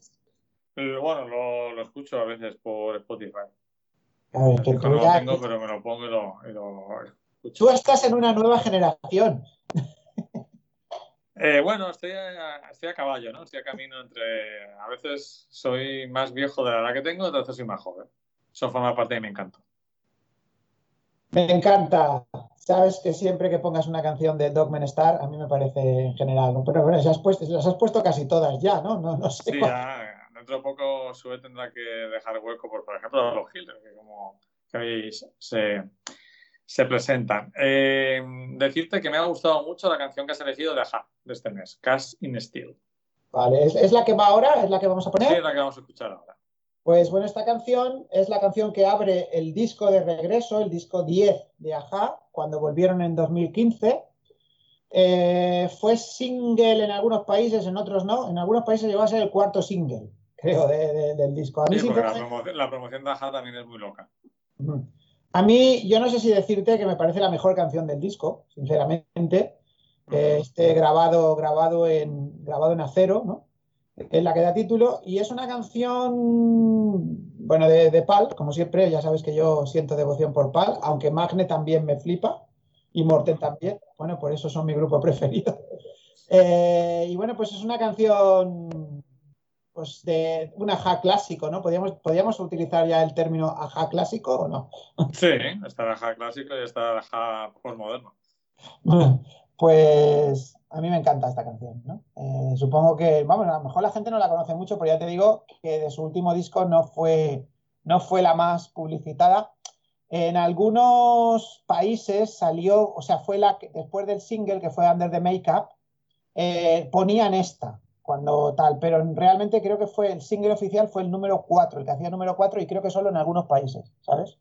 Speaker 2: Pero bueno, lo, lo escucho a veces por Spotify. El
Speaker 1: que
Speaker 2: no lo tengo, pero me lo pongo y lo, y lo escucho.
Speaker 1: Tú estás en una nueva generación.
Speaker 2: Eh, bueno, estoy a, estoy a caballo, ¿no? Estoy a camino entre... A veces soy más viejo de la edad que tengo, otras veces soy más joven. Eso forma parte de mi encanto.
Speaker 1: Me encanta. Sabes que siempre que pongas una canción de Dogman Star, a mí me parece en general, ¿no? Pero bueno, se has puesto, las has puesto casi todas ya, ¿no? No, no sé.
Speaker 2: Sí,
Speaker 1: cuál-
Speaker 2: ya dentro de poco Sue tendrá que dejar hueco por, por ejemplo, los Hills, que como que se, se presentan. Eh, decirte que me ha gustado mucho la canción que has elegido de Aja de este mes, Cash in Steel.
Speaker 1: Vale, ¿es, es la que va ahora? ¿Es la que vamos a
Speaker 2: Sí,
Speaker 1: poner?
Speaker 2: es la que vamos a escuchar ahora.
Speaker 1: Pues bueno, esta canción es la canción que abre el disco de regreso, el disco 10 de Aja, cuando volvieron en 2015. Eh, fue single en algunos países, en otros no. En algunos países llegó a ser el cuarto single, creo, de- de- del disco. A mí,
Speaker 2: Sí, porque la promoción, la promoción de Aja también es muy loca.
Speaker 1: A mí, yo no sé si decirte que me parece la mejor canción del disco, sinceramente. Eh, Este grabado, grabado en, grabado en acero, ¿no? Es la que da título. Y es una canción, bueno, de, de Pal, como siempre, ya sabes que yo siento devoción por Pal, aunque Magne también me flipa y Morten también. Bueno, por eso son mi grupo preferido. Eh, y bueno, pues es una canción pues de un ajá clásico, ¿no? ¿Podríamos, podríamos utilizar ya el término ajá clásico o no?
Speaker 2: Sí, está el Aja clásico y está el Aja postmoderno.
Speaker 1: Pues a mí me encanta esta canción, ¿no? Eh, supongo que, vamos, a lo mejor la gente no la conoce mucho, pero ya te digo que de su último disco no fue, no fue la más publicitada. En algunos países salió, o sea, fue la que después del single que fue Under the Makeup, eh, ponían esta cuando tal, pero realmente creo que fue el single oficial fue el número 4, el que hacía número 4 y creo que solo en algunos países, ¿sabes?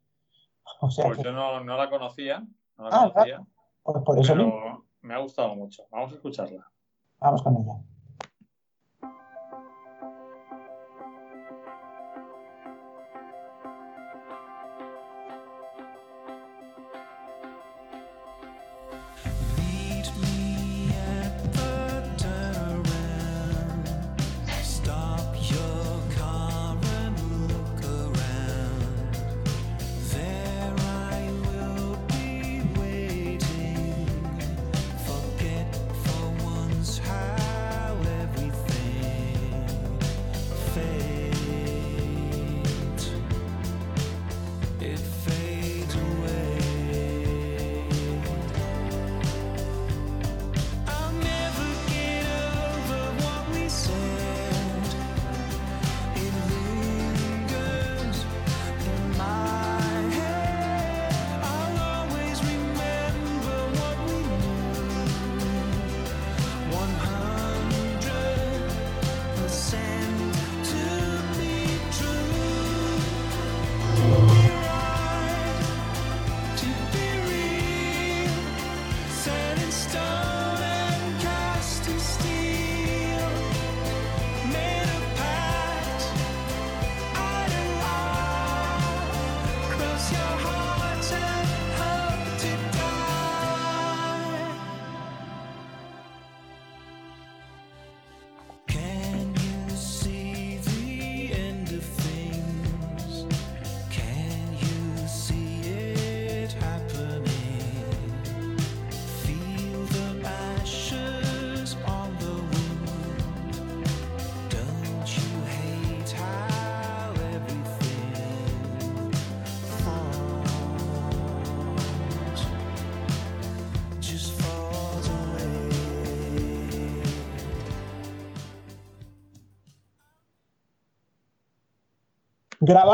Speaker 1: O sea,
Speaker 2: Pues
Speaker 1: que,
Speaker 2: yo no, no la conocía, no la
Speaker 1: Ah,
Speaker 2: conocía,
Speaker 1: pues por eso mismo,
Speaker 2: pero me ha gustado mucho. Vamos a escucharla.
Speaker 1: vamos con ella.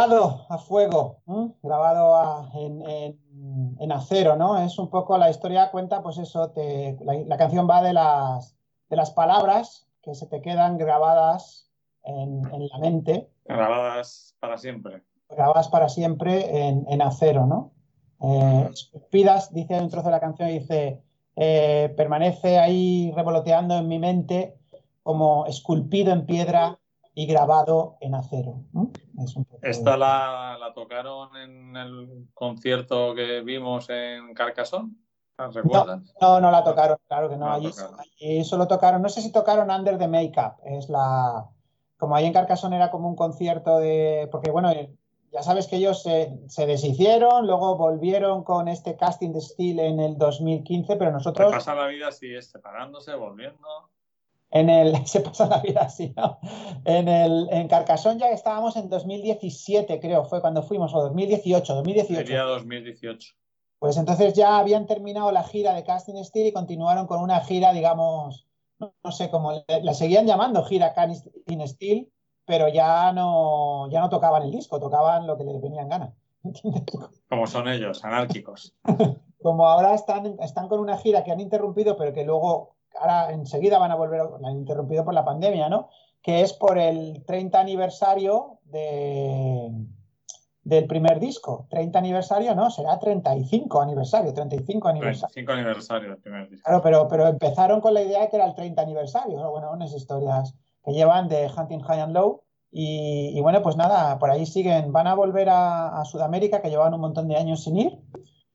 Speaker 1: Grabado a fuego, ¿m? grabado a- en, en- en acero, ¿no? Es un poco la historia, cuenta, pues eso, te- la, la canción va de las, de las palabras que se te quedan grabadas en, en la mente,
Speaker 2: Grabadas para siempre.
Speaker 1: grabadas para siempre en, acero, ¿no? Eh, esculpidas, dice un trozo de la canción, dice, eh, permanece ahí revoloteando en mi mente como esculpido en piedra y grabado en acero. ¿no? Es un poco-
Speaker 2: Esta la, la tocaron en el concierto que vimos en Carcassonne. ¿La ¿Recuerdas?
Speaker 1: No, no la tocaron, claro que no.
Speaker 2: No
Speaker 1: allí, allí solo tocaron, no sé si tocaron Under the Makeup, es la. Como ahí en Carcassonne era como un concierto de. Porque bueno, eh, ya sabes que ellos se, se deshicieron, luego volvieron con este casting de Steel en el 2015, pero nosotros
Speaker 2: pasa la vida así, es separándose, volviendo.
Speaker 1: En el. Se pasa la vida así, ¿no? En el en Carcassonne ya estábamos en 2017, creo, fue cuando fuimos, o 2018, 2018.
Speaker 2: Sería 2018.
Speaker 1: Pues entonces ya habían terminado la gira de Casting Steel y continuaron con una gira, digamos, no, no sé cómo, la seguían llamando gira Casting Steel, pero ya no, ya no tocaban el disco, tocaban lo que les venía en gana.
Speaker 2: Como son ellos, anárquicos.
Speaker 1: Como ahora están, están con una gira que han interrumpido, pero que luego, ahora enseguida van a volver, la han interrumpido por la pandemia, ¿no? Que es por el 30 aniversario de, del primer disco. 30 aniversario, no, será 35 aniversario, 35 aniversario.
Speaker 2: 35 aniversario del primer disco.
Speaker 1: Claro, pero, pero empezaron con la idea de que era el 30 aniversario, ¿no? Bueno, unas historias que llevan de Hunting High and Low. Y, y bueno, pues nada, por ahí siguen, van a volver a, a Sudamérica, que llevaban un montón de años sin ir.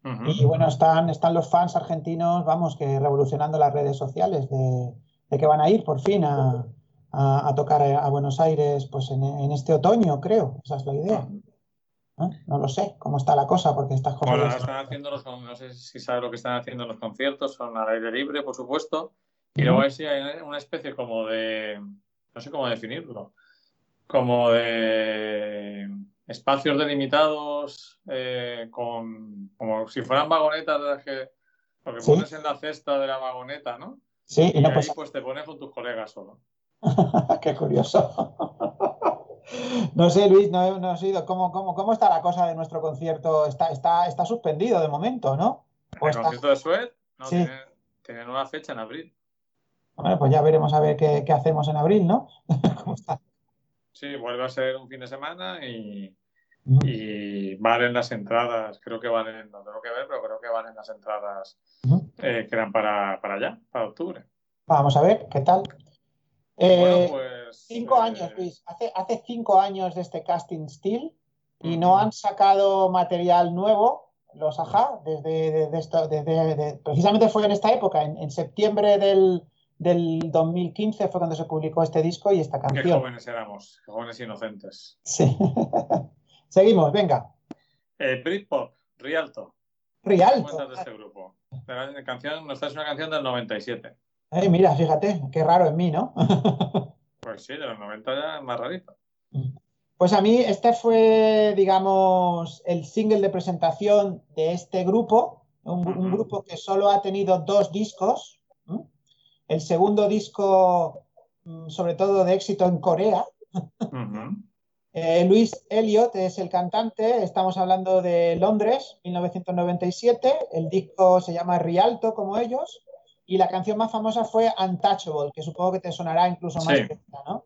Speaker 1: Y bueno, están, están los fans argentinos, vamos, que revolucionando las redes sociales de, de que van a ir por fin a, a- a tocar a, Buenos Aires pues en, en este otoño, creo. Esa es la idea. ¿no? No lo sé cómo está la cosa, porque estas cosas...
Speaker 2: Bueno, están haciendo los, no sé si sabes lo que están haciendo en los conciertos, son al aire libre, por supuesto, y luego ahí sí hay una especie como de, no sé cómo definirlo, como de espacios delimitados eh, con, como si fueran vagonetas de las que, lo que
Speaker 1: Sí.
Speaker 2: pones en la cesta de la vagoneta, ¿no?
Speaker 1: Sí, y
Speaker 2: Y
Speaker 1: no
Speaker 2: ahí
Speaker 1: pues
Speaker 2: te pones con tus colegas solo.
Speaker 1: Qué curioso. No sé, Luis, no, no he oído. ¿Cómo, cómo, ¿Cómo está la cosa de nuestro concierto? Está, está, está suspendido de momento, ¿no? ¿O
Speaker 2: El
Speaker 1: está-
Speaker 2: concierto de Suez no,
Speaker 1: Sí.
Speaker 2: tiene, tiene nueva fecha en abril.
Speaker 1: Bueno, pues ya veremos a ver qué, qué hacemos en abril, ¿no? ¿Cómo está?
Speaker 2: Sí, vuelve a ser un fin de semana y. y valen las entradas, creo que valen, no tengo que ver, pero creo que valen las entradas eh, que eran para, para allá, para octubre.
Speaker 1: Vamos a ver, ¿qué tal? Eh,
Speaker 2: bueno, pues.
Speaker 1: cinco
Speaker 2: eh,
Speaker 1: años, Luis. Hace, hace cinco años de este casting Steel y no han sacado material nuevo, los Aja, desde, desde esto, desde, de- precisamente fue en esta época, en, en septiembre del, del 2015 fue cuando se publicó este disco y esta
Speaker 2: Qué
Speaker 1: canción.
Speaker 2: jóvenes éramos, qué jóvenes inocentes.
Speaker 1: Sí. Seguimos, venga.
Speaker 2: Eh, Britpop, Rialto. ¿Qué
Speaker 1: Rialto.
Speaker 2: de este grupo? La canción, esta es una canción del 97.
Speaker 1: Ay, mira, fíjate, qué raro en mí, ¿no?
Speaker 2: Pues sí, de los 90 ya es más rarito.
Speaker 1: Pues a mí este fue, digamos, el single de presentación de este grupo, un, grupo que solo ha tenido dos discos. El segundo disco, mm, sobre todo de éxito en Corea. Eh, Luis Elliot es el cantante, estamos hablando de Londres, 1997. El disco se llama Rialto, como ellos. Y la canción más famosa fue Untouchable, que supongo que te sonará incluso más
Speaker 2: Sí.
Speaker 1: que esta, ¿no?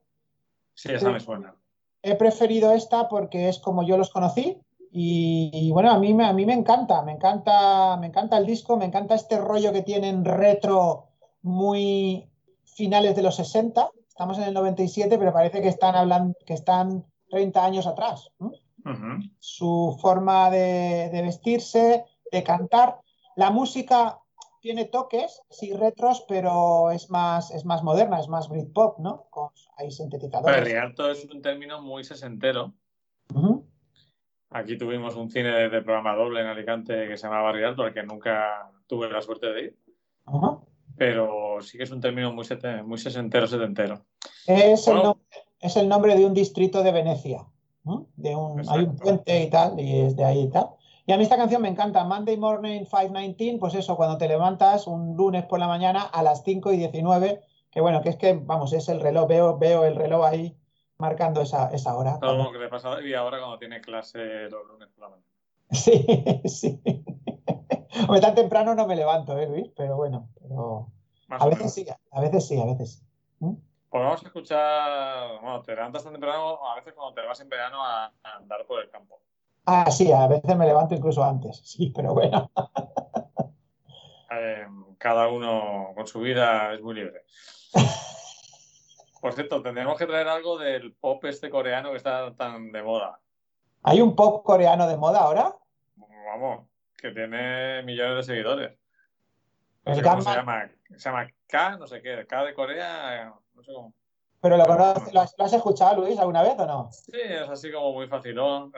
Speaker 2: Sí, esa me suena.
Speaker 1: he preferido esta porque es como yo los conocí y, y bueno, a mí, me- a mí me encanta, me encanta, me encanta el disco, me encanta este rollo que tienen retro muy finales de los 60. Estamos en el 97, pero parece que están hablando, que están 30 años atrás. Su forma de, de vestirse, de cantar. La música tiene toques, sí, retros, pero es más, es más moderna, es más Britpop, ¿no? Con, hay sintetizadores.
Speaker 2: Pero Rialto es un término muy sesentero. Aquí tuvimos un cine de, de programa doble en Alicante que se llamaba Rialto, al que nunca tuve la suerte de ir. Pero sí que es un término muy, sete- muy sesentero, setentero.
Speaker 1: Es, el
Speaker 2: Bueno.
Speaker 1: Es el nombre de un distrito de Venecia. ¿no? De un, hay un puente y tal, y es de ahí y tal. Y a mí esta canción me encanta. Monday Morning 519, pues eso, cuando te levantas un lunes por la mañana a las 5 y 19, que bueno, que es que, vamos, es el reloj, veo, veo el reloj ahí marcando esa, esa hora.
Speaker 2: Todo lo que le pasa David ahora cuando tiene clase los lunes por la mañana.
Speaker 1: Sí, sí. Hombre, tan temprano no me levanto, ¿eh, Luis? Pero bueno, pero
Speaker 2: Más
Speaker 1: a veces
Speaker 2: menos.
Speaker 1: sí, a veces sí, a veces sí.
Speaker 2: Pues vamos a escuchar, bueno, te levantas tan temprano, a veces cuando te vas en verano a, a andar por el campo.
Speaker 1: Ah, sí, a veces me levanto incluso antes, sí, pero bueno.
Speaker 2: Eh, cada uno con su vida es muy libre. Por cierto, tendremos que traer algo del pop este coreano que está tan de moda.
Speaker 1: ¿Hay un pop coreano de moda ahora?
Speaker 2: Vamos, que tiene millones de seguidores. No sé cómo se llama. Se llama K, no sé qué. K de Corea, no sé cómo.
Speaker 1: ¿Pero lo conoces, lo has, lo has escuchado, Luis, alguna vez o no?
Speaker 2: Sí, es así como muy facilón.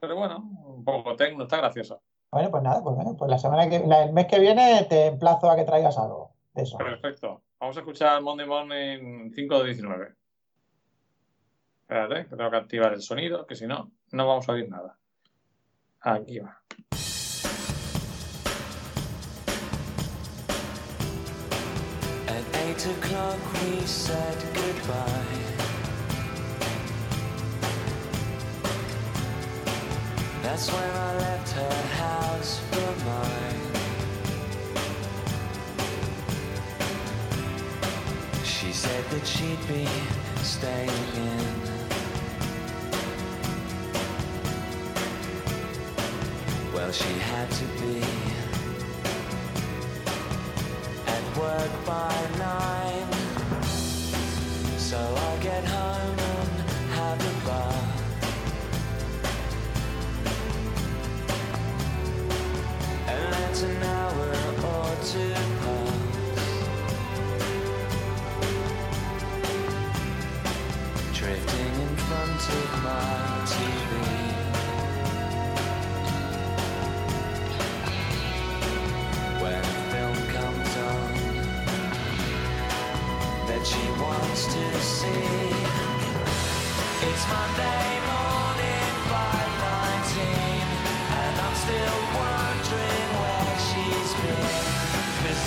Speaker 2: Pero bueno, un poco tecno, está gracioso.
Speaker 1: Bueno, pues nada, pues bueno, pues la semana que, la- el mes que viene te emplazo a que traigas algo de eso.
Speaker 2: Perfecto. Vamos a escuchar Monday Morning 5 de 19. Espérate, que tengo que activar el sonido, que si no, no vamos a oír nada. Aquí va.
Speaker 5: Eight o'clock we said goodbye. That's when I left her house for mine. She said that she'd be staying in. Well, she had to be at work by nine.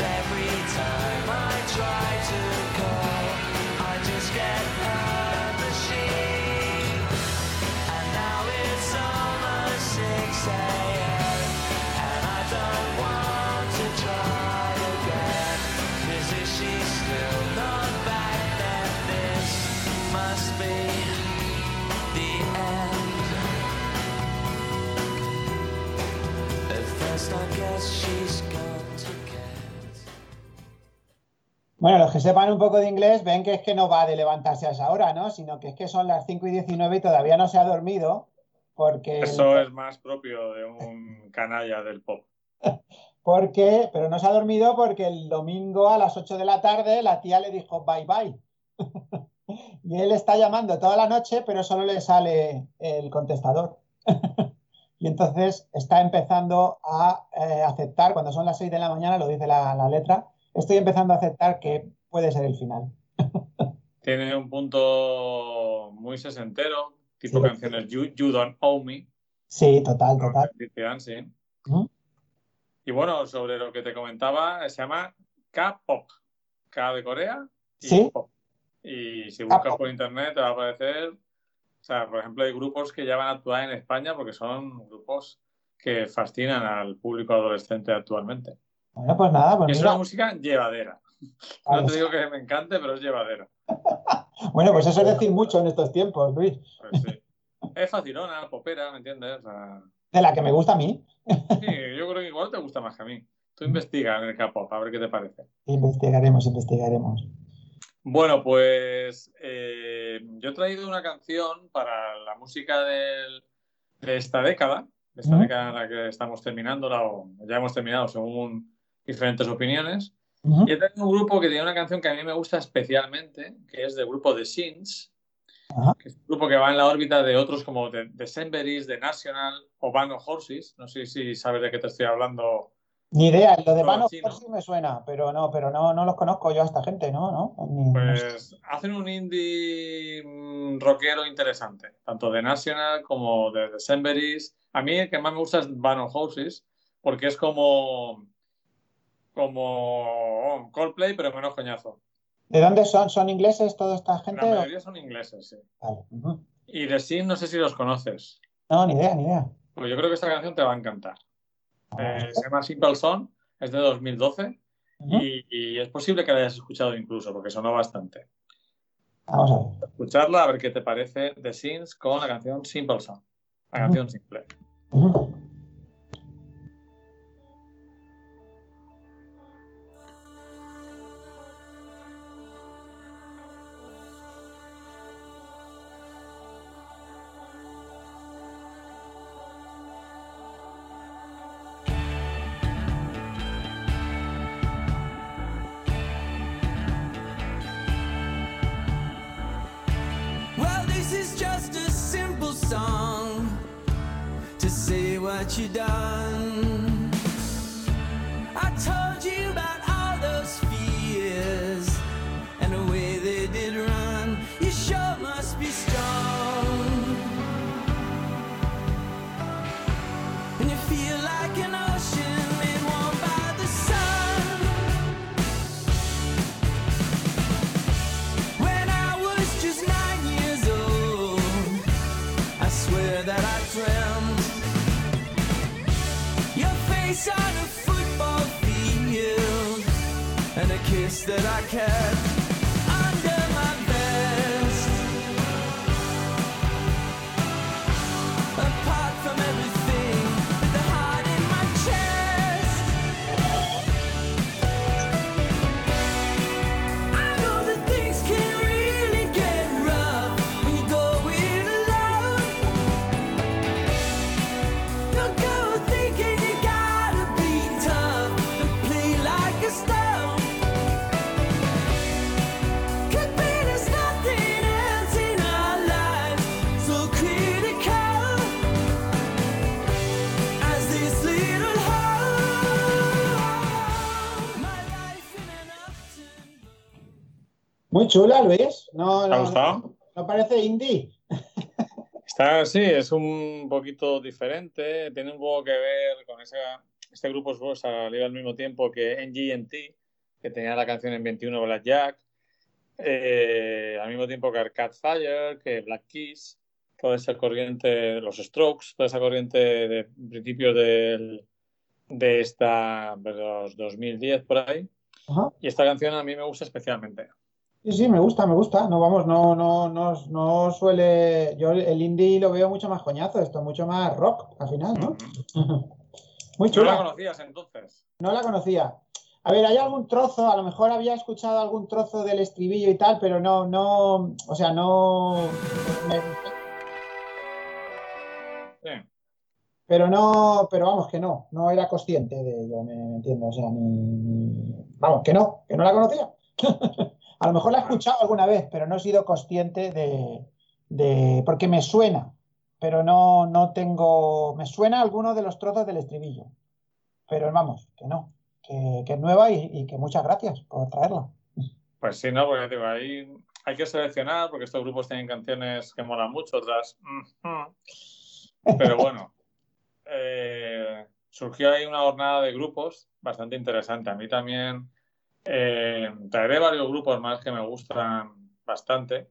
Speaker 5: Every time I try to
Speaker 1: Bueno, los que sepan un poco de inglés ven que es que no va de levantarse a esa hora, ¿no? Sino que es que son las 5 y 19 y todavía no se ha dormido porque...
Speaker 2: Eso es más propio de un canalla del pop.
Speaker 1: Porque, pero no se ha dormido porque el domingo a las 8 de la tarde la tía le dijo bye bye. Y él está llamando toda la noche, pero solo le sale el contestador. Y entonces está empezando a eh, aceptar, cuando son las 6 de la mañana, lo dice la, la letra, estoy empezando a aceptar que puede ser el final.
Speaker 2: Tiene un punto muy sesentero, tipo
Speaker 1: Sí.
Speaker 2: canciones You, You Don't Owe Me.
Speaker 1: Sí, total, total.
Speaker 2: Sí.
Speaker 1: Ujú.
Speaker 2: Y bueno, sobre lo que te comentaba, se llama K-pop. K de Corea y
Speaker 1: Sí.
Speaker 2: pop. Y si buscas por internet te va a aparecer, o sea, por ejemplo, hay grupos que ya van a actuar en España porque son grupos que fascinan al público adolescente actualmente.
Speaker 1: Bueno, pues nada, pues
Speaker 2: Es
Speaker 1: mira,
Speaker 2: una música llevadera. No te digo que me encante, pero es llevadera.
Speaker 1: Bueno, pues eso es decir mucho en estos tiempos, Luis.
Speaker 2: Pues sí. Es facilona, popera, ¿me entiendes? O sea,
Speaker 1: De la que me gusta a mí.
Speaker 2: sí, yo creo que igual te gusta más que a mí. Tú investiga en el K-pop, a ver qué te parece.
Speaker 1: Investigaremos, investigaremos.
Speaker 2: Bueno, pues eh, yo he traído una canción para la música del- de esta década, de esta década en la que estamos terminando, o ya hemos terminado según diferentes opiniones. Y he traído un grupo que tiene una canción que a mí me gusta especialmente, que es del grupo The Sins,
Speaker 1: Ajá.
Speaker 2: que es un grupo que va en la órbita de otros como The Decemberis, The National o Band of Horses. No sé si sabes de qué te estoy hablando.
Speaker 1: Ni idea, lo de
Speaker 2: chino.
Speaker 1: Force sí me suena, pero no, pero no, no los conozco yo a esta gente, ¿no? ¿No? Ni- no sé.
Speaker 2: Pues hacen un indie mm, rockero interesante, tanto de National como de Decemberis. A mí el que más me gusta es Van of Houses, porque es como, como Coldplay, pero menos coñazo.
Speaker 1: ¿De dónde son? ¿Son ingleses toda esta gente?
Speaker 2: La
Speaker 1: o-
Speaker 2: mayoría son ingleses, sí.
Speaker 1: Vale.
Speaker 2: Y The Sin, no sé si los conoces.
Speaker 1: No, ni idea, ni idea.
Speaker 2: Pues yo creo que esta canción te va a encantar. Eh, se llama Simple Song, es de 2012
Speaker 1: Ujú.
Speaker 2: y, y es posible que la hayas escuchado incluso, porque sonó bastante.
Speaker 1: Vamos a ver.
Speaker 2: Escucharla, a ver qué te parece The Sins con la canción Simple Song. La canción simple.
Speaker 4: That I kept
Speaker 1: chula, Luis. No,
Speaker 2: ¿Te ha
Speaker 1: no,
Speaker 2: gustado?
Speaker 1: no parece indie.
Speaker 2: Está, sí, es un poquito diferente, tiene un poco que ver con esa, este grupo salió al mismo tiempo que NGNT, que tenía la canción en 21 Blackjack, eh, al mismo tiempo que Arcade Fire, que Black Keys, toda esa corriente, los Strokes, toda esa corriente de principios del, de esta, de los 2010 por ahí.
Speaker 1: Ajá.
Speaker 2: Y esta canción a mí me gusta especialmente.
Speaker 1: Sí, sí, me gusta, me gusta. No, vamos, no, no, no, no suele. Yo el indie lo veo mucho más coñazo, esto, mucho más rock al final, ¿no? Muy
Speaker 2: ¿No la
Speaker 1: chula.
Speaker 2: conocías entonces?
Speaker 1: No la conocía. A ver, hay algún trozo, a lo mejor había escuchado algún trozo del estribillo y tal, pero no, no, o sea, no. me-
Speaker 2: Sí.
Speaker 1: pero no, pero vamos, que no, no era consciente de ello, me, me entiendo, o sea, ni, ni- vamos, que no, que no la conocía. A lo mejor la he escuchado alguna vez, pero no he sido consciente de, porque me suena, pero no, no tengo, me suena alguno de los trozos del estribillo, pero vamos, que no, que, es nueva y, y que muchas gracias por traerla.
Speaker 2: Pues sí, no, porque ahí hay que seleccionar porque estos grupos tienen canciones que molan mucho, otras. Pero bueno, eh, surgió ahí una jornada de grupos bastante interesante. A mí también eh, traeré varios grupos más que me gustan bastante.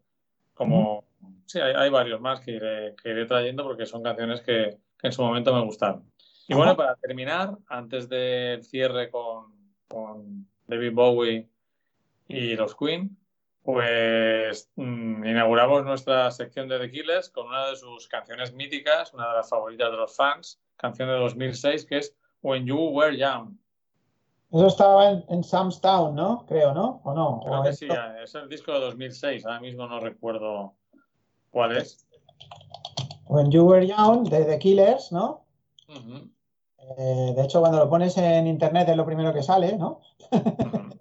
Speaker 2: Como, sí, hay, hay varios más que iré, que iré trayendo porque son canciones que, que en su momento me gustaron. Y bueno, para terminar, antes del cierre con, con David Bowie y los Queen, pues mm, inauguramos nuestra sección de The Killers con una de sus canciones míticas, una de las favoritas de los fans, canción de 2006, que es When You Were Young.
Speaker 1: Eso estaba en, en Sam's Town, ¿no? Creo, ¿no? ¿O no?
Speaker 2: Creo
Speaker 1: O
Speaker 2: que
Speaker 1: esto-
Speaker 2: sí, es el disco de 2006, ahora mismo no recuerdo cuál es.
Speaker 1: When You Were Young, de The Killers, ¿no? Eh, de hecho, cuando lo pones en internet es lo primero que sale, ¿no?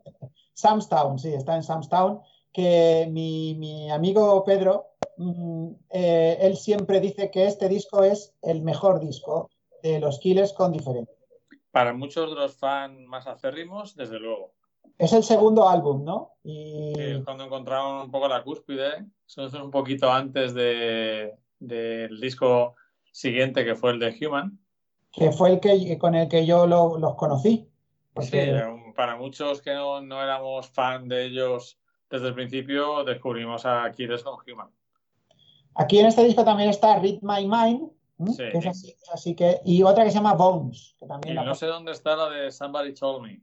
Speaker 1: Sam's Town, sí, está en Sam's Town, que mi, mi amigo Pedro, mm, eh, él siempre dice que este disco es el mejor disco de los Killers con diferencia.
Speaker 2: Para muchos de los fans más acérrimos, desde luego.
Speaker 1: Es el segundo álbum, ¿no? Y
Speaker 2: es cuando encontraron un poco la cúspide. Eso es un poquito antes de, del disco siguiente que fue el de Human.
Speaker 1: que fue el que con el que yo lo- los conocí.
Speaker 2: Sí,
Speaker 1: Porque,
Speaker 2: para muchos que no, no éramos fan de ellos desde el principio descubrimos a Aquiles con Human.
Speaker 1: Aquí en este disco también está Read My Mind, ¿m?
Speaker 2: Sí.
Speaker 1: que es así, es así que, y otra que se llama Bones, que
Speaker 2: Y
Speaker 1: también la
Speaker 2: no sé dónde está la de Somebody Told Me.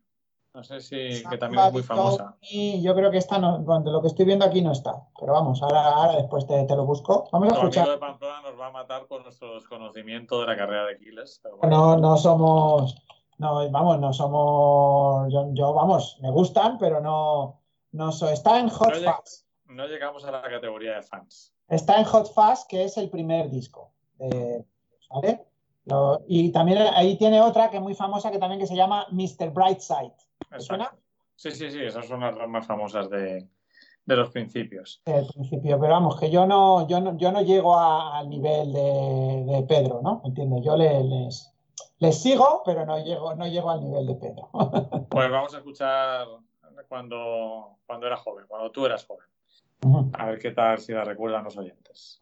Speaker 2: No sé si, que también es muy famosa.
Speaker 1: Y yo creo que esta no, bueno, de lo que estoy viendo aquí no está. Pero vamos, ahora, ahora después te, te lo busco. Vamos a
Speaker 2: amigo
Speaker 1: escuchar.
Speaker 2: de Pamplona nos va a matar por nuestro desconocimiento de la carrera de Aquiles. bueno.
Speaker 1: No, no somos, no, vamos, no somos, yo, yo, vamos, me gustan, pero no, no soy. Está en Hot
Speaker 2: Oye.
Speaker 1: Fuzz.
Speaker 2: No llegamos a la categoría de fans.
Speaker 1: Está en Hot Fuzz, que es el primer disco. De- ¿vale? Lo- y también ahí tiene otra que es muy famosa que también que se llama Mr. Brightside. ¿Te suena?
Speaker 2: Sí, sí, sí, esas son las dos más famosas de, de los principios.
Speaker 1: Al principio, pero vamos, que yo no, yo no, yo no llego a- al nivel de, de Pedro, ¿no? ¿Entiendes? Yo le- les, les sigo, pero no llego, no llego al nivel de Pedro.
Speaker 2: Pues vamos a escuchar cuando, cuando era joven, cuando tú eras joven. A ver qué tal si la recuerdan los oyentes.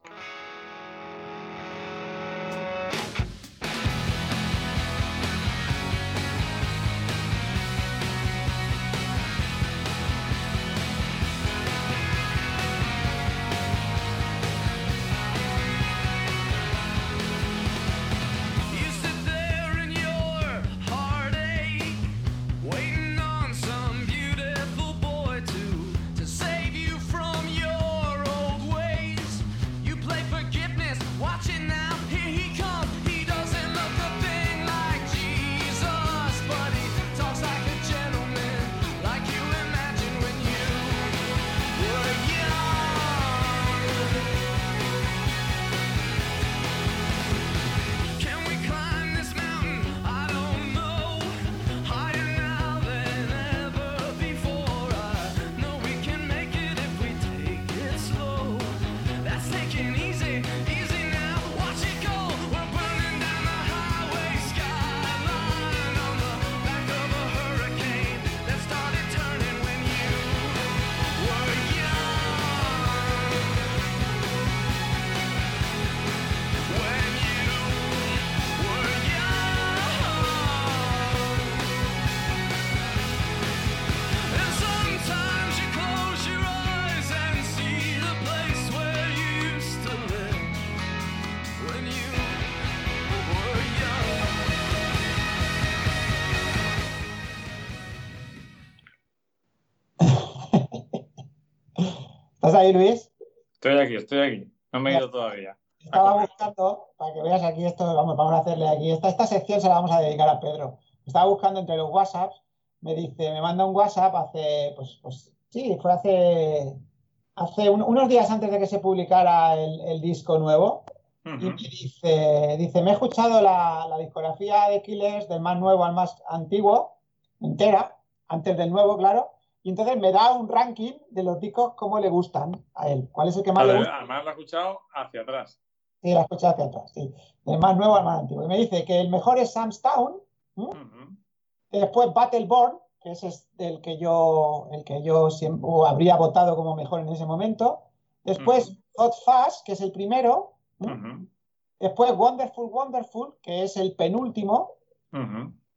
Speaker 1: Ahí, Luis?
Speaker 2: Estoy aquí, estoy aquí. No me he ido todavía.
Speaker 1: Estaba buscando, para que veas aquí esto, vamos, vamos a hacerle aquí, esta, esta sección se la vamos a dedicar a Pedro. Estaba buscando entre los WhatsApps, me dice, me manda un WhatsApp hace, pues, pues sí, fue hace, hace un- unos días antes de que se publicara el, el disco nuevo, y me dice, dice, me he escuchado la, la discografía de Killers del más nuevo al más antiguo, entera, antes del nuevo, claro, y entonces me da un ranking de los discos cómo le gustan a él, cuál es el que más le gusta.
Speaker 2: además lo he escuchado hacia atrás.
Speaker 1: Sí, la escuché hacia atrás, sí. Del más nuevo al más antiguo. Y me dice que el mejor es Sam's Town, después Battleborn, que ese es el que yo, el que yo siempre habría votado como mejor en ese momento. Después
Speaker 2: Ujú.
Speaker 1: Hot que es el primero. Después Wonderful Wonderful, que es el penúltimo.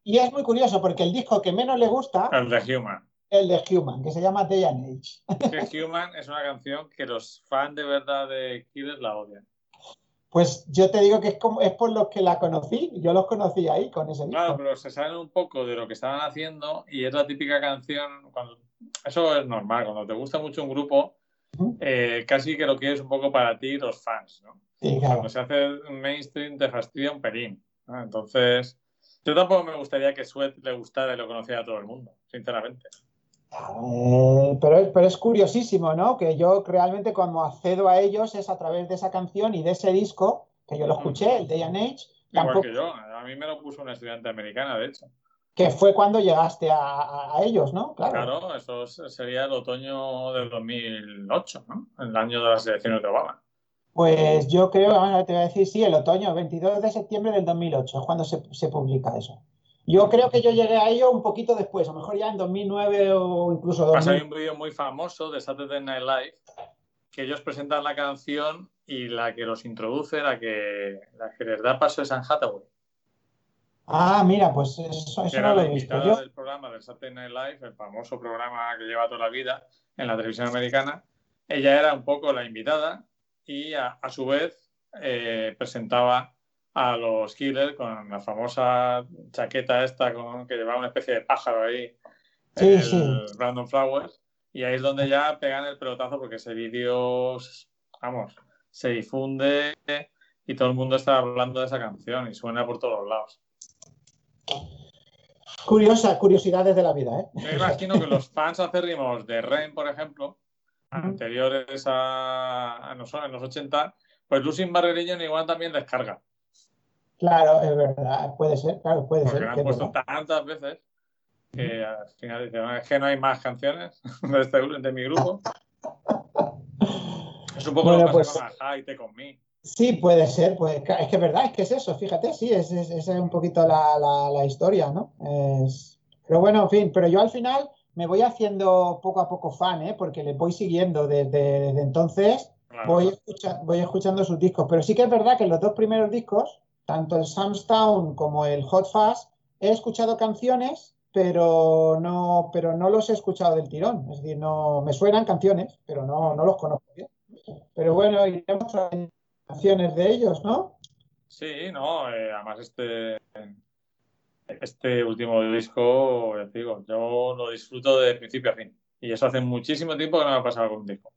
Speaker 1: Y es muy curioso porque el disco que menos le gusta
Speaker 2: El de Human.
Speaker 1: El de Human, que se llama Day and Age.
Speaker 2: Human es una canción que los fans de verdad de Killers la odian.
Speaker 1: Pues yo te digo que es, como, es por los que la conocí. Yo los conocí ahí con ese disco.
Speaker 2: Claro, pero se saben un poco de lo que estaban haciendo y es la típica canción. Cuando... Eso es normal, cuando te gusta mucho un grupo, eh, casi que lo quieres un poco para ti, los fans, ¿no?
Speaker 1: Sí, claro.
Speaker 2: Cuando se hace mainstream te fastidia un pelín. ¿no? Entonces, yo tampoco me gustaría que Sweat le gustara y lo conociera a todo el mundo, sinceramente.
Speaker 1: Eh, pero, es- pero es curiosísimo, ¿no? Que yo realmente cuando accedo a ellos es a través de esa canción y de ese disco, que yo lo escuché, el Day and Age,
Speaker 2: Igual
Speaker 1: tampoco,
Speaker 2: que yo, a mí me lo puso una estudiante americana, de hecho.
Speaker 1: que fue cuando llegaste a, ellos, ¿no? Claro.
Speaker 2: Claro, eso sería el otoño del 2008, ¿no? El año de las elecciones de Obama.
Speaker 1: Pues yo creo, ver, te voy a decir, sí, el otoño, 22 de septiembre del 2008, es cuando se, se publica eso. Yo creo que yo llegué a ello un poquito después, a lo mejor ya en 2009 o incluso
Speaker 2: Pasa, hay
Speaker 1: 2000.
Speaker 2: un vídeo muy famoso de Saturday Night Live que ellos presentan la canción y la que los introduce, la que, la que les da paso es Anne Hathaway,
Speaker 1: Ah, mira, pues eso, eso
Speaker 2: era
Speaker 1: no lo he visto. Yo,
Speaker 2: del programa del Saturday Night Live, el famoso programa que lleva toda la vida. en la televisión americana, ella era un poco la invitada y a, a su vez eh, presentaba a los Killers con la famosa chaqueta esta con, que llevaba una especie de pájaro ahí,
Speaker 1: Sí,
Speaker 2: el
Speaker 1: sí.
Speaker 2: Brandon Flowers, y ahí es donde ya pegan el pelotazo porque ese vídeo, vamos, se difunde y todo el mundo está hablando de esa canción y suena por todos lados.
Speaker 1: Curiosa, curiosidades de la vida, ¿eh?
Speaker 2: Me imagino que los fans acérrimos de Ren, por ejemplo, anteriores a, a los, en los 80, pues Lucien Barreriño igual también descarga,
Speaker 1: Claro, es verdad, puede ser, claro, puede
Speaker 2: porque
Speaker 1: ser. que
Speaker 2: han
Speaker 1: es
Speaker 2: puesto tantas veces que al final dicen, "No, es que no hay más canciones de, este, de mi grupo. Es un poco
Speaker 1: Bueno,
Speaker 2: lo que
Speaker 1: pues-
Speaker 2: pasa con Aja y Te Con Me.
Speaker 1: Sí, puede ser, pues es que es verdad, es que es eso, fíjate, sí, es, es, es un poquito la, la- la historia, ¿no? Es- Pero bueno, en fin, pero yo al final me voy haciendo poco a poco fan, ¿eh? Porque les voy siguiendo desde, desde entonces,
Speaker 2: Claro.
Speaker 1: voy, escucha- voy escuchando sus discos, pero sí que es verdad que los dos primeros discos, tanto el Sam's Town como el Hot Fuzz, he escuchado canciones, pero no, pero no los he escuchado del tirón, es decir, no me suenan canciones, pero no, no los conozco bien. Pero bueno, iremos a canciones de ellos, ¿no?
Speaker 2: Sí, no, eh, además este, este último disco, digo, yo lo disfruto de principio a fin. Y eso hace muchísimo tiempo que no me ha pasado con un disco.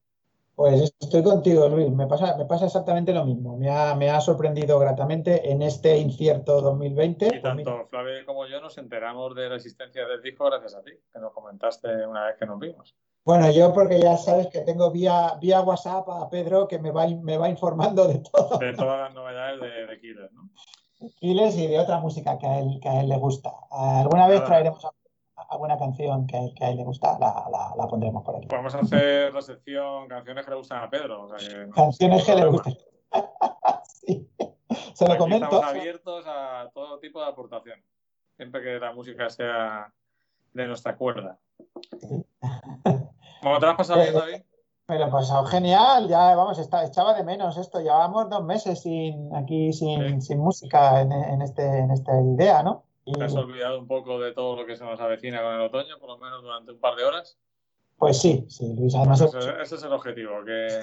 Speaker 1: Pues estoy contigo, Luis. Me pasa, me pasa exactamente lo mismo. Me ha, me ha sorprendido gratamente en este incierto 2020.
Speaker 2: Y tanto Flavio como yo nos enteramos de la existencia del disco gracias a ti, que nos comentaste una vez que nos vimos.
Speaker 1: bueno, yo porque ya sabes que tengo vía, vía WhatsApp a Pedro que me va, me va informando de todo.
Speaker 2: De todas las novedades de, de Killers, ¿no?
Speaker 1: Giles y de otra música que a él, que a él le gusta. Alguna vez traeremos a- alguna canción que, a él- que a él le gusta, la, la- la pondremos por aquí.
Speaker 2: Vamos a hacer la sección canciones que le gustan a Pedro. O sea que no-
Speaker 1: Canciones que le gustan. Sí. Se lo
Speaker 2: Aquí
Speaker 1: comento.
Speaker 2: Estamos abiertos a todo tipo de aportación, siempre que la música sea de nuestra cuerda. ¿Cómo te lo has pasado bien, David?
Speaker 1: Me lo he pasado genial, ya vamos, está, echaba de menos esto. Llevamos dos meses sin aquí sin,
Speaker 2: Sí.
Speaker 1: sin música en, en este, en esta idea, ¿no?
Speaker 2: ¿Te has olvidado un poco de todo lo que se nos avecina con el otoño, por lo menos durante un par de horas?
Speaker 1: pues sí, sí, Luis, además
Speaker 2: Ese, ese es el objetivo, que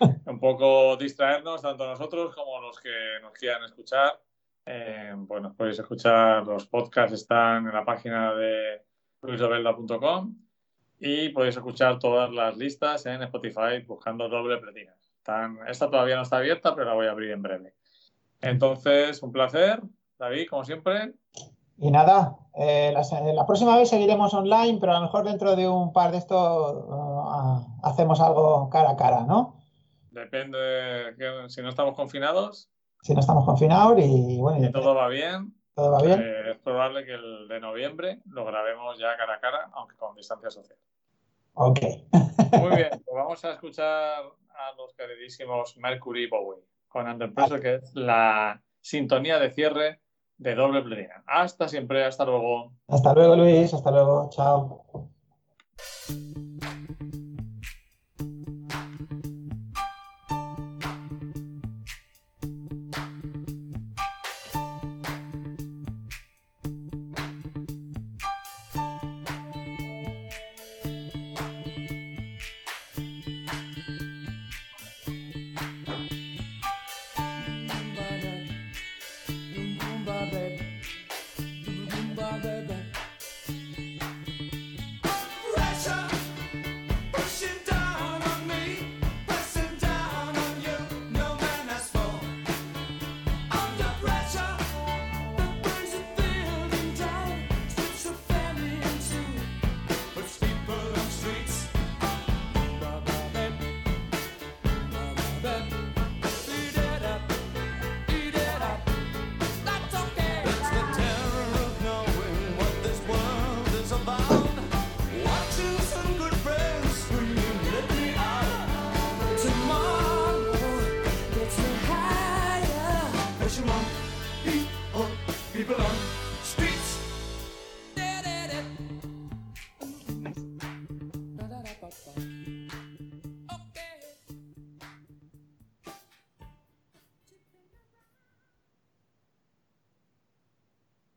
Speaker 2: un poco distraernos, tanto nosotros como los que nos quieran escuchar. Eh, bueno, podéis escuchar, los podcasts están en la página de luisdobelda.com y podéis escuchar todas las listas en Spotify buscando doble platina. Están, esta todavía no está abierta, pero la voy a abrir en breve. Entonces, un placer, David, como siempre.
Speaker 1: y nada, eh, la, próxima vez seguiremos online, pero a lo mejor dentro de un par de estos ah, hacemos algo cara a cara, ¿no?
Speaker 2: Depende de que- si no estamos confinados
Speaker 1: Si no estamos confinados y bueno, y
Speaker 2: y todo va bien,
Speaker 1: todo va bien.
Speaker 2: Eh, es probable que el de noviembre lo grabemos ya cara a cara, aunque con distancia social.
Speaker 1: Ok.
Speaker 2: Muy bien, pues vamos a escuchar a los queridísimos Mercury Bowie con Under Pressure, que es la sintonía de cierre de doble platina. Hasta siempre, hasta luego.
Speaker 1: Hasta luego, Luis, hasta luego, chao.